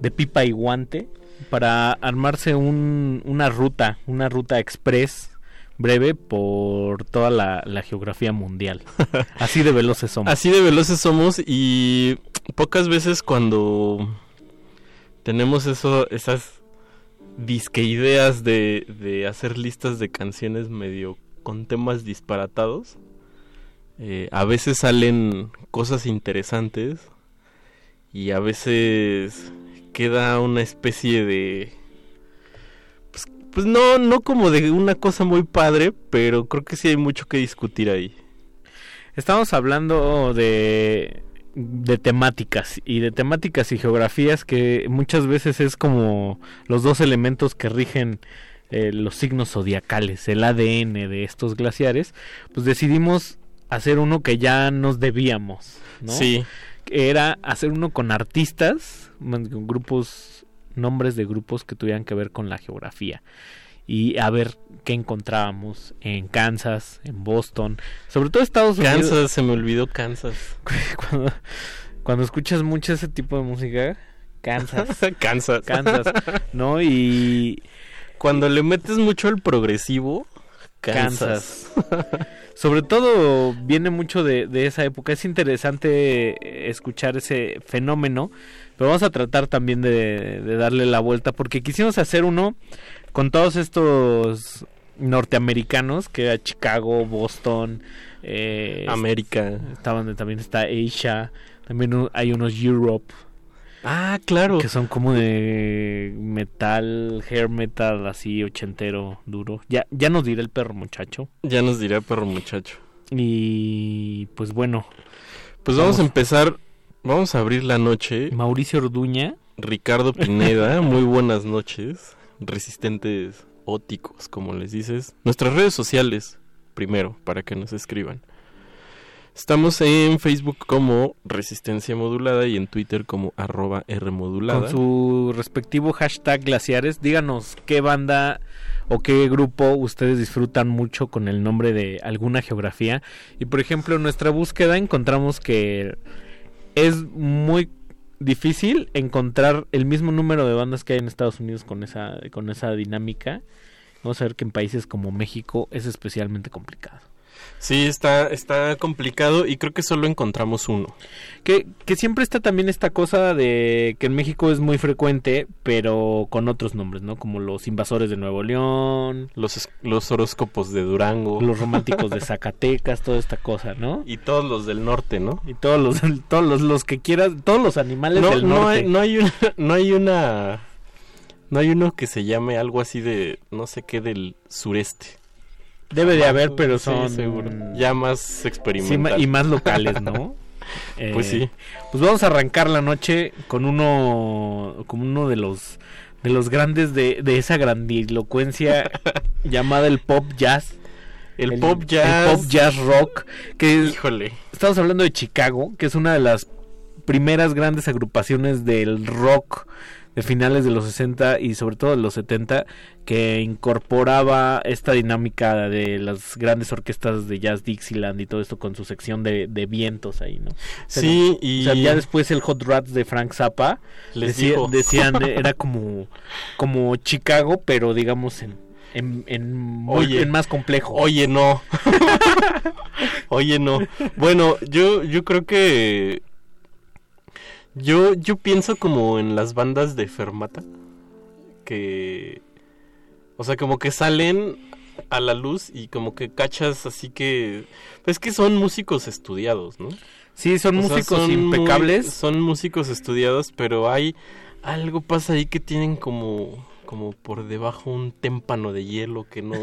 de pipa y guante para armarse un- una ruta, una ruta express breve por toda la, la geografía mundial. Así de veloces somos. Así de veloces somos y pocas veces cuando tenemos eso, esas disque ideas de, de hacer listas de canciones medio con temas disparatados, eh, a veces salen cosas interesantes y a veces queda una especie de pues, pues no no como de una cosa muy padre pero creo que sí hay mucho que discutir ahí. Estamos hablando de, de temáticas y de temáticas y geografías que muchas veces es como los dos elementos que rigen eh, los signos zodiacales, el ADN de estos glaciares, pues decidimos hacer uno que ya nos debíamos, ¿no? Sí. Era hacer uno con artistas, con grupos, nombres de grupos que tuvieran que ver con la geografía. y a ver qué encontrábamos en Kansas, en Boston, sobre todo Estados Unidos. Kansas, se me olvidó Kansas. cuando, cuando escuchas mucho ese tipo de música, Kansas. Kansas. Kansas, ¿no? Y cuando le metes mucho al progresivo, Kansas. Sobre todo viene mucho de, de, esa época. Es interesante escuchar ese fenómeno, pero vamos a tratar también de, de darle la vuelta porque quisimos hacer uno con todos estos norteamericanos que era Chicago, Boston, eh, América. Estaban también está Asia, también hay unos Europe. Ah, claro. Que son como de metal, hair metal, así ochentero, duro. Ya, ya nos dirá el perro muchacho. Ya nos dirá el perro muchacho. Y pues bueno. Pues vamos, vamos a empezar, vamos a abrir la noche. Mauricio Orduña. Ricardo Pineda, muy buenas noches. Resistentes óticos, como les dices. Nuestras redes sociales, primero, para que nos escriban. Estamos en Facebook como Resistencia Modulada y en Twitter como arroba Rmodulada. Con su respectivo hashtag glaciares, díganos qué banda o qué grupo ustedes disfrutan mucho con el nombre de alguna geografía. Y por ejemplo, en nuestra búsqueda encontramos que es muy difícil encontrar el mismo número de bandas que hay en Estados Unidos con esa, con esa dinámica. Vamos a ver que en países como México es especialmente complicado. Sí, está, está complicado y creo que solo encontramos uno. Que, que siempre está también esta cosa de que en México es muy frecuente, pero con otros nombres, ¿no? Como los invasores de Nuevo León. Los, los horóscopos de Durango. Los románticos de Zacatecas, toda esta cosa, ¿no? Y todos los del norte, ¿no? Y todos los, todos los, los que quieras, todos los animales no, del norte. No hay, no hay una... No hay una... No hay uno que se llame algo así de no sé qué del sureste. Debe de haber, pero son sí, seguro. ya más experimentales sí, y más locales, ¿no? eh, pues sí. Pues vamos a arrancar la noche con uno, con uno de los de los grandes de, de esa grandilocuencia llamada el pop jazz. El, el, pop jazz. El pop jazz rock. Que Híjole. Estamos hablando de Chicago, que es una de las primeras grandes agrupaciones del rock de finales de los 60 y sobre todo de los 70 que incorporaba esta dinámica de las grandes orquestas de jazz Dixieland y todo esto con su sección de, de vientos ahí, ¿no? Pero, sí, y... O sea, ya después el Hot Rats de Frank Zappa Les decía, decían, era como, como Chicago, pero digamos en, en, en, muy, Oye, en más complejo. Oye, no. Oye, no. Bueno, yo, yo creo que yo, yo pienso como en las bandas de Fermata. Que. O sea, como que salen a la luz y como que cachas así que. Pues que son músicos estudiados, ¿no? Sí, son O sea, músicos son impecables. muy- son músicos estudiados, pero hay. Algo pasa ahí que tienen como. Como por debajo un témpano de hielo que no.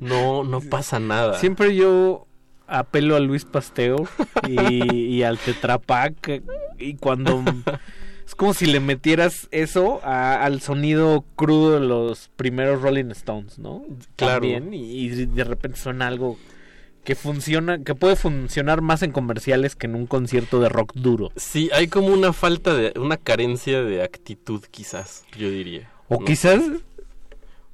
no, no pasa nada. Siempre yo apelo a Luis Pasteur y, y al Tetra Pak y cuando es como si le metieras eso a- al sonido crudo de los primeros Rolling Stones, ¿no? Claro. También y, y de repente suena algo que funciona, que puede funcionar más en comerciales que en un concierto de rock duro. Sí, hay como una falta de. Una carencia de actitud, quizás, yo diría. O ¿no? quizás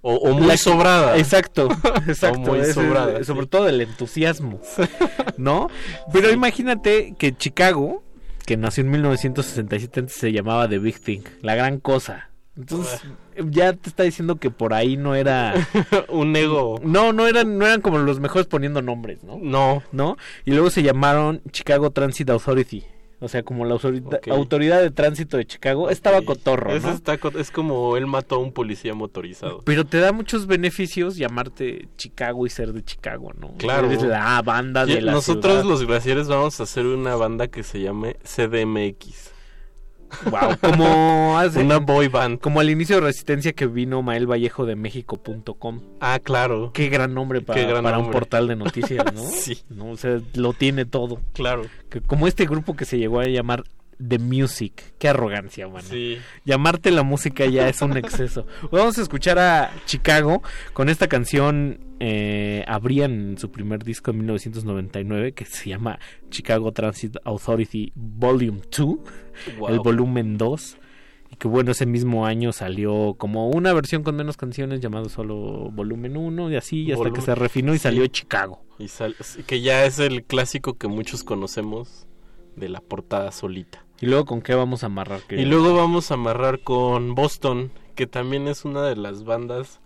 O, o muy La- sobrada. Exacto, exacto. muy ese- sobrada, sobre sí. todo el entusiasmo, ¿no? Pero imagínate que Chicago, que nació en 1967, antes se llamaba The Big Thing, la gran cosa. Entonces, ya te está diciendo que por ahí no era un ego. No, no eran no eran como los mejores poniendo nombres, ¿no? No. ¿No? Y luego se llamaron Chicago Transit Authority. O sea, como la autoridad de tránsito de Chicago. Estaba cotorro, Eso ¿no? está es como él mató a un policía motorizado. Pero te da muchos beneficios llamarte Chicago y ser de Chicago, ¿no? Claro. Eres la banda de la Nosotros ciudad. los glaciares vamos a hacer una banda que se llame CDMX. Wow, como hace- Una boy band. como al inicio de Resistencia que vino Mael Vallejo de México.com. Ah, claro. Qué gran nombre para, Qué gran para un portal de noticias, ¿no? Sí. ¿No? O sea, lo tiene todo. Claro. Que como este grupo que se llegó a llamar The Music. Qué arrogancia, mano. Sí. Llamarte la música ya es un exceso. Vamos a escuchar a Chicago con esta canción. Eh, abrían su primer disco en 1999 que se llama Chicago Transit Authority Volume 2, Wow. el volumen 2. y que bueno, ese mismo año salió como una versión con menos canciones llamado solo Volumen 1 y así hasta que se refinó y sí. salió Chicago. Y sal- que ya es el clásico que muchos conocemos de la portada solita. Y luego con qué vamos a amarrar Y luego vamos a amarrar con Boston, que también es una de las bandas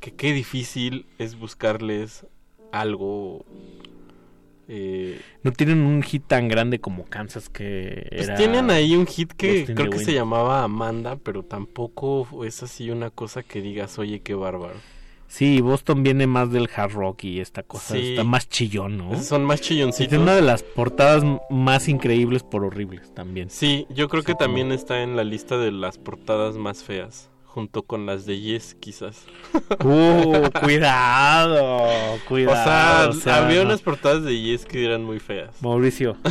que qué difícil es buscarles algo. eh, no tienen un hit tan grande como Kansas que pues era tienen ahí un hit que creo que se llamaba Amanda, pero tampoco es así una cosa que digas, oye, qué bárbaro. Sí, Boston viene más del hard rock y esta cosa Sí. está más chillón, ¿no? Son más chilloncitos. Es una de las portadas más increíbles por horribles también. Sí, yo creo que como- también está en la lista de las portadas más feas, junto con las de Yes, quizás. Uh, cuidado, cuidado. o sea, había no. unas portadas de Yes que eran muy feas. Mauricio.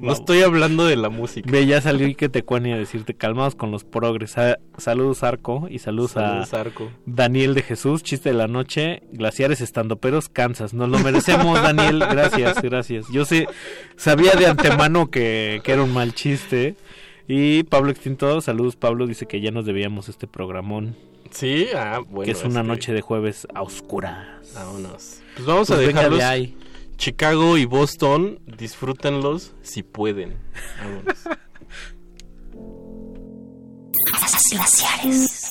No estoy hablando de la música. Ve, ya salió Ike Tecuani a decirte calmados con los progres. Sa- saludos Arco y saludos, Saludos, a Arco. Daniel de Jesús, chiste de la noche, glaciares estandoperos, Kansas. Nos lo merecemos, Daniel. Gracias, gracias. Yo sé, sabía de antemano que, que era un mal chiste. Y Pablo Extinto, saludos Pablo, dice que ya nos debíamos este programón. Sí, ah, bueno. que es una este, noche de jueves a oscuras. Vámonos. Pues vamos Pues a de dejarlos. ahí. Chicago y Boston, disfrútenlos si pueden. Vámonos. Glaciares.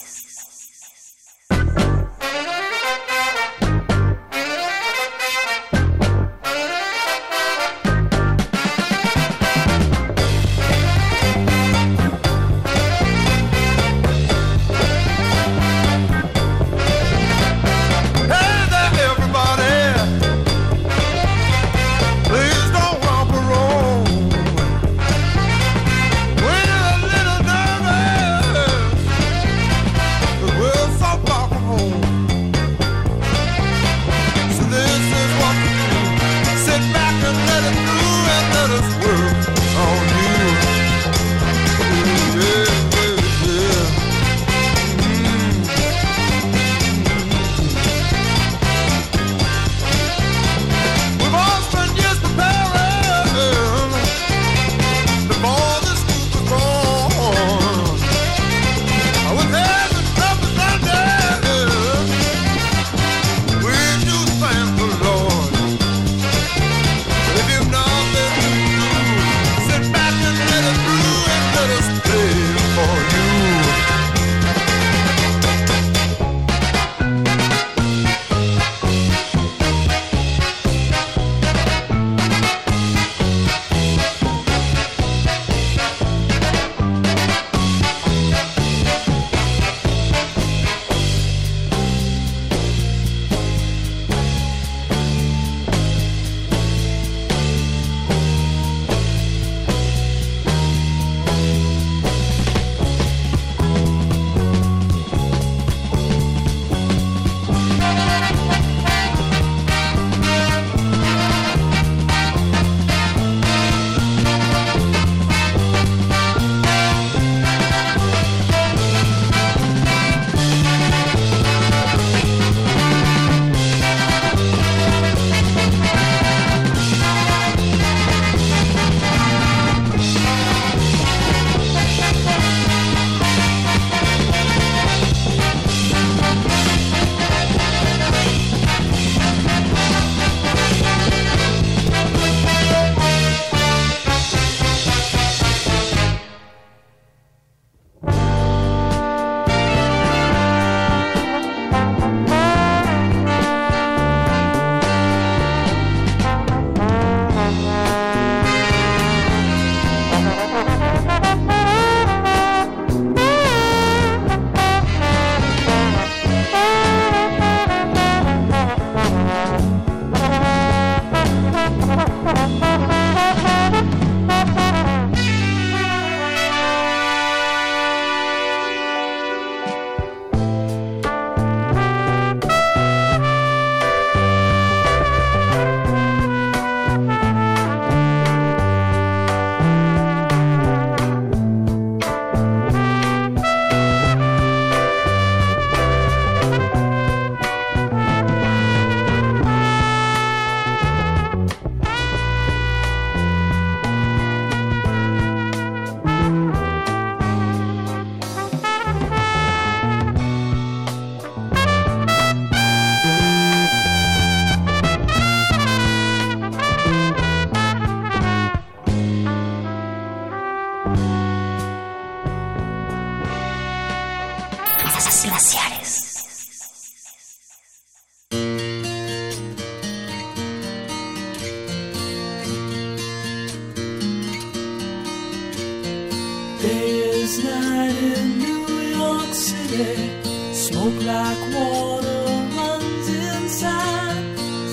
Smoke like water runs inside.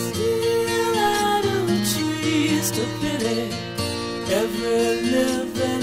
Still out of trees to pity every living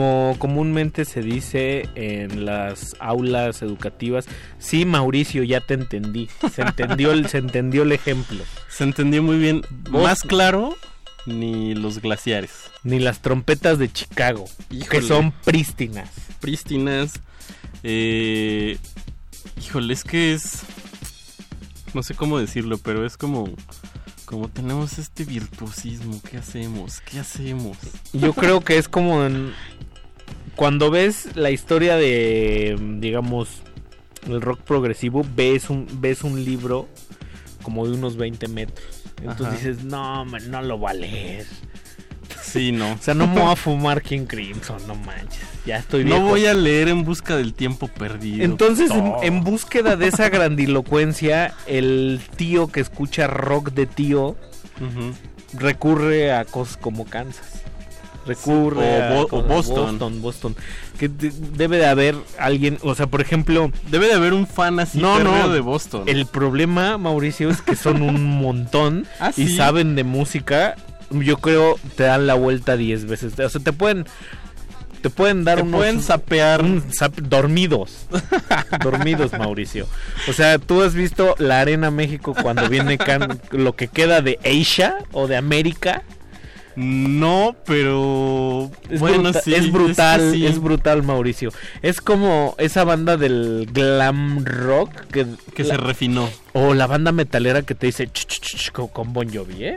como comúnmente se dice en las aulas educativas, sí, Mauricio, ya te entendí. Se entendió el, se entendió el ejemplo. Se entendió muy bien. Vos- Más claro, ni los glaciares. Ni las trompetas de Chicago, que son prístinas. Prístinas. Eh, híjole, es que es... No sé cómo decirlo, pero es como... Como tenemos este virtuosismo, ¿qué hacemos? ¿Qué hacemos? Yo creo que es como en- cuando ves la historia de, digamos, el rock progresivo, ves un, ves un libro como de unos 20 metros. Entonces Ajá. dices, no, man, no lo va a leer. Sí, no. O sea, no me voy a fumar King Crimson, no manches. Ya estoy No viejo. voy a leer en busca del tiempo perdido. Entonces, en, No. en búsqueda de esa grandilocuencia, el tío que escucha rock de tío recurre a cosas como Kansas. Recurre Sí, o a Boston. Boston, Boston. Que de- debe de haber alguien, o sea, por ejemplo, Debe de haber un fan así no, no, de Boston. El problema, Mauricio, es que son un montón Ah, y saben de música. Yo creo te dan la vuelta 10 veces. O sea, te pueden te pueden dar Te unos pueden sapear. un zap- dormidos. dormidos, Mauricio. O sea, tú has visto la Arena México cuando viene Can- lo que queda de Asia o de América. No, pero Es, bueno, bruta- sí, es brutal, es que es, sí. brutal, Mauricio. Es como esa banda del glam rock que, que la- se refinó. o la banda metalera que te dice "Ch, ch, ch, ch", con, Bon Jovi, ¿eh?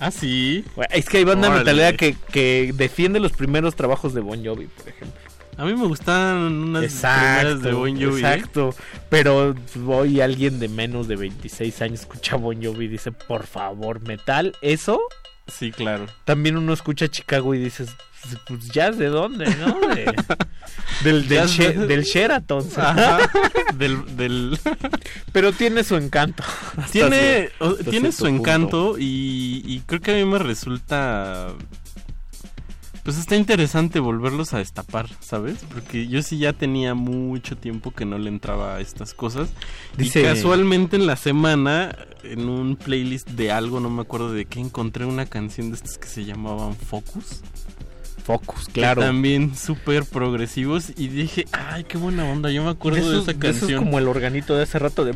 Ah, sí. Es que hay banda Órale. metalera que, que defiende los primeros trabajos de Bon Jovi, por ejemplo. A mí me gustan unas primeras de Bon Jovi. ¿eh? Exacto. Pero hoy alguien de menos de 26 años escucha Bon Jovi y dice, por favor, metal, ¿eso? Sí, claro. También uno escucha Chicago y dices, pues jazz de dónde, ¿no? De- del, del, She- del Sheraton. Ajá. del, del... Pero tiene su encanto. Tiene o- tiene su encanto y, y creo que a mí me resulta pues está interesante volverlos a destapar, ¿sabes? Porque yo sí ya tenía mucho tiempo que no le entraba a estas cosas. Dice- Y casualmente en la semana, en un playlist de algo, no me acuerdo de qué, encontré una canción de estas que se llamaban Focus. Focus, claro. También súper progresivos. Y dije, ay, qué buena onda. Yo me acuerdo de, esos- esa de canción. como el organito de hace rato de...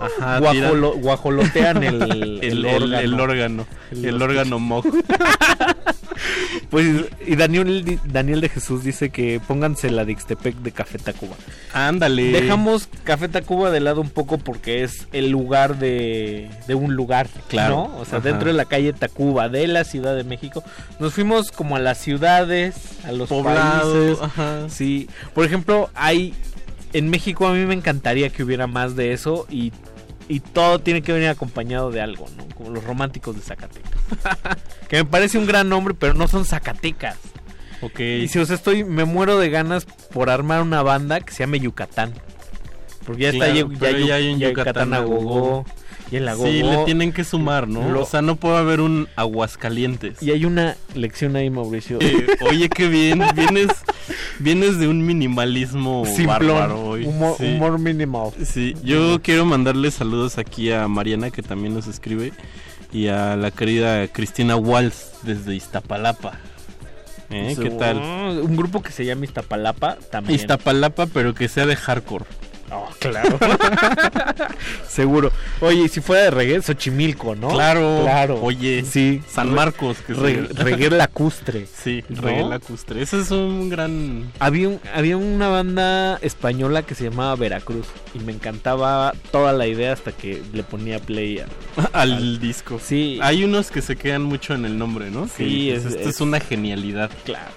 Ajá, Guajolo- tiran- guajolotean el, el, el órgano. el órgano. El El, lo órgano Mog. Pues, y Daniel, di- Daniel de Jesús dice que pónganse la de Ixtepec de Café Tacuba. Ándale. Dejamos Café Tacuba de lado un poco porque es el lugar de, de un lugar, Claro. ¿no? O sea, Ajá. dentro de la calle Tacuba de la Ciudad de México. Nos fuimos como a las ciudades, a los Poblados, países. ajá. Sí. Por ejemplo, hay... En México a mí me encantaría que hubiera más de eso y, y todo tiene que venir acompañado de algo, ¿no? Como los románticos de Zacatecas. que me parece un gran nombre, pero no son Zacatecas. Ok. Y si os estoy, me muero de ganas por armar una banda que se llame Yucatán. Porque ya Claro, está ya, pero ya ya hay un ya Yucatán a gogo. Y gogo. Sí, le tienen que sumar, ¿no? Lo- O sea, no puede haber un Aguascalientes. Y hay una lección ahí, Mauricio. Eh, oye, qué bien. Vienes, vienes de un minimalismo Simplón, bárbaro hoy. humor, Sí. humor minimal. Sí, yo quiero mandarle saludos aquí a Mariana, que también nos escribe, y a la querida Cristina Walls desde Iztapalapa. ¿Eh? ¿Qué tal? Un grupo que se llama Iztapalapa también. Iztapalapa, pero que sea de hardcore. Oh, claro. Seguro. Oye, y si fuera de reggae, Xochimilco, ¿no? Claro. Claro. Oye, sí. San Marcos. Que re- sí. reggae lacustre. Sí, ¿no? reggae lacustre. Ese es un gran... Había, un- había una banda española que se llamaba Veracruz y me encantaba toda la idea hasta que le ponía play a- al, disco. Sí. Hay unos que se quedan mucho en el nombre, ¿no? Sí, Que es- esto es, es- una genialidad. Claro.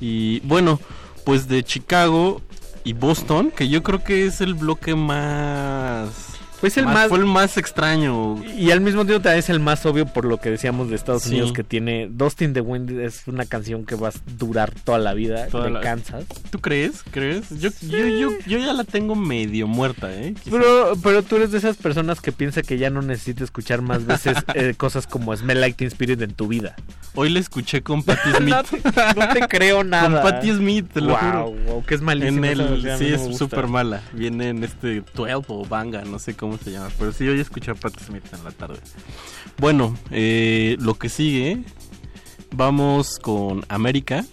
Y bueno, pues de Chicago y Boston, que yo creo que es el bloque más... Pues el más- Fue el más extraño. Y al mismo tiempo también es el más obvio por lo que decíamos de Estados Sí. Unidos que tiene Dustin the Wind es una canción que va a durar toda la vida Toda de la- Kansas. ¿Tú crees? ¿Crees? Yo, yo, yo, yo ya la tengo medio muerta, ¿eh? Quizá. Pero, pero tú eres de esas personas que piensa que ya no necesita escuchar más veces eh, cosas como Smell Like Teen Spirit en tu vida. Hoy la escuché con Patti Smith. no, te, no te creo nada. Con Patti Smith, te lo Wow, juro. wow, que es malísima En el, sí, es súper mala. Viene en este 12 o Banga, no sé cómo se llama. Pero sí, hoy escuché a Patti Smith en la tarde. Bueno, eh, lo que sigue, vamos con América,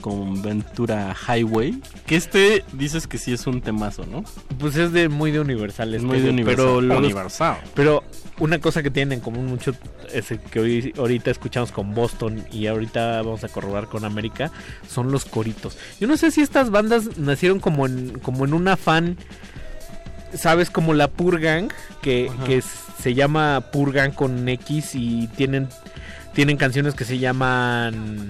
con Ventura Highway. Que este dices que sí es un temazo, ¿no? Pues es de muy de universal. Es este, muy de Pero, Universal. Universal. pero una cosa que tienen en común mucho es el que hoy, ahorita escuchamos con Boston y ahorita vamos a corroborar con América son los coritos. Yo no sé si estas bandas nacieron como en, como en un afán, sabes, como la Purgang, que, que se llama Purgang con X y tienen, tienen canciones que se llaman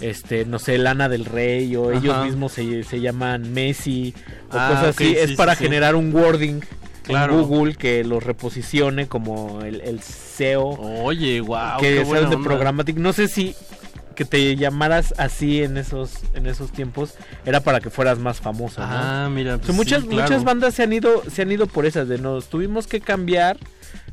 este, no sé, Lana del Rey o ellos mismos se, se llaman Messi o Ah, cosas así. es sí, para sí, generar un wording Claro. en Google que los reposicione como el, el SEO. Oye, wow. que qué buena de. Programmatic. No sé si que te llamaras así en esos en esos tiempos era para que fueras más famoso, ¿no? Ah, mira, O pues sea, muchas sí, claro. muchas bandas se han ido se han ido por esas de nos tuvimos que cambiar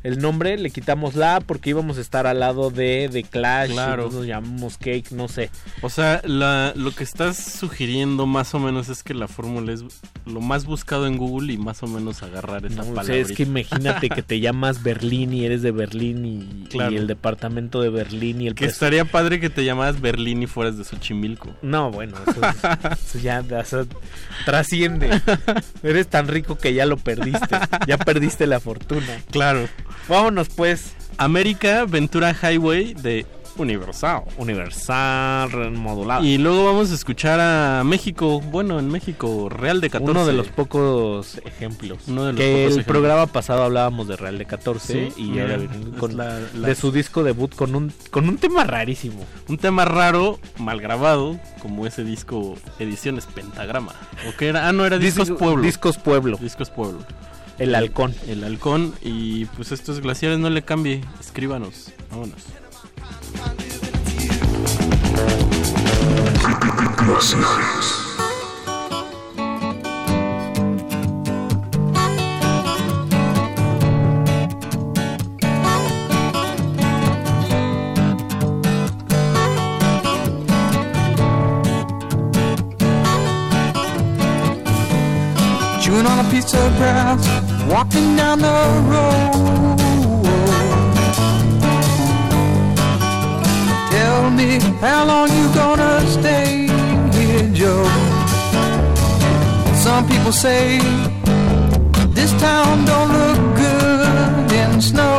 el nombre, le quitamos la A porque íbamos a estar al lado de, de Clash, Claro. entonces nos llamamos Cake, no sé. O sea, la, lo que estás sugiriendo más o menos es que la fórmula es lo más buscado en Google y más o menos agarrar esa No, o sea, palabra. es que imagínate que te llamas Berlín y eres de Berlín y, Claro. y el departamento de Berlín y el Que estaría padre que te llamaras Berlín y fueras de Xochimilco. No, bueno, eso, eso ya trasciende. Eres tan rico que ya lo perdiste. Ya perdiste la fortuna. Claro. Vámonos pues. América Ventura Highway de Universal. Universal modulado. Y luego vamos a escuchar a México, bueno, en México, Real de 14. Uno de los pocos ejemplos. Uno de los que pocos el ejemplos. programa pasado hablábamos de Real de 14 Sí, y ahora con, la- la- de su disco debut con un con un tema rarísimo. Un tema raro, mal grabado, como ese disco Ediciones Pentagrama. ¿O qué era? Ah, no, era Discos Disco- Pueblo. Discos Pueblo. Discos Pueblo. El halcón. El halcón. Y pues estos glaciares no le cambie. Escríbanos. Vámonos. Chewing on a piece of grass, walking down the road. Tell me how long you gonna stay here, Joe? Some people say this town don't look good in snow.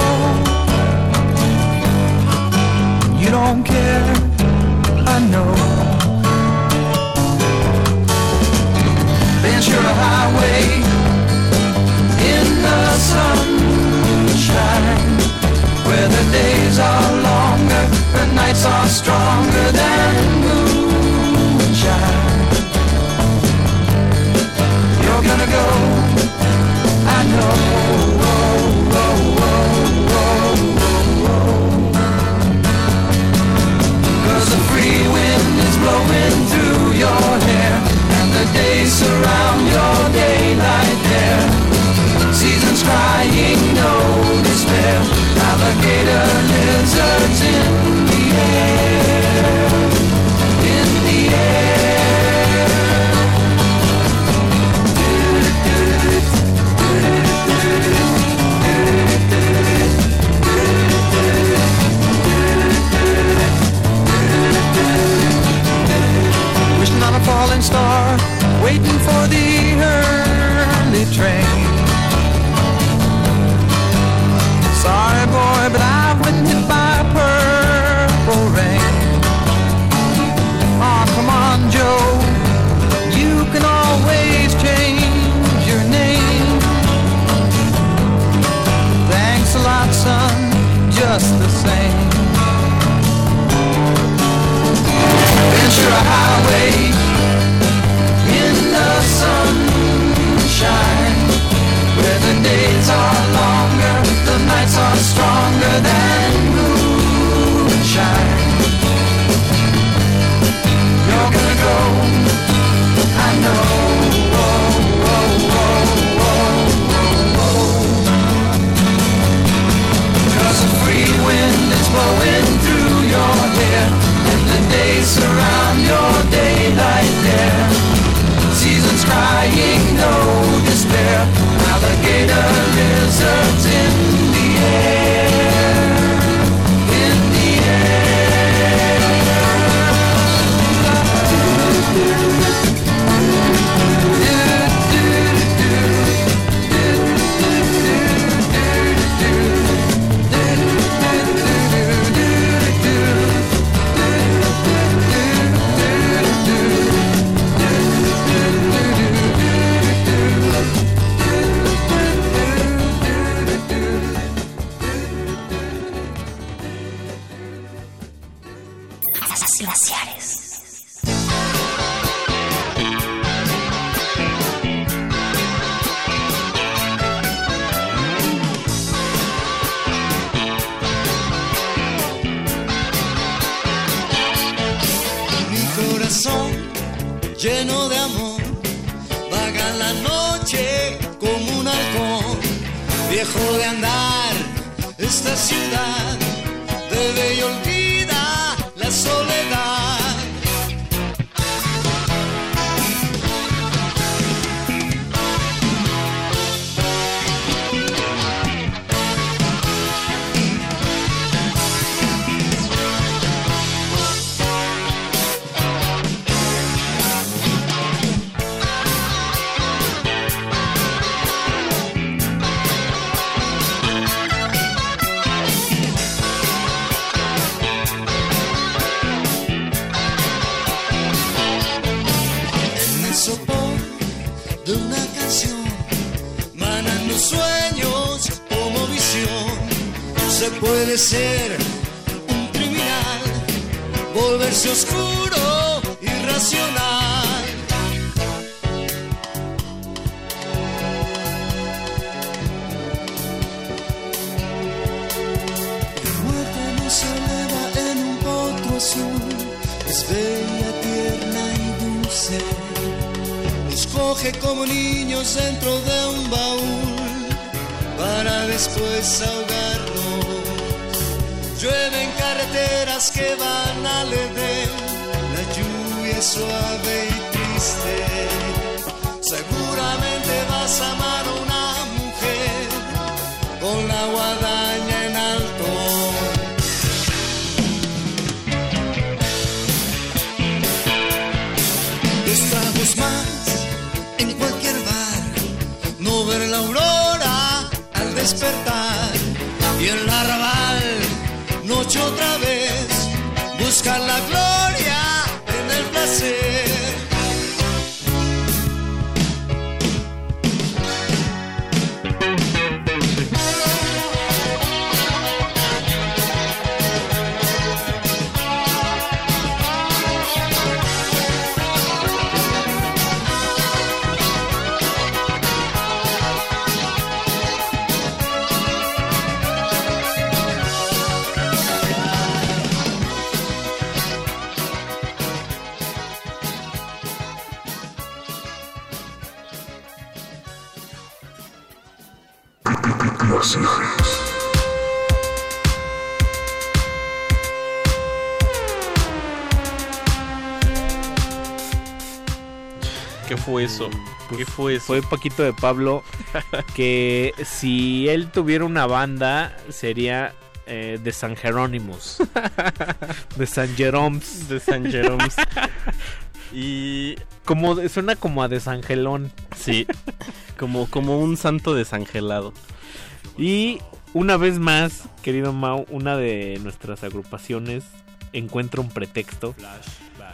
You don't care, I know. Ventura Highway in the sunshine, where the days are longer, ¿Qué fue eso? ¿Qué fue eso? Fue Paquito de Pablo que si él tuviera una banda sería eh, de San Jerónimos. de San Jeroms. De San Jeroms. y como suena como a desangelón. Sí. Como, como un santo desangelado. Y una vez más, querido Mau, una de nuestras agrupaciones encuentra un pretexto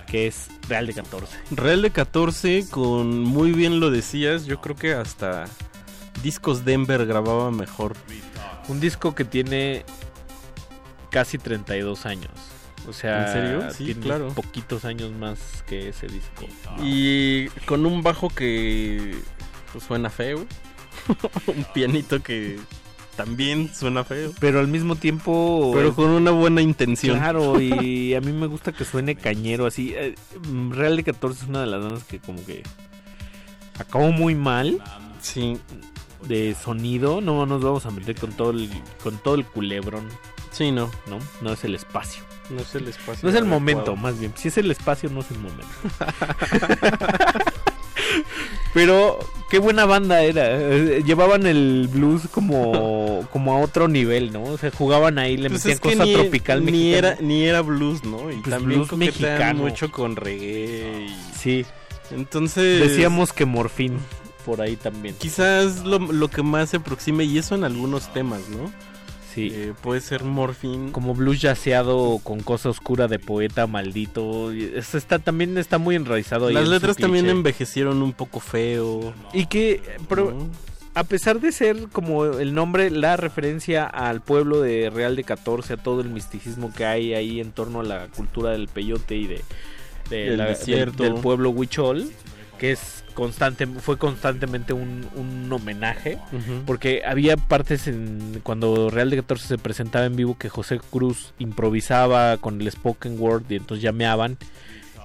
que es Real de 14. Real de 14, con muy bien lo decías, yo creo que hasta Discos Denver grababa mejor. Un disco que tiene casi 32 años. O sea, ¿En serio? Sí, tiene claro. poquitos años más que ese disco. Y con un bajo que pues, suena feo. un pianito que también suena feo. Pero al mismo tiempo. Pero con una buena intención. Claro, y a mí me gusta que suene cañero así. Eh, Real de 14 es una de las bandas que como que acabó muy mal. Sí. De sonido. No nos vamos a meter con todo el, con todo el culebrón. Sí, no. No, no es el espacio. No es el espacio. No es el adecuado. momento, más bien. Si es el espacio, no es el momento. Pero qué buena banda era. Eh, Llevaban el blues como, como a otro nivel, ¿no? O sea, jugaban ahí, le Pues metían cosa ni, tropical ni mexicana. era ni era blues, ¿no? Y Pues también blues mexicano. mucho con reggae. y- Sí. Entonces Decíamos que Morfín por ahí también. quizás lo, lo que más se aproxime y eso en algunos temas, ¿no? Sí. Eh, puede ser Morphine. Como blues yaceado con cosa oscura de poeta maldito. Eso está, también está muy enraizado ahí. Las en letras también cliché. envejecieron un poco feo. Y que, pero, a pesar de ser como el nombre, la referencia al pueblo de Real de 14, a todo el misticismo que hay ahí en torno a la cultura del peyote y de, la- del- del, pueblo huichol, que es constante, fue constantemente un, un homenaje, porque había partes en cuando Real de 14 se presentaba en vivo que José Cruz improvisaba con el spoken word y entonces llameaban.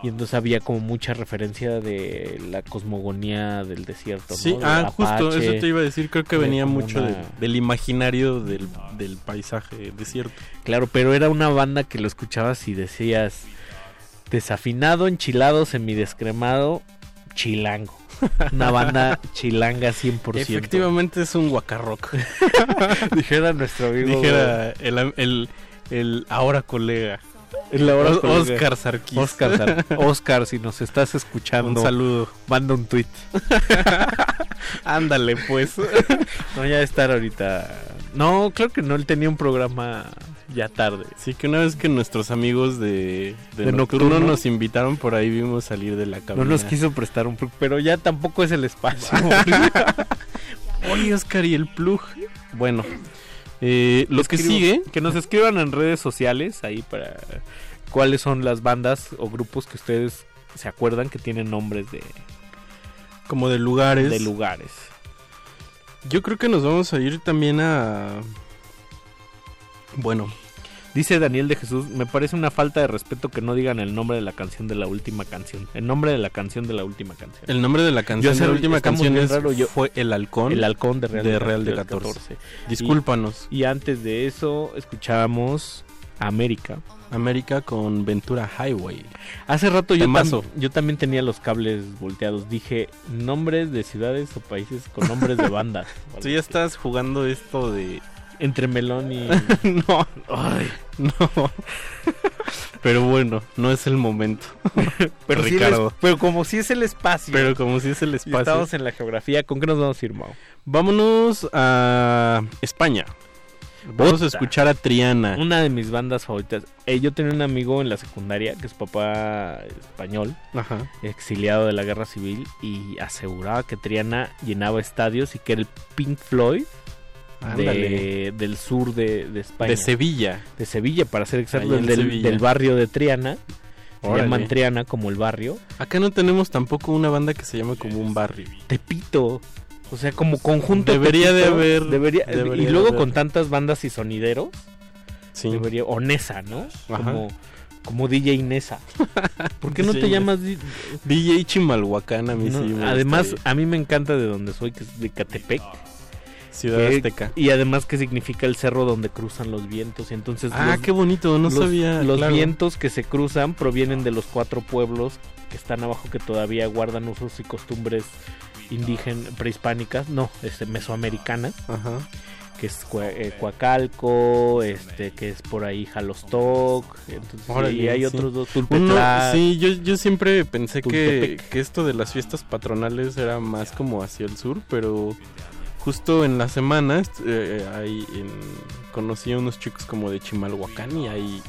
Y entonces había como mucha referencia de la cosmogonía del desierto. Sí, ah, justo, eso te iba a decir. Creo que venía mucho una- de- del imaginario del, del paisaje desierto. Claro, pero era una banda que lo escuchabas y decías desafinado, enchilado, semidescremado, chilango. Una banda chilanga 100%. Efectivamente es un guacarrock. Dijera nuestro amigo. Dijera el, el, el ahora colega. El ahora Os- colega. Oscar Sarkis. Oscar, Sar- Oscar, si nos estás escuchando. Un saludo. Manda un tweet. Ándale, pues. No, ya estar ahorita. No, creo que no, él tenía un programa ya tarde. Sí, que una vez que nuestros amigos de, de, De nocturno, Nocturno. nos invitaron por ahí, vimos salir de la No cabina. nos quiso prestar un plug, pero ya tampoco es el espacio. Oye, Oscar, ¿y el plug? Bueno, Eh, lo que sigue, Que nos escriban en redes sociales ahí para cuáles son las bandas o grupos que ustedes se acuerdan que tienen nombres de, como de lugares. de lugares. Yo creo que nos vamos a ir también a. Bueno, Dice Daniel de Jesús, me parece una falta de respeto que no digan el nombre de la canción de la última canción. El nombre de la canción de la última canción. el nombre de la canción de la última canción es- raro, yo- fue El Halcón. El halcón de Real de, Real de Real 14. Discúlpanos. Y, y antes de eso escuchábamos América. América con Ventura Highway. Hace rato yo, tam- yo también tenía los cables volteados. Dije nombres de ciudades o países con nombres de bandas. Tú ya estás jugando esto de. Entre Melón y... no, no. Pero bueno, no es el momento. pero, sí Ricardo. es- pero como si es el espacio. Pero como si es el y espacio. estamos en la geografía, ¿con qué nos vamos a ir, Mau? Vámonos a España. Vamos a escuchar a Triana. Una de mis bandas favoritas. Eh, yo tenía un amigo en la secundaria que es papá español, Ajá. exiliado de la guerra civil, y aseguraba que Triana llenaba estadios y que era el Pink Floyd de- Ándale. del sur de, de España. De Sevilla. De Sevilla, para ser exacto, del, Sevilla. del barrio de Triana. Se Órale. llaman Triana como el barrio. Acá no tenemos tampoco una banda que se llame como un barrio. Tepito. O sea, como conjunto. Debería de haber- Debería, debería y de luego haber. con tantas bandas y sonideros. Sí. Debería, o Nesa, ¿no? Ajá. Como, como DJ Nesa. ¿Por qué no te llamas di- DJ Chimalhuacán a mí no, sí Además, a mí me encanta de donde soy, que es de Catepec. Ciudad que- Azteca. Y además que significa el cerro donde cruzan los vientos. Y entonces Ah, los- qué bonito, no los, sabía. Los claro. vientos que se cruzan provienen de los cuatro pueblos que están abajo que todavía guardan usos y costumbres indígenas prehispánicas, no, este, mesoamericanas, Ajá. que es eh, Coacalco, este, que es por ahí Jalostoc, entonces, Órale, y hay sí. otros dos, sí, yo, yo siempre pensé que, que esto de las fiestas patronales era más como hacia el sur, pero justo en la semana eh, hay en- conocí a unos chicos como de Chimalhuacán y hay,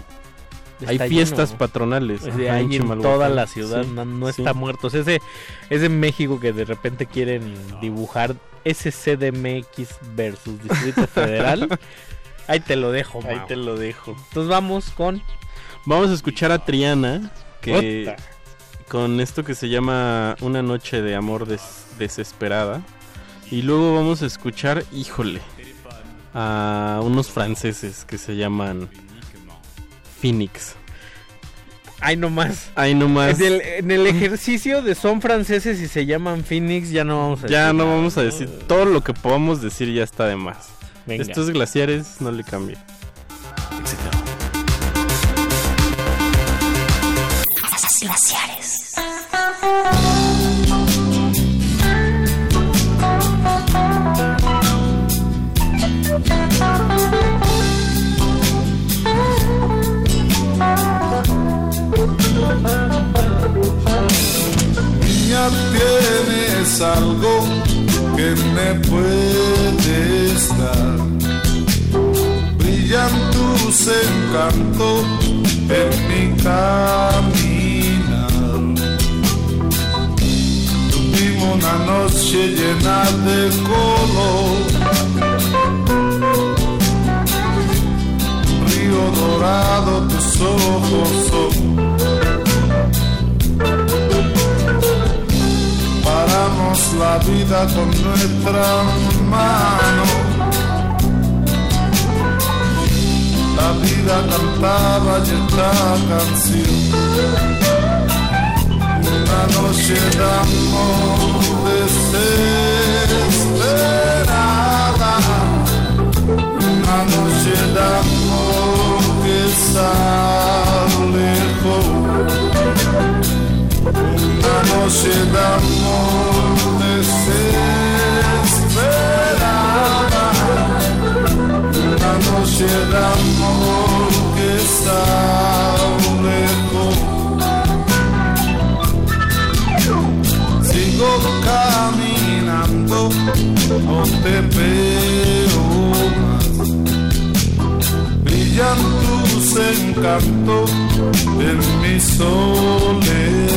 hay Está fiestas lleno. patronales. Es de ajá, ahí en Chimalhuacán. toda la ciudad, Sí, no, no sí. está muerto. O sea, ese, ese México que de repente quieren dibujar ese CDMX versus Distrito Federal. ahí te lo dejo, Ahí te lo dejo. Entonces vamos con Vamos a escuchar a Triana, que Ota. con esto que se llama Una noche de amor des- desesperada. Y luego vamos a escuchar, híjole, a unos franceses que se llaman Phoenix. Ahí nomás. Ahí nomás. En el, en el ejercicio de son franceses y se llaman Phoenix, ya no vamos a Ya decir no vamos a decir, todo lo que podamos decir ya está de más. Venga. Estos glaciares no le cambia. Glaciares. Tienes algo que me puedes dar. Brillan tus encantos en mi caminar. Tuvimos una noche llena de color. Río dorado, tus ojos son paramos la vida con nuestra mano. La vida cantaba y esta canción. Una noche de amor desesperada. Una noche de amor que sale lejos. Una noche de amor noche de amor que está lejos Sigo caminando, no te veo más Brillan tus encantos en mi soledad.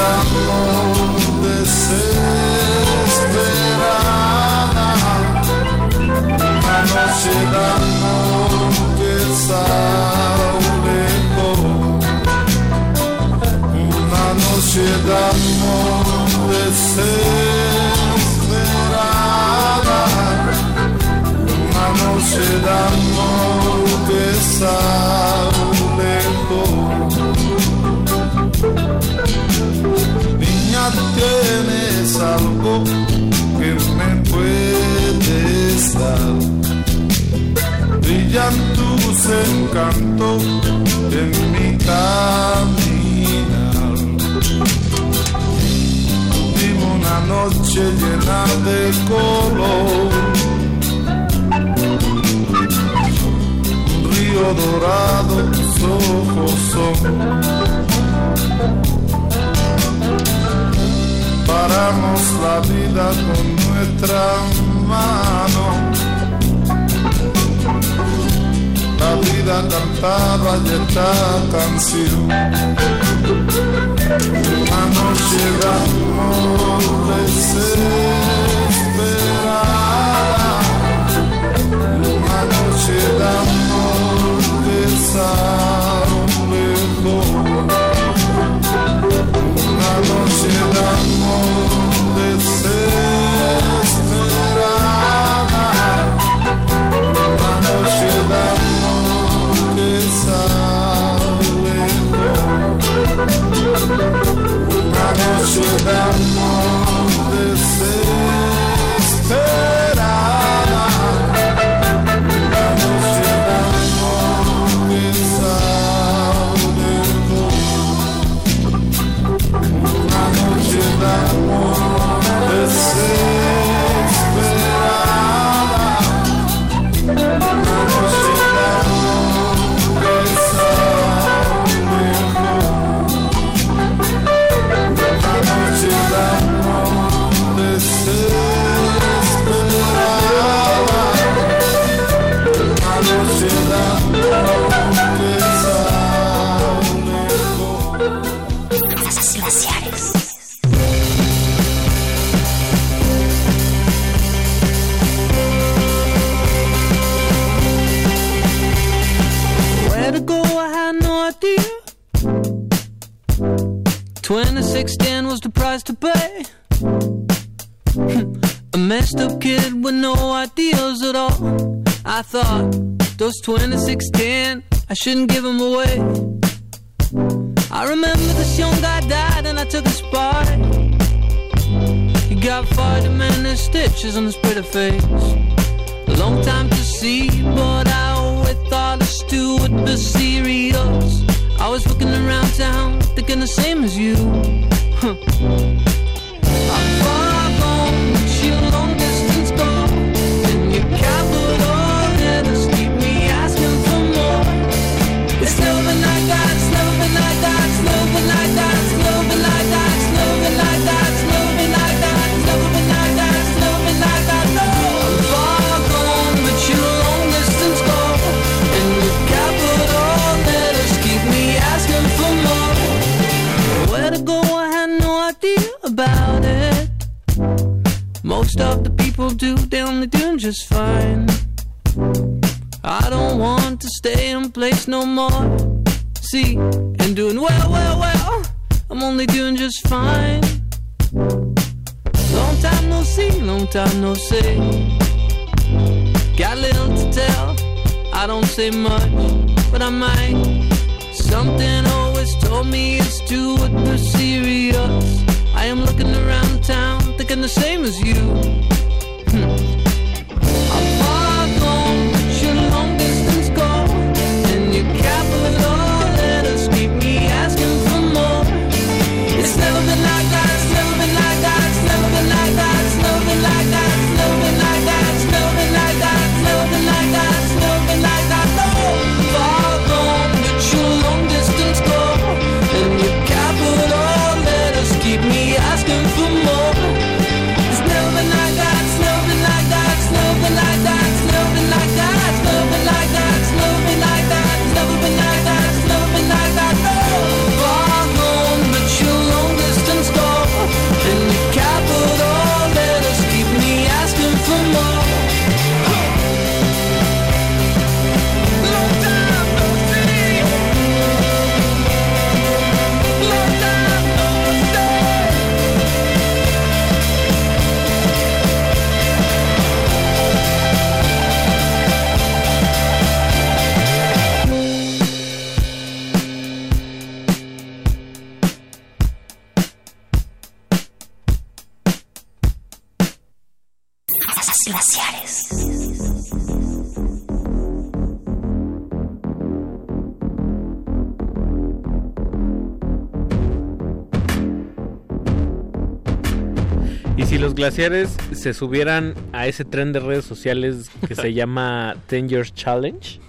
amor desesperada, a noche de amor que sabe, una noche de amor desesperada, uma noite de amor que. Algo que me puedes dar. Brillan tus encantos en mi caminar. Dime una noche llena de color. Dorado, tus ojos son. Paramos la vida con nuestra mano. La vida cantaba y esta canción. Una noche de desesperada. Una noche de amor desalejó. 2610 was the price to pay. A messed up kid with no ideas at all. I thought, those 2610, I shouldn't give them away. I remember this young guy died and I took his part. He got vitamin and stitches on his pretty face. A long time to see, but I always thought this too would be serious. I was looking around town, thinking the same as you. Huh. Most of the people do, They're only doing just fine. I don't want to stay in place no more. See, and doing well, well, well, I'm only doing just fine. Long time no see, long time no see. Got little to tell, I don't say much, but I might. Something always told me it's too serious. I am looking around town, thinking the same as you. Hmm. Glaciares se subieran a ese tren de redes sociales que se llama Ten Years Challenge,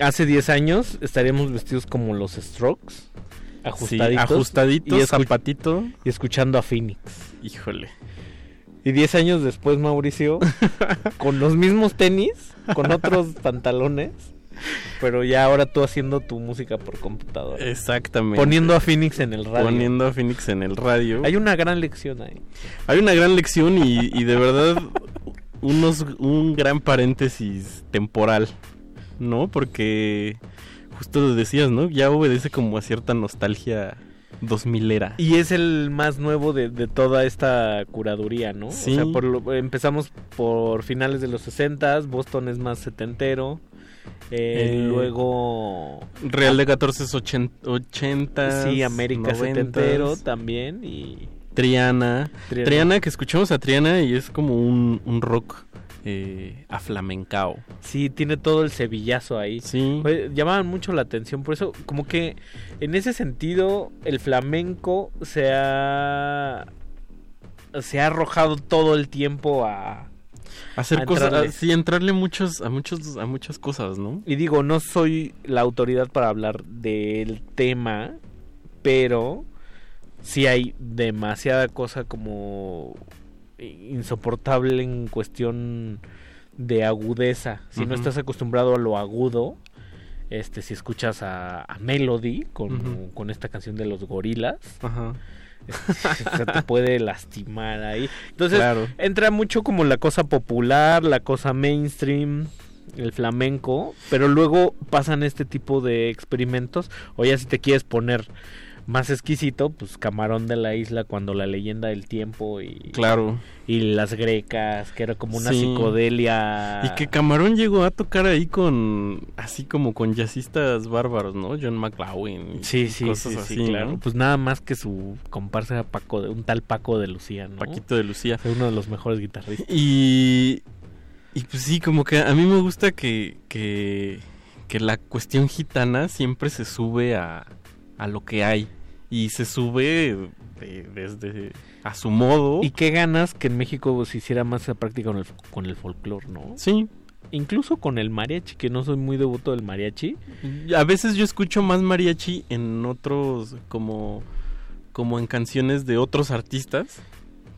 hace 10 años estaríamos vestidos como los Strokes, ajustaditos, ajustaditos, y, zapatito. y escuchando a Phoenix. Híjole. Y 10 años después, Mauricio, con los mismos tenis, con otros pantalones, pero ya ahora tú haciendo tu música por computadora. Exactamente. Poniendo a Phoenix en el radio. Poniendo a Phoenix en el radio. Hay una gran lección ahí. Hay una gran lección y, y de verdad unos, un gran paréntesis temporal, ¿no? Porque justo lo decías, ¿no? Ya obedece como a cierta nostalgia dos milera. Y es el más nuevo de, de toda esta curaduría, ¿no? Sí. O sea, por lo- empezamos por finales de los 60 Boston es más setentero. Eh, Eh, luego Real de 14 es 80. Sí, América setentero también y Triana. Triana. Triana. que escuchamos a Triana y es como un, un rock eh, aflamencao. Sí, tiene todo el cebillazo ahí. Sí. Llamaban mucho la atención, por eso como que en ese sentido el flamenco se ha se ha arrojado todo el tiempo a Hacer cosas, sí, entrarle muchos, a muchos, a muchas cosas, ¿no? Y digo, no soy la autoridad para hablar del tema, pero sí hay demasiada cosa como insoportable en cuestión de agudeza. Si no estás acostumbrado a lo agudo, este, si escuchas a, a Melody con, con esta canción de los gorilas, Ajá. o sea, te puede lastimar ahí. Entonces, Claro. entra mucho como la cosa popular, la cosa mainstream, el flamenco, pero luego pasan este tipo de experimentos. O ya si te quieres poner más exquisito, pues Camarón de la Isla cuando la leyenda del tiempo y Claro. y las grecas, que era como una Sí. psicodelia. Y que Camarón llegó a tocar ahí con, así como con jazzistas bárbaros, ¿no? John McLaughlin. y Sí, sí, cosas sí, así, sí, claro. ¿no? Pues nada más que su comparsa era Paco de un tal Paco de Lucía, ¿no? Paquito de Lucía. Fue uno de los mejores guitarristas. Y, y pues sí, como que a mí me gusta que, que, que la cuestión gitana siempre se sube a, a lo que hay. Y se sube de- desde a su modo. Y qué ganas que en México se hiciera más esa práctica con el, con el folclore, ¿no? Sí. Incluso con el mariachi, que no soy muy devoto del mariachi. A veces yo escucho más mariachi en otros, como, como en canciones de otros artistas.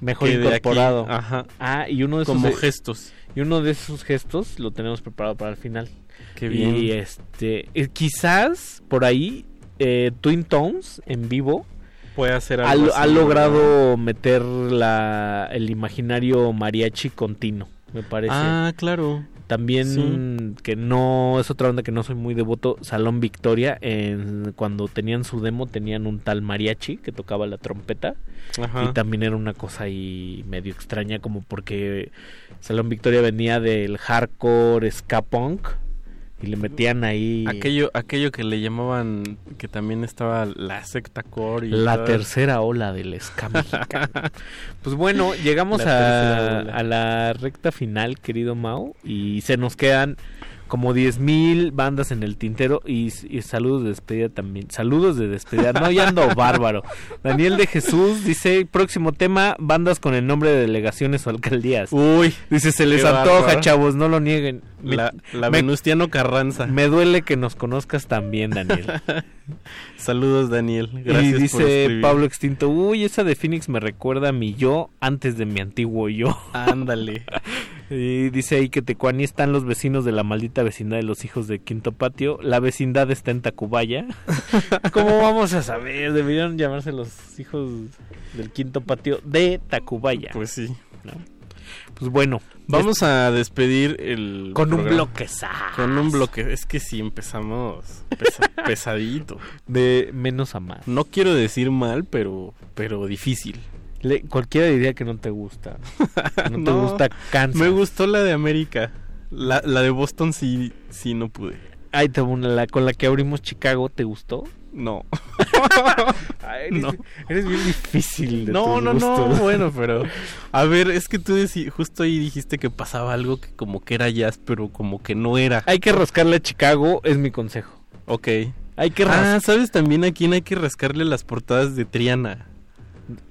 Mejor incorporado. Ajá. Ah, y uno de esos Como de- gestos. Y uno de esos gestos lo tenemos preparado para el final. Qué bien. Y este, eh, quizás por ahí eh, Twin Tones en vivo Puede hacer ha, algo ha logrado meter la, el imaginario mariachi continuo, me parece. Ah, claro. También que no es otra onda que no soy muy devoto, Salón Victoria, en, cuando tenían su demo tenían un tal mariachi que tocaba la trompeta Ajá. y también era una cosa ahí medio extraña como porque Salón Victoria venía del hardcore ska punk y le metían ahí Aquello, aquello que le llamaban, que también estaba la secta core. Y la tercera ola del ska mexicano. pues bueno, llegamos La a, la recta final, querido Mau, y se nos quedan como 10.000 bandas en el tintero y, y saludos de despedida también. Saludos de despedida. No, ya ando bárbaro. Daniel de Jesús dice, próximo tema, bandas con el nombre de delegaciones o alcaldías. Uy, Dice, se les antoja, bárbaro. chavos, no lo nieguen. La, la me- Venustiano Carranza. me duele que nos conozcas también, Daniel. Saludos, Daniel. Gracias y dice. Pablo Extinto, uy, esa de Phoenix me recuerda a mi yo antes de mi antiguo yo. Ándale. y dice ahí que Tecuani están los vecinos de la maldita vecindad de los hijos de Quinto Patio. La vecindad está en Tacubaya. ¿Cómo vamos a saber? Deberían llamarse los hijos del Quinto Patio de Tacubaya. Pues sí. Pues bueno, Vamos a despedir el. Con un bloque. Con un bloque. Es que sí, empezamos pesa- pesadito. de menos a más. No quiero decir mal, pero, pero difícil. Le- cualquiera diría que no te gusta. No, te gusta Kansas. Me gustó la de América. La, la de Boston sí, sí no pude. Ahí te una, la con la que abrimos Chicago, ¿te gustó? No. Ay, eres, No. eres bien difícil de No, no, no, bueno, pero a ver, es que tú deci- justo ahí dijiste que pasaba algo que como que era jazz, pero como que no era. Hay que rascarle a Chicago, es mi consejo. Ok. Hay que Ah, ras- ¿sabes también a quién hay que rascarle las portadas de Triana?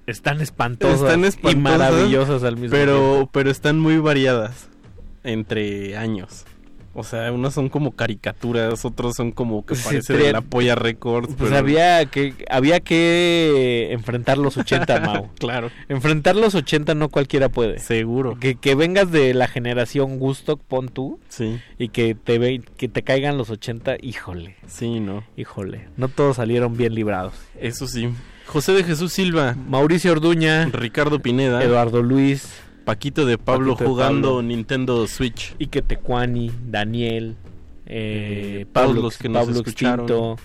están espantosas, Están y espantosas, maravillosas al mismo pero, tiempo. Pero están muy variadas entre años. O sea, unos son como caricaturas, otros son como que parece de la Polla Records. Pues pero- había que había que enfrentar los 80, Mau. Claro. Enfrentar los 80 no cualquiera puede. Seguro. Que, que vengas de la generación Gusto, pon tú. Sí. Y que te ve, que te caigan los 80, híjole. Sí, ¿no? Híjole. No todos salieron bien librados. Eso sí. José de Jesús Silva. Mauricio Orduña. Ricardo Pineda. Eduardo Luis. Paquito de Pablo Paquito de jugando Pablo. Nintendo Switch. Ike Tecuani, Daniel, eh, Eh, Pablo, los que nos Pablo escucharon. Extinto,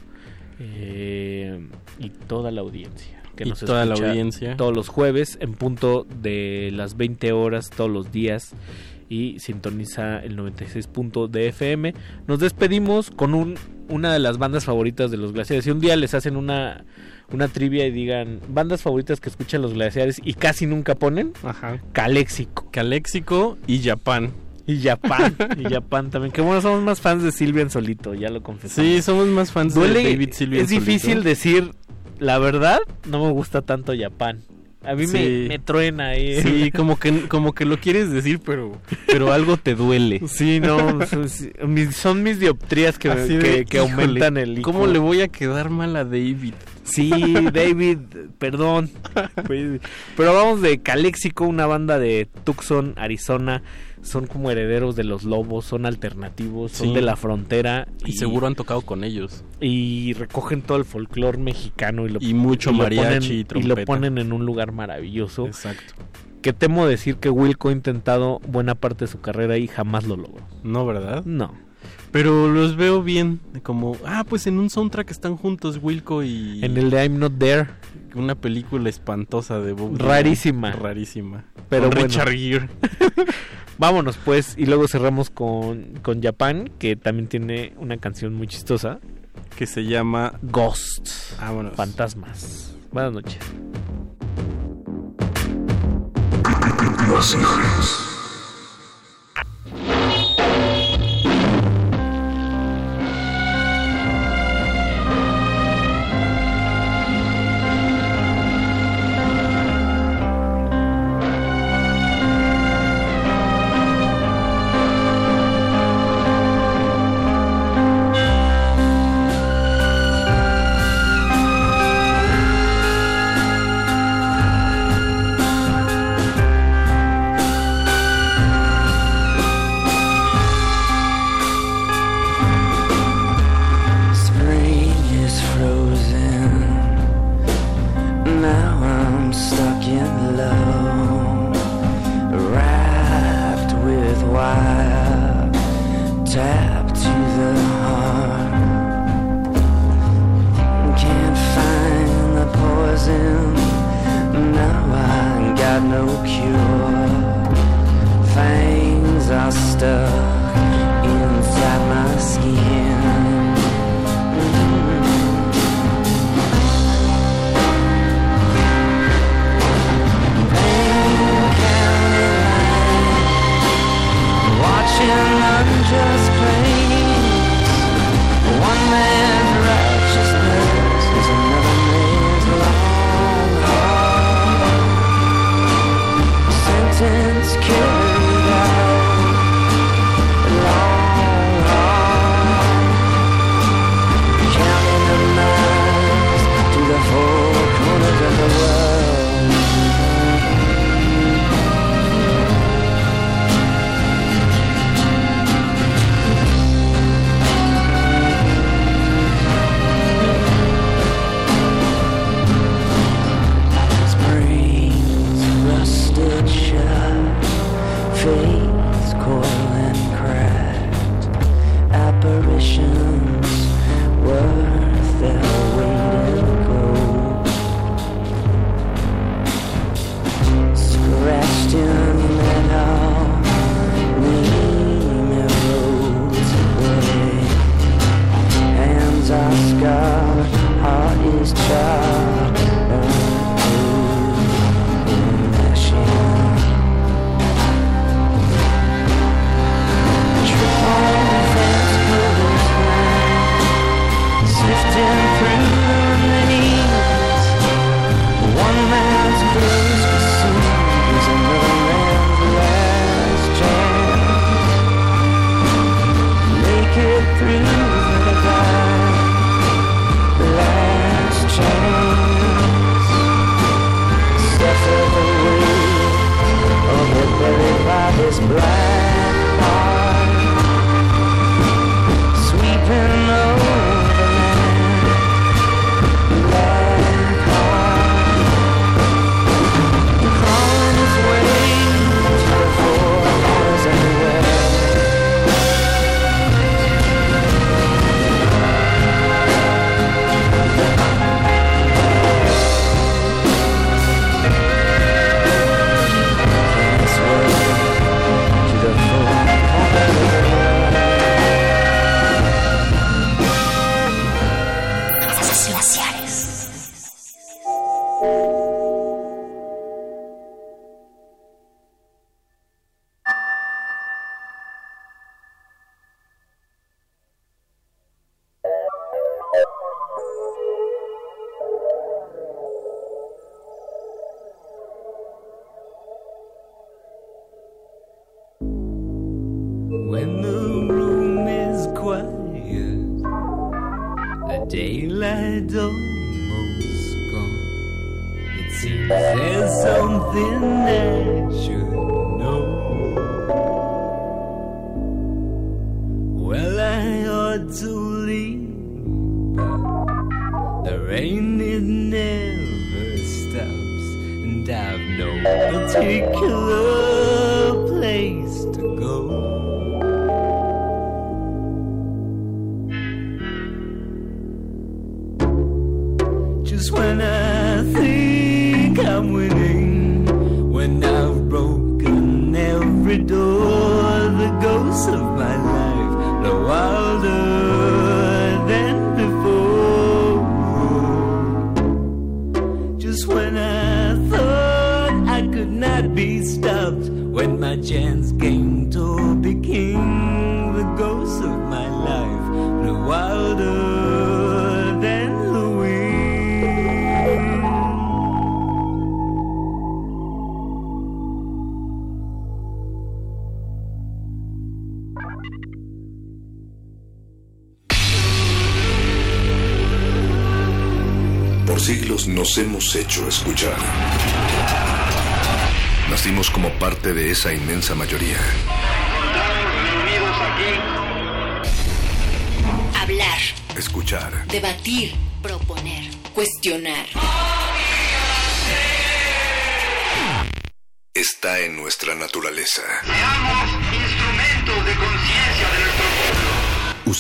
eh, y toda la audiencia. Que Y nos toda la audiencia. Todos los jueves en punto de las 20 horas todos los días y sintoniza el 96 punto de FM. Nos despedimos con un, una de las bandas favoritas de los glaciares. Si un día les hacen una, una trivia y digan bandas favoritas que escuchan los glaciares y casi nunca ponen, Ajá. Caléxico. Caléxico y Japan. Y Japan, y Japan también. Que bueno, somos más fans de Silvia en solito, ya lo confesamos. Sí, somos más fans Duele, de David Silvia. es difícil decir, la verdad, no me gusta tanto Japan. A mí me, Sí. me truena ahí. Sí, como que, como que lo quieres decir, pero, pero algo te duele. Sí, no, son, mis- son mis dioptrías que, que, de, que híjole, aumentan el icono. ¿Cómo le voy a quedar mal a David? Sí, David, perdón. Pero vamos de Caléxico, una banda de Tucson, Arizona. Son como herederos de los lobos, son alternativos, son Sí. de la frontera. Y seguro han tocado con ellos. y recogen todo el folclore mexicano y lo, Y mucho mariachi y ponen, y lo ponen en un lugar maravilloso. Exacto. Que temo decir que Wilco ha intentado buena parte de su carrera y jamás lo logró. No, ¿verdad? No. Pero los veo bien, como, ah, pues en un soundtrack están juntos Wilco y... En el de I'm Not There. Una película espantosa de Bob Dylan. Rarísima. Rarísima. Pero Con bueno. Richard Gere. Vámonos pues y luego cerramos con, con Japan, que también tiene una canción muy chistosa. Que se llama Ghost. Vámonos. Fantasmas. Buenas noches. Spring